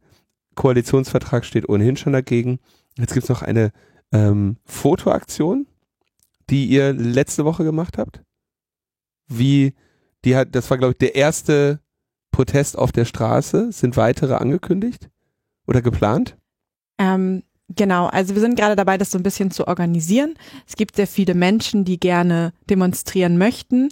B: Koalitionsvertrag steht ohnehin schon dagegen. Jetzt gibt's noch eine ähm, Fotoaktion, die ihr letzte Woche gemacht habt. Wie, die hat, das war, glaube ich, der erste Protest auf der Straße. Sind weitere angekündigt oder geplant?
D: Ähm, genau, also wir sind gerade dabei, das so ein bisschen zu organisieren. Es gibt sehr viele Menschen, die gerne demonstrieren möchten.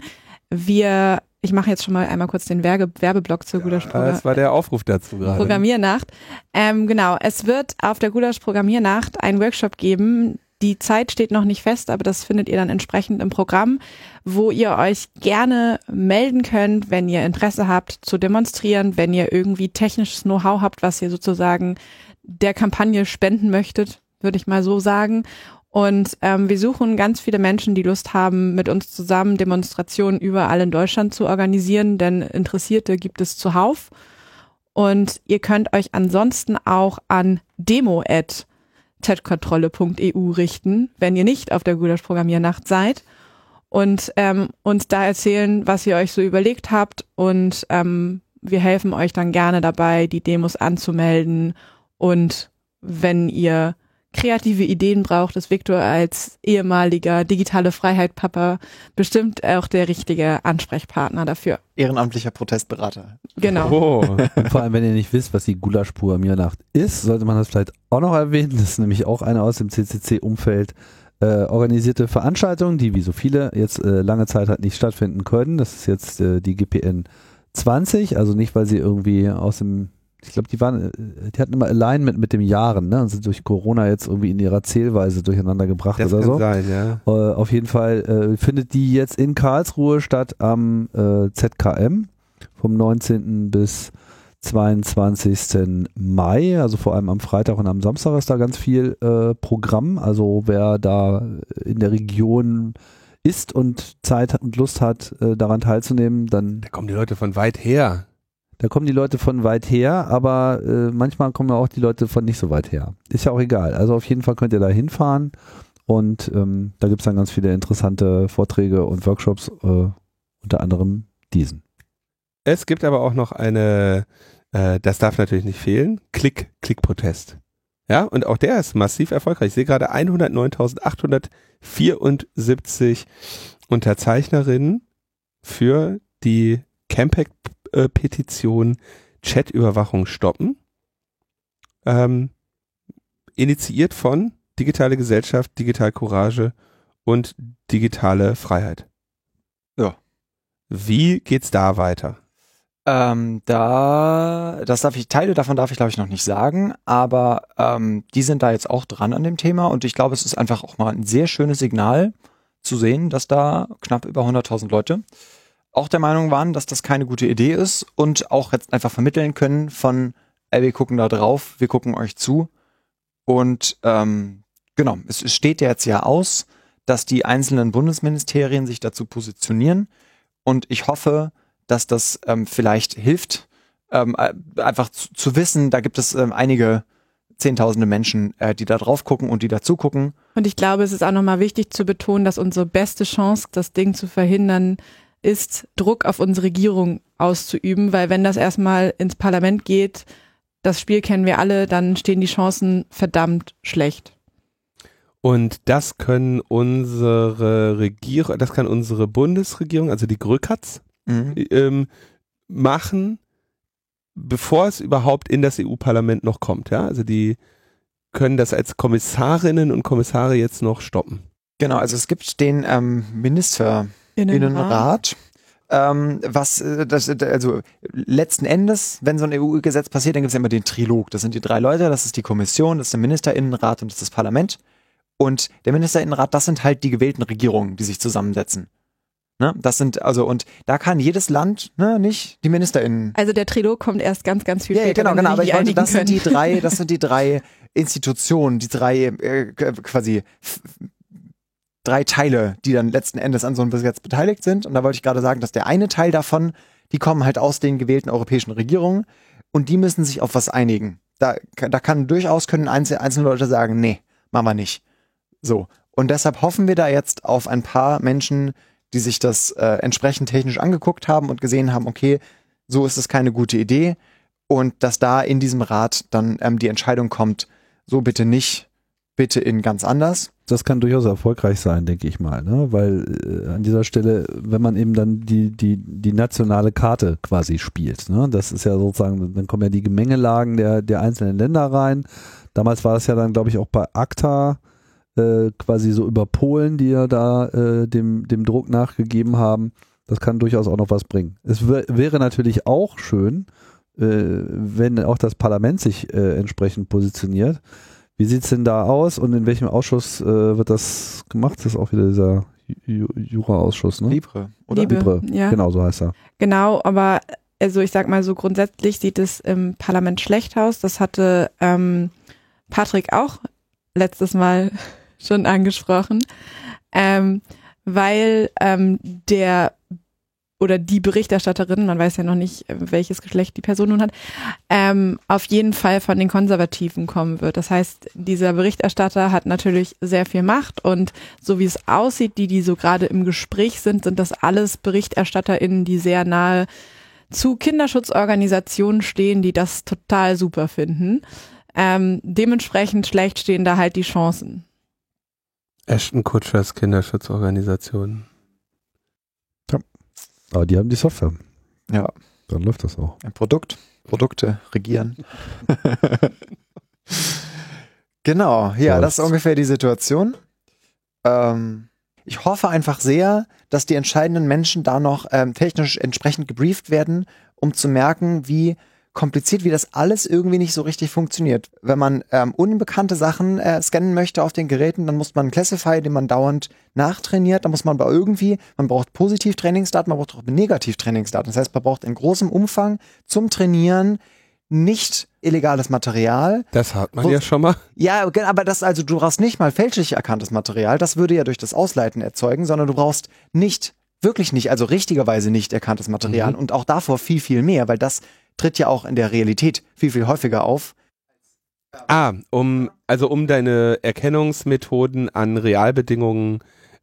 D: wir, ich mache jetzt schon mal einmal kurz den Werbe Werbeblock zur Gulasch
B: Das war der Aufruf dazu gerade.
D: Programmiernacht. Ähm, genau, es wird auf der Gulasch Programmiernacht einen Workshop geben. Die Zeit steht noch nicht fest, aber das findet ihr dann entsprechend im Programm, wo ihr euch gerne melden könnt, wenn ihr Interesse habt zu demonstrieren, wenn ihr irgendwie technisches Know-how habt, was ihr sozusagen der Kampagne spenden möchtet, würde ich mal so sagen. Und ähm, wir suchen ganz viele Menschen, die Lust haben, mit uns zusammen Demonstrationen überall in Deutschland zu organisieren, denn Interessierte gibt es zuhauf. Und ihr könnt euch ansonsten auch an demo@chatkontrolle.eu richten, wenn ihr nicht auf der Gulasch Programmiernacht seid und ähm, uns da erzählen, was ihr euch so überlegt habt und ähm, wir helfen euch dann gerne dabei, die Demos anzumelden und wenn ihr kreative Ideen braucht, ist Viktor als ehemaliger digitale Freiheit Papa bestimmt auch der richtige Ansprechpartner dafür.
C: Ehrenamtlicher Protestberater.
D: Genau.
B: Oh.
A: Und vor allem, wenn ihr nicht wisst, was die Gulasch-Programmiernacht ist, sollte man das vielleicht auch noch erwähnen. Das ist nämlich auch eine aus dem CCC-Umfeld äh, organisierte Veranstaltung, die wie so viele jetzt äh, lange Zeit halt nicht stattfinden können. Das ist jetzt äh, die GPN 20, also nicht, weil sie irgendwie aus dem ich glaube, die waren, äh, die hatten immer Alignment mit dem Jahren, ne? Und sind durch Corona jetzt irgendwie in ihrer Zählweise durcheinander gebracht
B: Das
A: oder
B: kann
A: so.
B: sein, ja.
A: Äh, auf jeden Fall äh, findet die jetzt in Karlsruhe statt am äh, ZKM vom 19. bis 22. Mai, also vor allem am Freitag und am Samstag ist da ganz viel äh, Programm. Also wer da in der Region ist und Zeit und Lust hat, äh, daran teilzunehmen, dann
B: Da kommen die Leute von weit her.
A: Da kommen die Leute von weit her, aber äh, manchmal kommen ja auch die Leute von nicht so weit her. Ist ja auch egal. Also auf jeden Fall könnt ihr da hinfahren und ähm, da gibt's dann ganz viele interessante Vorträge und Workshops, äh, unter anderem diesen.
B: Es gibt aber auch noch eine, äh, das darf natürlich nicht fehlen, Klick, Klick-Protest. Ja, und auch der ist massiv erfolgreich. Ich sehe gerade 109.874 Unterzeichnerinnen für die Campact-Petition Chat-Überwachung stoppen. Ähm, initiiert von Digitale Gesellschaft, Digital Courage und Digitale Freiheit.
C: Ja.
B: Wie geht's da weiter?
C: Ähm, da, das darf ich, Teile davon darf ich glaube ich noch nicht sagen, aber ähm, die sind da jetzt auch dran an dem Thema und ich glaube, es ist einfach auch mal ein sehr schönes Signal zu sehen, dass da knapp über 100.000 Leute auch der Meinung waren, dass das keine gute Idee ist und auch jetzt einfach vermitteln können von, ey, wir gucken da drauf, wir gucken euch zu und ähm, genau, es, steht jetzt ja aus, dass die einzelnen Bundesministerien sich dazu positionieren und ich hoffe, dass das ähm, vielleicht hilft, ähm, äh, einfach zu, zu wissen, da gibt es ähm, einige Zehntausende Menschen, äh, die da drauf gucken und die da zugucken.
D: Und ich glaube, es ist auch nochmal wichtig zu betonen, dass unsere beste Chance, das Ding zu verhindern, ist, Druck auf unsere Regierung auszuüben, weil wenn das erstmal ins Parlament geht, das Spiel kennen wir alle, dann stehen die Chancen verdammt schlecht.
B: Und das können unsere Regierung, das kann unsere Bundesregierung, also die Grökatz, ähm, machen, bevor es überhaupt in das EU-Parlament noch kommt. Ja? Also die können das als Kommissarinnen und Kommissare jetzt noch stoppen.
C: Genau, also es gibt den ähm, Ministerinnenrat. Ähm, was äh, das, also letzten Endes, wenn so ein EU-Gesetz passiert, dann gibt es ja immer den Trilog. Das sind die drei Leute, das ist die Kommission, das ist der Ministerinnenrat und das ist das Parlament. Und der Ministerinnenrat, das sind halt die gewählten Regierungen, die sich zusammensetzen. Ne? Das sind, also, und da kann jedes Land, ne, nicht die MinisterInnen.
D: Also der Trilog kommt erst ganz, ganz viel
C: Ja, ja,
D: später.
C: genau,
D: wenn
C: genau.
D: sich
C: Aber ich meine, das sind die
D: können.
C: drei, [laughs] das sind die drei Institutionen, die drei äh, quasi drei Teile, die dann letzten Endes an so einem Gesetz beteiligt sind. Und da wollte ich gerade sagen, dass der eine Teil davon, die kommen halt aus den gewählten europäischen Regierungen und die müssen sich auf was einigen. Da, da kann durchaus können einzelne, einzelne Leute sagen, nee, machen wir nicht. So. Und deshalb hoffen wir da jetzt auf ein paar Menschen, die sich das äh, entsprechend technisch angeguckt haben und gesehen haben, okay, so ist es keine gute Idee. Und dass da in diesem Rat dann ähm, die Entscheidung kommt, so bitte nicht, bitte in ganz anders.
A: Das kann durchaus erfolgreich sein, denke ich mal, ne? weil äh, an dieser Stelle, wenn man eben dann die, die, die nationale Karte quasi spielt, ne? das ist ja sozusagen, dann kommen ja die Gemengelagen der, der einzelnen Länder rein. Damals war es ja dann, glaube ich, auch bei ACTA äh, quasi so über Polen, die ja da äh, dem, dem Druck nachgegeben haben. Das kann durchaus auch noch was bringen. Es wär, wäre natürlich auch schön, äh, wenn auch das Parlament sich äh, entsprechend positioniert. Wie sieht's denn da aus und in welchem Ausschuss äh, wird das gemacht? Das ist auch wieder dieser Ju- Ju- Jura-Ausschuss, ne?
C: Libre, oder?
D: Liebe,
A: Libre,
D: ja.
A: Genau, so heißt er.
D: Genau, aber also ich sag mal so grundsätzlich sieht es im Parlament schlecht aus. Das hatte ähm, Patrick auch letztes Mal [laughs] schon angesprochen, ähm, weil ähm, der oder die Berichterstatterin, man weiß ja noch nicht, äh, welches Geschlecht die Person nun hat, ähm, auf jeden Fall von den Konservativen kommen wird. Das heißt, dieser Berichterstatter hat natürlich sehr viel Macht und so wie es aussieht, die, die so gerade im Gespräch sind, sind das alles BerichterstatterInnen, die sehr nahe zu Kinderschutzorganisationen stehen, die das total super finden. Ähm, dementsprechend schlecht stehen da halt die Chancen.
B: Ashton Kutschers Kinderschutzorganisation.
A: Aber die haben die Software.
C: Ja,
A: Dann läuft das auch.
C: ein Produkt. Produkte regieren. [laughs] genau, ja, das ist ungefähr die Situation. Ähm, ich hoffe einfach sehr, dass die entscheidenden Menschen da noch ähm, technisch entsprechend gebrieft werden, um zu merken, wie kompliziert, wie das alles irgendwie nicht so richtig funktioniert. Wenn man ähm, unbekannte Sachen äh, scannen möchte auf den Geräten, dann muss man einen Classify, den man dauernd nachtrainiert. Da muss man aber irgendwie, man braucht Positivtrainingsdaten, man braucht auch Negativtrainingsdaten. Das heißt, man braucht in großem Umfang zum Trainieren nicht illegales Material.
B: Das hat man
C: Wo-
B: ja schon mal.
C: Ja, aber das also, du brauchst nicht mal fälschlich erkanntes Material, das würde ja durch das Ausleiten erzeugen, sondern du brauchst nicht, wirklich nicht, also richtigerweise nicht erkanntes Material
B: Mhm.
C: und auch davor viel, viel mehr, weil das tritt ja auch in der Realität viel, viel häufiger auf.
B: Ah, um, also um deine Erkennungsmethoden an Realbedingungen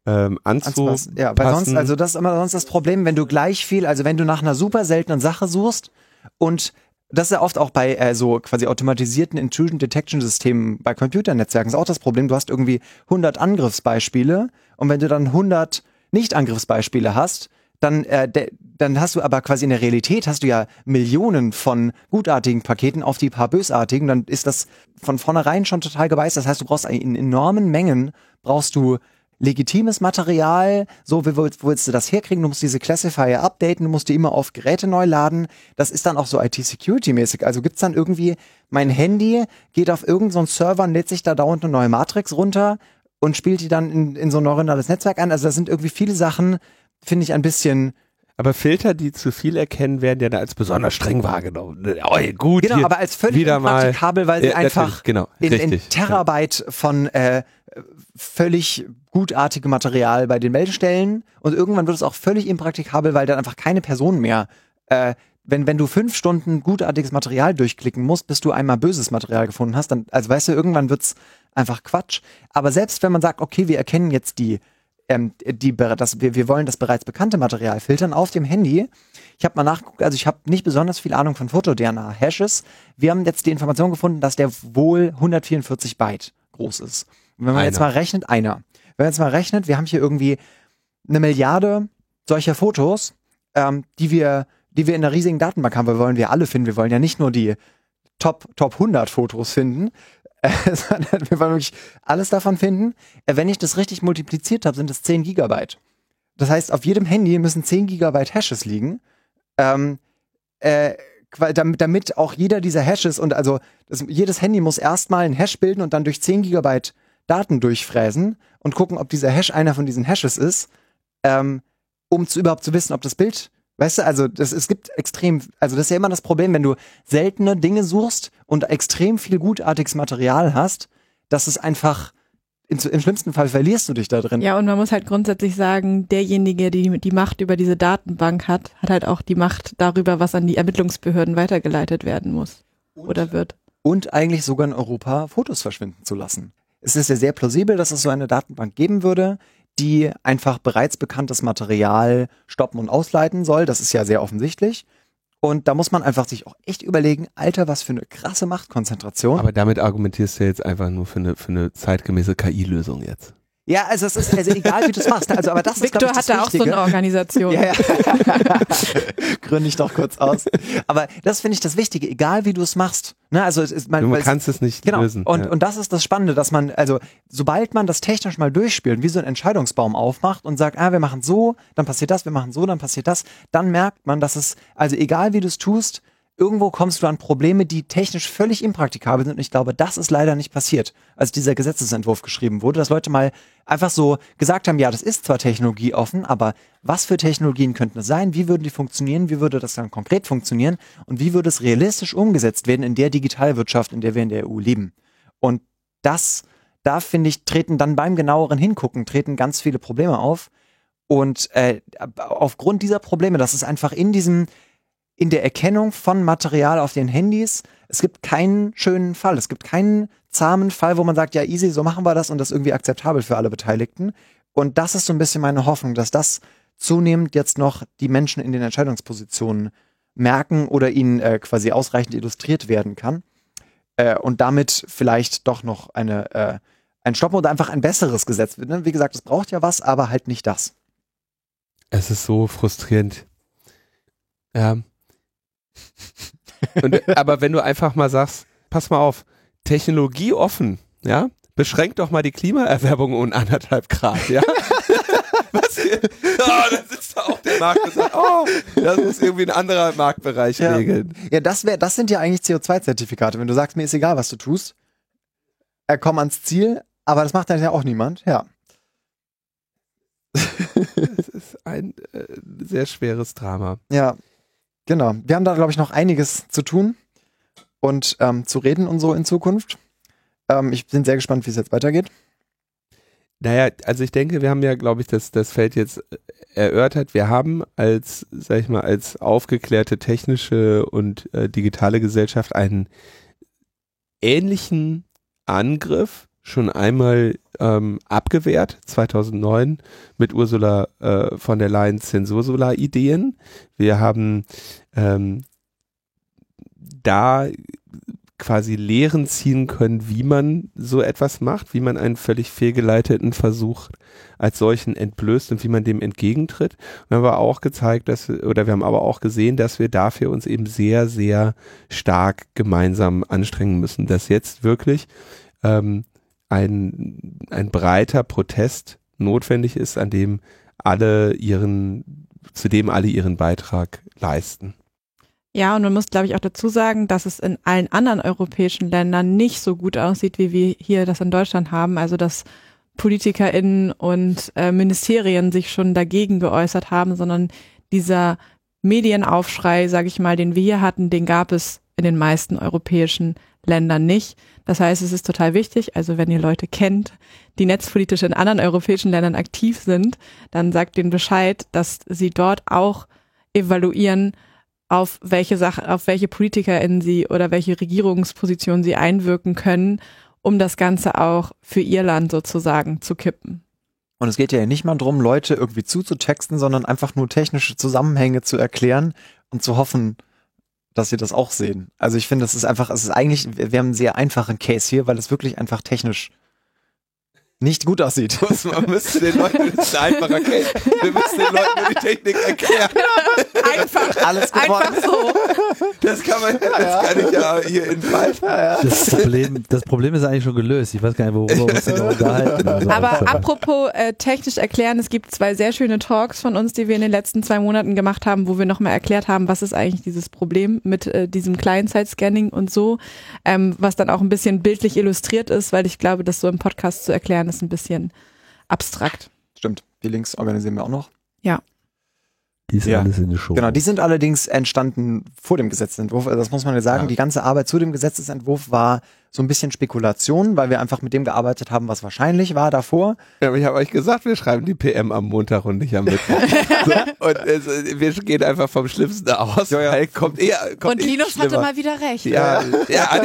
B: ähm, anzupassen.
C: Ja, weil sonst, also das ist immer sonst das Problem, wenn du gleich viel, also wenn du nach einer super seltenen Sache suchst und das ist ja oft auch bei äh, so quasi automatisierten Intrusion Detection Systemen bei Computernetzwerken ist auch das Problem. Du hast irgendwie 100 Angriffsbeispiele und wenn du dann 100 Nicht-Angriffsbeispiele hast, dann, äh, de, dann hast du aber quasi in der Realität hast du ja Millionen von gutartigen Paketen auf die paar bösartigen, dann ist das von vornherein schon total geweißt. Das heißt, du brauchst in enormen Mengen brauchst du legitimes Material, so wie willst, willst du das herkriegen? Du musst diese Classifier updaten, du musst die immer auf Geräte neu laden. Das ist dann auch so IT-Security-mäßig. Also gibt's dann irgendwie, mein Handy geht auf irgendeinen so Server lädt sich da dauernd eine neue Matrix runter und spielt die dann in, in so ein neuronales Netzwerk ein. Also das sind irgendwie viele Sachen, finde ich ein bisschen
B: Aber Filter, die zu viel erkennen, werden ja da als besonders streng wahrgenommen. Oh, gut,
C: Genau, aber als völlig unpraktikabel, weil sie
B: Ja,
C: einfach
B: genau,
C: in, in. Terabyte von äh, völlig gutartigem Material bei den Meldestellen und irgendwann wird es auch völlig impraktikabel, weil dann einfach keine Person mehr äh, wenn, wenn du fünf Stunden gutartiges Material durchklicken musst, bis du einmal böses Material gefunden hast, dann, also weißt du, irgendwann wird's einfach Quatsch. Aber selbst wenn man sagt, okay, wir erkennen jetzt die, ähm, die, das, wir, wir wollen das bereits bekannte Material filtern auf dem Handy. Ich habe mal nachgeguckt, also ich habe nicht besonders viel Ahnung von Foto-DNA-Hashes. Wir haben jetzt die Information gefunden, dass der wohl 144 Byte groß ist. Und wenn man jetzt
B: Einer.
C: mal rechnet, einer. Wenn man jetzt mal rechnet, wir haben hier irgendwie eine Milliarde solcher Fotos, ähm, die wir, die wir in einer riesigen Datenbank haben, weil wir wollen wir alle finden. Wir wollen ja nicht nur die Top, Top 100 Fotos finden, [laughs] sondern wir wollen wirklich alles davon finden. Äh, wenn ich das richtig multipliziert habe, sind es 10 Gigabyte. Das heißt, auf jedem Handy müssen 10 Gigabyte Hashes liegen. Ähm, äh, damit, damit auch jeder dieser Hashes und also das, jedes Handy muss erstmal einen Hash bilden und dann durch 10 Gigabyte Daten durchfräsen und gucken, ob dieser Hash einer von diesen Hashes ist, ähm, um zu überhaupt zu wissen, ob das Bild, weißt du, also das, es gibt extrem, also das ist ja immer das Problem, wenn du seltene Dinge suchst und extrem viel gutartiges Material hast, dass es einfach in, im schlimmsten Fall verlierst du dich da drin.
D: Ja, und man muss halt grundsätzlich sagen, derjenige, der die, die Macht über diese Datenbank hat, hat halt auch die Macht darüber, was an die Ermittlungsbehörden weitergeleitet werden muss oder wird.
C: und eigentlich sogar in Europa Fotos verschwinden zu lassen. Es ist ja sehr plausibel, dass es so eine Datenbank geben würde, die einfach bereits bekanntes Material stoppen und ausleiten soll. Das ist ja sehr offensichtlich. Und da muss man einfach sich auch echt überlegen, Alter, was für eine krasse Machtkonzentration.
B: Aber damit argumentierst du jetzt einfach nur für eine, für eine zeitgemäße KI-Lösung jetzt.
C: Ja, also es ist also egal, wie du es machst. Also, aber das ist,
D: Victor
C: glaub ich, das
D: hatte auch so
C: Wichtige.
D: eine Organisation.
C: Ja, ja. [laughs] Gründe ich doch kurz aus. Aber das finde ich das Wichtige, egal wie du es machst. Ne, also es ist, man, es-
B: kannst es nicht
C: Genau.
B: lösen.
C: Und,
B: ja.
C: und das ist das Spannende, dass man, also sobald man das technisch mal durchspielt, wie so ein Entscheidungsbaum aufmacht und sagt, ah, wir machen so, dann passiert das, wir machen so, dann passiert das, dann merkt man, dass es, also egal wie du es tust, irgendwo kommst du an Probleme, die technisch völlig impraktikabel sind. Und ich glaube, das ist leider nicht passiert, als dieser Gesetzesentwurf geschrieben wurde, dass Leute mal einfach so gesagt haben, ja, das ist zwar technologieoffen, aber was für Technologien könnten es sein? Wie würden die funktionieren? Wie würde das dann konkret funktionieren? Und wie würde es realistisch umgesetzt werden in der Digitalwirtschaft, in der wir in der EU leben? Und das, da finde ich, treten dann beim genaueren Hingucken, treten ganz viele Probleme auf. Und äh, aufgrund dieser Probleme, dass es einfach in diesem, in der Erkennung von Material auf den Handys, es gibt keinen schönen Fall. Es gibt keinen zahmen Fall, wo man sagt, ja, easy, so machen wir das und das ist irgendwie akzeptabel für alle Beteiligten. Und das ist so ein bisschen meine Hoffnung, dass das zunehmend jetzt noch die Menschen in den Entscheidungspositionen merken oder ihnen äh, quasi ausreichend illustriert werden kann. Äh, und damit vielleicht doch noch eine, äh, ein Stopp oder einfach ein besseres Gesetz wird. Ne? Wie gesagt, es braucht ja was, aber halt nicht das.
B: Es ist so frustrierend. Ja. Und, aber wenn du einfach mal sagst, pass mal auf, Technologie offen, ja, beschränkt doch mal die Klimaerwärmung um anderthalb Grad, ja. [laughs] Was? Oh, da sitzt da auch der Markt und sagt, oh, das muss irgendwie ein anderer Marktbereich
C: Ja.
B: regeln.
C: Ja, das wäre, das sind ja eigentlich CO2-Zertifikate. Wenn du sagst, mir ist egal, was du tust, äh, komm ans Ziel, aber das macht dann ja auch niemand. Ja. [laughs]
B: Es ist ein äh, sehr schweres Drama.
C: Ja, genau. Wir haben da, glaube ich, noch einiges zu tun und ähm, zu reden und so in Zukunft. Ähm, ich bin sehr gespannt, wie es jetzt weitergeht.
B: Naja, also ich denke, wir haben ja, glaube ich, das, das Feld jetzt äh, erörtert. Wir haben als, sag ich mal, als aufgeklärte technische und äh, digitale Gesellschaft einen ähnlichen Angriff schon einmal ähm, abgewehrt, 2009 mit Ursula äh, von der Leyen Zensursolar-Ideen. Wir haben ähm, da quasi Lehren ziehen können, wie man so etwas macht, wie man einen völlig fehlgeleiteten Versuch als solchen entblößt und wie man dem entgegentritt. Und wir haben aber auch gezeigt, dass oder wir haben aber auch gesehen, dass wir dafür uns eben sehr, sehr stark gemeinsam anstrengen müssen, dass jetzt wirklich ähm, ein, ein breiter Protest notwendig ist, an dem alle ihren, zu dem alle ihren Beitrag leisten.
D: Ja, und man muss, glaube ich, auch dazu sagen, dass es in allen anderen europäischen Ländern nicht so gut aussieht, wie wir hier das in Deutschland haben. Also, dass PolitikerInnen und äh, Ministerien sich schon dagegen geäußert haben, sondern dieser Medienaufschrei, sage ich mal, den wir hier hatten, den gab es in den meisten europäischen Ländern nicht. Das heißt, es ist total wichtig, also wenn ihr Leute kennt, die netzpolitisch in anderen europäischen Ländern aktiv sind, dann sagt denen Bescheid, dass sie dort auch evaluieren, auf welche Sache, auf welche PolitikerInnen sie oder welche Regierungsposition sie einwirken können, um das Ganze auch für ihr Land sozusagen zu kippen.
C: Und es geht ja nicht mal darum, Leute irgendwie zuzutexten, sondern einfach nur technische Zusammenhänge zu erklären und zu hoffen, dass sie das auch sehen. Also ich finde, es ist einfach, es ist eigentlich, wir haben einen sehr einfachen Case hier, weil es wirklich einfach technisch nicht gut aussieht. [laughs]
B: Muss, man müsste den Leuten das ist ein einfacher Case. Wir müssen den Leuten nur die Technik erklären.
D: Einfach,
C: Alles gewonnen.
D: einfach so.
B: Das kann man, das kann ich ja hier in Five.
A: Das Problem, das Problem ist eigentlich schon gelöst. Ich weiß gar nicht, worüber wir uns noch unterhalten. [laughs] Also,
D: Aber apropos äh, technisch erklären, es gibt zwei sehr schöne Talks von uns, die wir in den letzten zwei Monaten gemacht haben, wo wir nochmal erklärt haben, was ist eigentlich dieses Problem mit äh, diesem Client-Side-Scanning und so, ähm, was dann auch ein bisschen bildlich illustriert ist, weil ich glaube, das so im Podcast zu erklären ist ein bisschen abstrakt.
C: Stimmt. Die Links organisieren wir auch noch.
A: die ist
C: Ja.
A: alles in der Show.
C: Genau, die sind allerdings entstanden vor dem Gesetzentwurf. Also das muss man ja sagen.
B: Ja.
C: Die ganze Arbeit zu dem Gesetzentwurf war so ein bisschen Spekulation, weil wir einfach mit dem gearbeitet haben, was wahrscheinlich war davor.
B: Ja, aber ich habe euch gesagt, wir schreiben die PM am Montag und nicht am Mittwoch. [laughs] so, und äh, wir gehen einfach vom Schlimmsten aus.
C: Ja, ja.
B: weil Kommt eher, kommt
D: Und
B: eh
D: Linus hatte
B: schlimmer.
D: mal wieder recht.
B: Ja, ja. [laughs]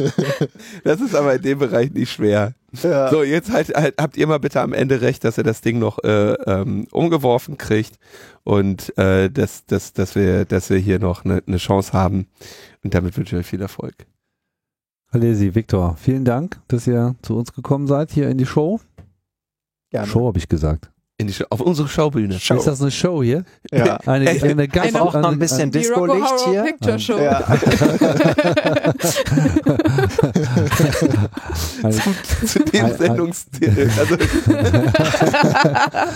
B: [laughs] das ist aber in dem Bereich nicht schwer.
C: Ja.
B: So, jetzt halt, halt habt ihr mal bitte am Ende recht, dass ihr das Ding noch äh, ähm, umgeworfen kriegt und äh, dass, dass, dass, wir, dass wir hier noch eine, eine Chance haben. Und damit wünsche ich euch viel Erfolg.
A: Halesi, Viktor, vielen Dank, dass ihr zu uns gekommen seid hier in die Show.
E: Gerne.
A: Show habe ich gesagt.
B: In die Show, auf unsere Schaubühne.
E: Show.
A: Ist das eine Show hier?
E: Ja. [laughs]
A: Eine, eine ganz
D: Eine-
E: Auch noch ein bisschen Disco-Licht hier.
D: Picture Show.
E: Ja.
A: eine, [laughs]
B: Zu dem Sendungstitel. Also, [laughs]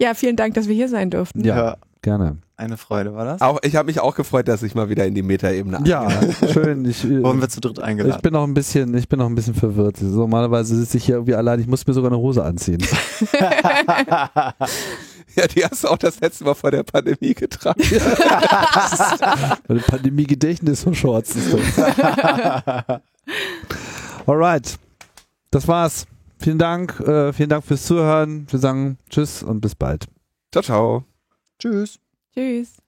D: Ja, vielen Dank, dass wir hier sein durften.
A: Ja. Gerne.
E: Eine Freude war das.
B: auch, ich habe mich auch gefreut, dass ich mal wieder in die Metaebene
A: Ja, schön. Ich, [laughs]
E: Wurden wir zu dritt
A: ich
E: eingeladen.
A: bin noch ein bisschen, ich bin noch ein bisschen verwirrt. Normalerweise sitze ich hier irgendwie allein. Ich muss mir sogar eine Hose anziehen. [laughs] [laughs]
B: Ja, die hast du auch das letzte Mal vor der Pandemie getragen.
A: Meine Pandemie-Gedächtnis von Shorts ist das. Alright. Das war's. Vielen Dank. Äh, vielen Dank fürs Zuhören. Wir sagen Tschüss und bis bald.
B: ciao, ciao.
E: Tschüss.
D: Tschüss.